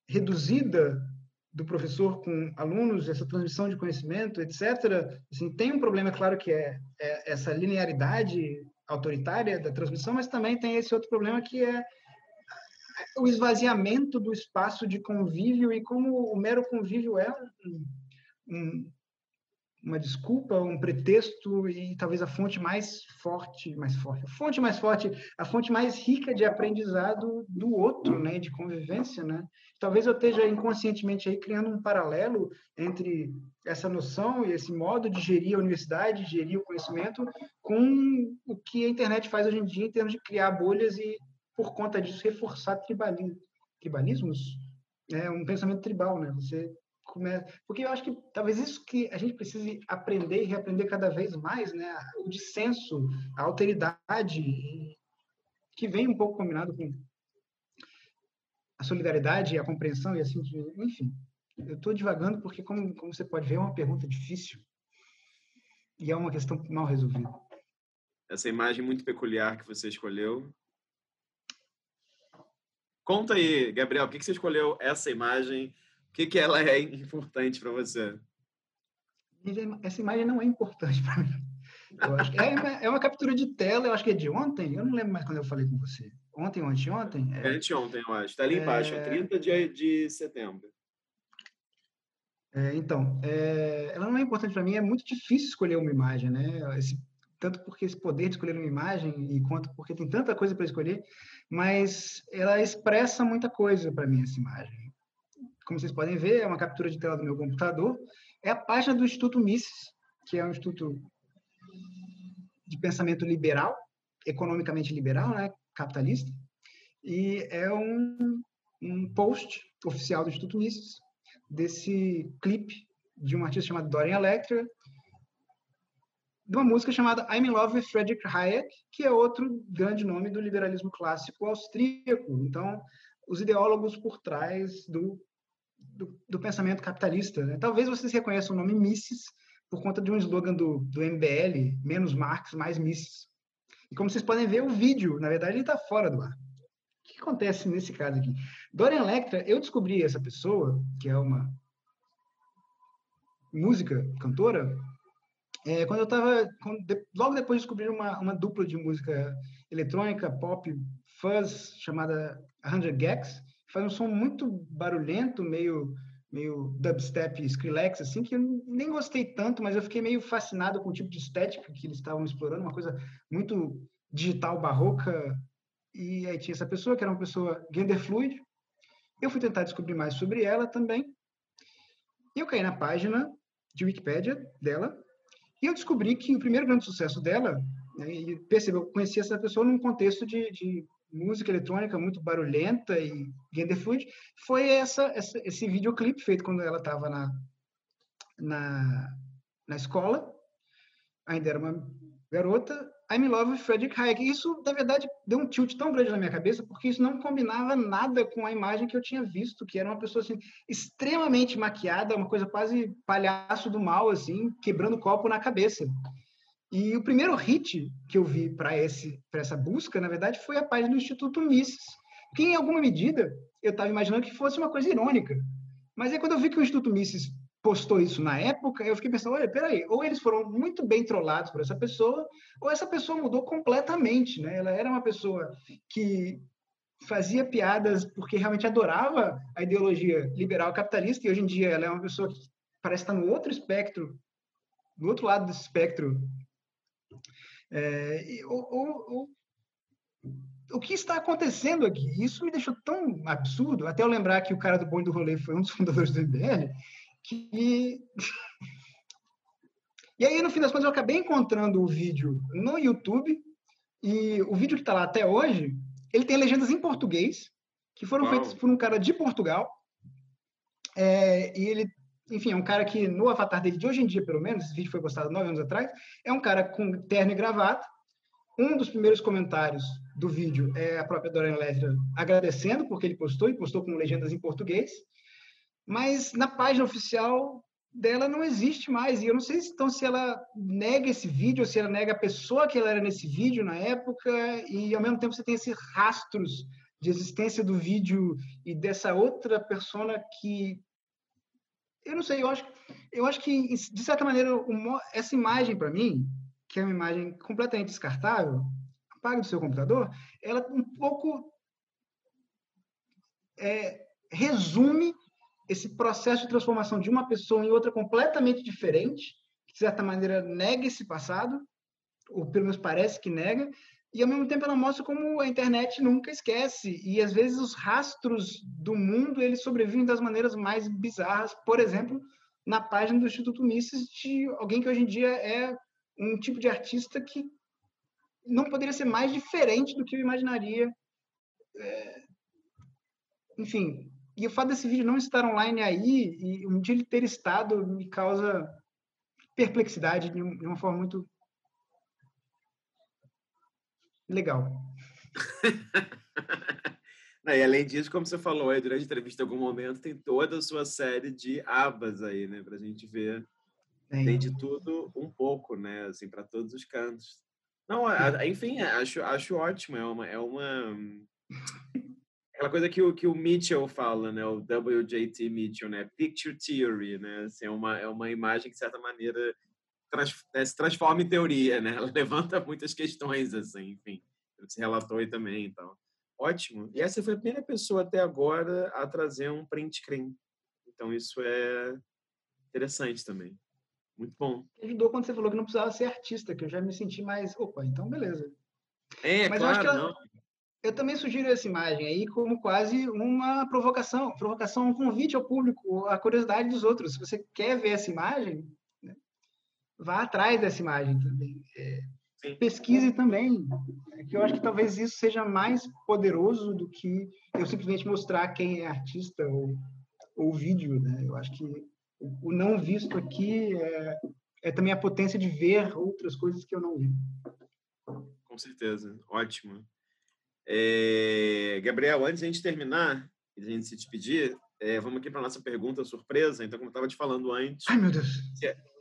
reduzida do professor com alunos, essa transmissão de conhecimento, etc. Assim, tem um problema, é claro, que é, é, essa linearidade autoritária da transmissão, mas também tem esse outro problema que é o esvaziamento do espaço de convívio e como o mero convívio é um, um, uma desculpa, um pretexto e talvez a fonte mais forte, mais forte, a fonte mais forte, a fonte mais rica de aprendizado do outro, né, de convivência, né? Talvez eu esteja inconscientemente aí criando um paralelo entre essa noção e esse modo de gerir a universidade, gerir o conhecimento, com o que a internet faz hoje em dia em termos de criar bolhas e por conta disso reforçar tribalismo, tribalismos, é um pensamento tribal, né? Você começa. Porque eu acho que talvez isso que a gente precise aprender e reaprender cada vez mais, né? O dissenso, a alteridade, que vem um pouco combinado com a solidariedade, a compreensão e assim, enfim. Eu estou divagando porque, como, como você pode ver, é uma pergunta difícil e é uma questão mal resolvida. Essa imagem muito peculiar que você escolheu. Conta aí, Gabriel, por que você escolheu essa imagem o que, que ela é importante para você? Essa imagem não é importante para mim. Eu acho é, uma, é uma captura de tela, eu acho que é de ontem, eu não lembro mais quando eu falei com você. Ontem anteontem? É, é anteontem, eu acho. Está ali embaixo, é... 30 de, de setembro. É, então, é, ela não é importante para mim, é muito difícil escolher uma imagem, né? Esse tanto porque esse poder de escolher uma imagem e quanto porque tem tanta coisa para escolher, mas ela expressa muita coisa para mim essa imagem. Como vocês podem ver, é uma captura de tela do meu computador. É a página do Instituto Mises, que é um instituto de pensamento liberal, economicamente liberal, né, capitalista, e é um, um post oficial do Instituto Mises desse clipe de um artista chamado Dorian Electra, de uma música chamada I'm in Love with Friedrich Hayek, que é outro grande nome do liberalismo clássico austríaco. Então, os ideólogos por trás do, do, do pensamento capitalista. Né? Talvez vocês reconheçam o nome Mises por conta de um slogan do, do MBL, menos Marx, mais Mises. E como vocês podem ver, o vídeo, na verdade, ele está fora do ar. O que acontece nesse caso aqui? Dorian Electra, eu descobri essa pessoa, que é uma música, cantora, é, quando eu estava. Logo depois de descobrir uma, uma dupla de música eletrônica, pop, fuzz, chamada 100 Gags, faz um som muito barulhento, meio meio dubstep Skrillex, assim, que eu nem gostei tanto, mas eu fiquei meio fascinado com o tipo de estética que eles estavam explorando, uma coisa muito digital, barroca, e aí tinha essa pessoa, que era uma pessoa gender fluid, eu fui tentar descobrir mais sobre ela também, e eu caí na página de Wikipedia dela, e eu descobri que o primeiro grande sucesso dela, né, e percebeu, eu conheci essa pessoa num contexto de, de música eletrônica muito barulhenta e gender fluid, foi essa, essa, esse videoclipe feito quando ela estava na, na, na escola, ainda era uma garota, I'm in Love with Frederick Hayek. Isso, na verdade, deu um tilt tão grande na minha cabeça, porque isso não combinava nada com a imagem que eu tinha visto, que era uma pessoa assim, extremamente maquiada, uma coisa quase palhaço do mal, assim, quebrando copo na cabeça. E o primeiro hit que eu vi para essa busca, na verdade, foi a página do Instituto Mises, que em alguma medida eu estava imaginando que fosse uma coisa irônica. Mas aí quando eu vi que o Instituto Mises postou isso na época, eu fiquei pensando, olha, peraí, ou eles foram muito bem trollados por essa pessoa, ou essa pessoa mudou completamente, né? Ela era uma pessoa que fazia piadas porque realmente adorava a ideologia liberal capitalista, e hoje em dia ela é uma pessoa que parece estar no outro espectro, do outro lado do espectro. É, o, o que está acontecendo aqui? Isso me deixou tão absurdo, até eu lembrar que o cara do Bom do Rolê foi um dos fundadores do MBL, que... E aí, no fim das contas, eu acabei encontrando o vídeo no YouTube, e o vídeo que está lá até hoje, ele tem legendas em português, que foram Uau. feitas por um cara de Portugal, é, e ele, enfim, é um cara que, no avatar dele de hoje em dia, pelo menos, esse vídeo foi postado nove anos atrás, é um cara com terno e gravata, um dos primeiros comentários do vídeo é a própria Dorian Letra agradecendo porque ele postou e postou com legendas em português mas na página oficial dela não existe mais. E eu não sei então se ela nega esse vídeo, ou se ela nega a pessoa que ela era nesse vídeo na época, e ao mesmo tempo você tem esses rastros de existência do vídeo e dessa outra persona que eu não sei, eu acho, eu acho que de certa maneira essa imagem para mim, que é uma imagem completamente descartável, apaga do seu computador, ela um pouco é, resume esse processo de transformação de uma pessoa em outra completamente diferente, que de certa maneira nega esse passado, ou pelo menos parece que nega, e ao mesmo tempo ela mostra como a internet nunca esquece. E às vezes os rastros do mundo eles sobrevivem das maneiras mais bizarras, por exemplo, na página do Instituto Mises de alguém que hoje em dia é um tipo de artista que não poderia ser mais diferente do que eu imaginaria. É... Enfim, e o fato desse vídeo não estar online aí, e um dia ele ter estado, me causa perplexidade de uma forma muito legal. E além disso, como você falou aí durante a entrevista, em algum momento tem toda a sua série de abas aí, né, para a gente ver. Tem. tem de tudo um pouco, né, assim, para todos os cantos. Não, enfim, acho, acho ótimo. É uma, é uma aquela coisa que o, que o Mitchell fala, né? O WJT Mitchell, né? Picture Theory, né? Assim, é, uma, é uma imagem que, de certa maneira, trans, é, se transforma em teoria, né? Ela levanta muitas questões, assim, enfim. Você relatou aí também, então. Ótimo. E essa foi a primeira pessoa até agora a trazer um print screen. Então, isso é interessante também. Muito bom. Ajudou quando você falou que não precisava ser artista, que eu já me senti mais, opa, então beleza. É, Mas claro, eu, eu, eu, também sugiro essa imagem aí como quase uma provocação, provocação, um convite ao público, a curiosidade dos outros. Se você quer ver essa imagem, vá atrás dessa imagem também. É, pesquise também, é que eu acho que talvez isso seja mais poderoso do que eu simplesmente mostrar quem é artista ou, ou vídeo, né? Eu acho que o não visto aqui é, é também a potência de ver outras coisas que eu não vi. Com certeza, ótimo. É, Gabriel, antes de a gente terminar e de a gente se despedir, é, vamos aqui para a nossa pergunta surpresa. Então, como eu estava te falando antes. Ai, meu Deus!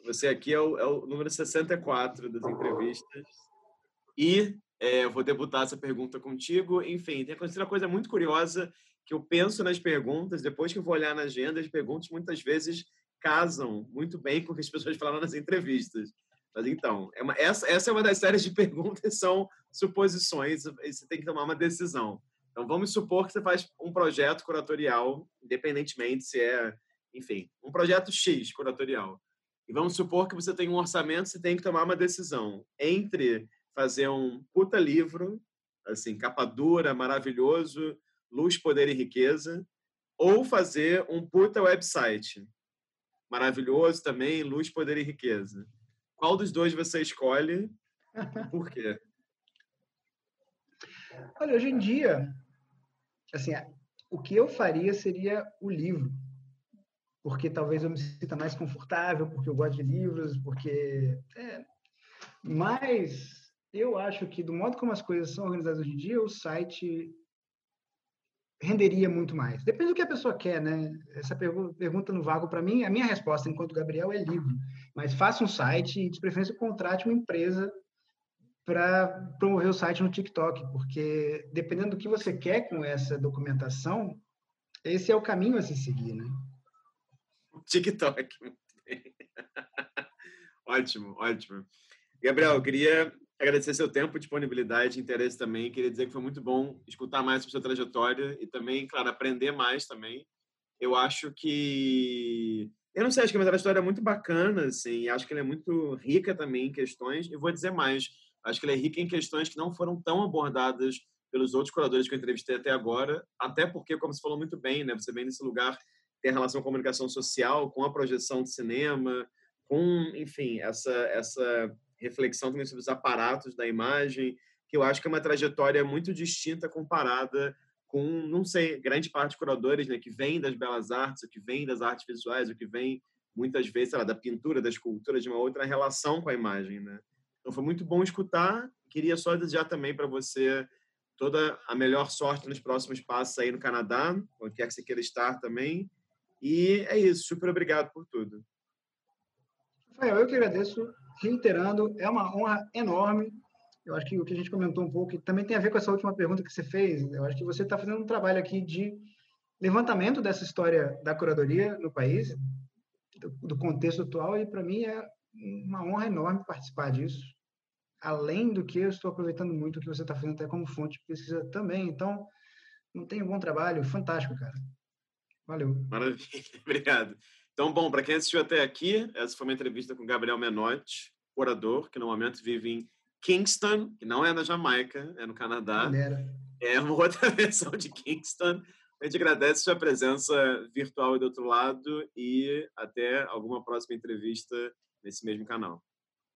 Você aqui é o, é o número 64 das entrevistas. E é, eu vou debutar essa pergunta contigo. Enfim, tem acontecido uma coisa muito curiosa que eu penso nas perguntas, depois que eu vou olhar na agenda, as perguntas muitas vezes casam muito bem com o que as pessoas falaram nas entrevistas. Mas então, é uma, essa, essa é uma das séries de perguntas, são suposições, e você tem que tomar uma decisão. Então, vamos supor que você faz um projeto curatorial, independentemente se é, enfim, um projeto X curatorial. E vamos supor que você tem um orçamento, você tem que tomar uma decisão entre fazer um puta livro, assim, capa dura, maravilhoso, luz, poder e riqueza, ou fazer um puta website, maravilhoso também, luz, poder e riqueza. Qual dos dois você escolhe? Por quê? Olha, hoje em dia, assim, o que eu faria seria o livro, porque talvez eu me sinta mais confortável, porque eu gosto de livros, porque é, mas eu acho que do modo como as coisas são organizadas hoje em dia, o site renderia muito mais. Depende do que a pessoa quer, né? Essa pergunta no vago para mim, a minha resposta enquanto Gabriel é livre. Mas faça um site e, de preferência, contrate uma empresa para promover o site no TikTok, porque dependendo do que você quer com essa documentação, esse é o caminho a se seguir, né? TikTok. ótimo, ótimo. Gabriel, eu queria agradecer seu tempo, disponibilidade, interesse também. Queria dizer que foi muito bom escutar mais sobre sua trajetória e também, claro, aprender mais também. Eu acho que eu não sei, acho que é uma história muito bacana, assim, acho que ela é muito rica também em questões, e vou dizer mais, acho que ela é rica em questões que não foram tão abordadas pelos outros curadores que eu entrevistei até agora, até porque, como você falou muito bem, né, você vem nesse lugar, tem relação com a comunicação social, com a projeção de cinema, com, enfim, essa, essa reflexão também sobre os aparatos da imagem, que eu acho que é uma trajetória muito distinta comparada com, não sei, grande parte de curadores né, que vêm das belas artes, ou que vêm das artes visuais, ou que vêm, muitas vezes, lá, da pintura, da escultura, de uma outra relação com a imagem. Né? Então, foi muito bom escutar. Queria só desejar também para você toda a melhor sorte nos próximos passos aí no Canadá, onde quer que você queira estar também. E é isso. Super obrigado por tudo. Rafael, eu que agradeço reiterando, é uma honra enorme. Eu acho que o que a gente comentou um pouco também tem a ver com essa última pergunta que você fez. Eu acho que você está fazendo um trabalho aqui de levantamento dessa história da curadoria no país, do, contexto atual, e para mim é uma honra enorme participar disso. Além do que eu estou aproveitando muito o que você está fazendo até como fonte de pesquisa também. Então, não tem um bom trabalho, fantástico, cara. Valeu. Maravilha, obrigado. Então, bom, para quem assistiu até aqui, essa foi uma entrevista com Gabriel Menotti, orador, que no momento vive em Kingston, que não é na Jamaica, é no Canadá. É uma outra versão de Kingston. A gente agradece sua presença virtual e do outro lado e até alguma próxima entrevista nesse mesmo canal.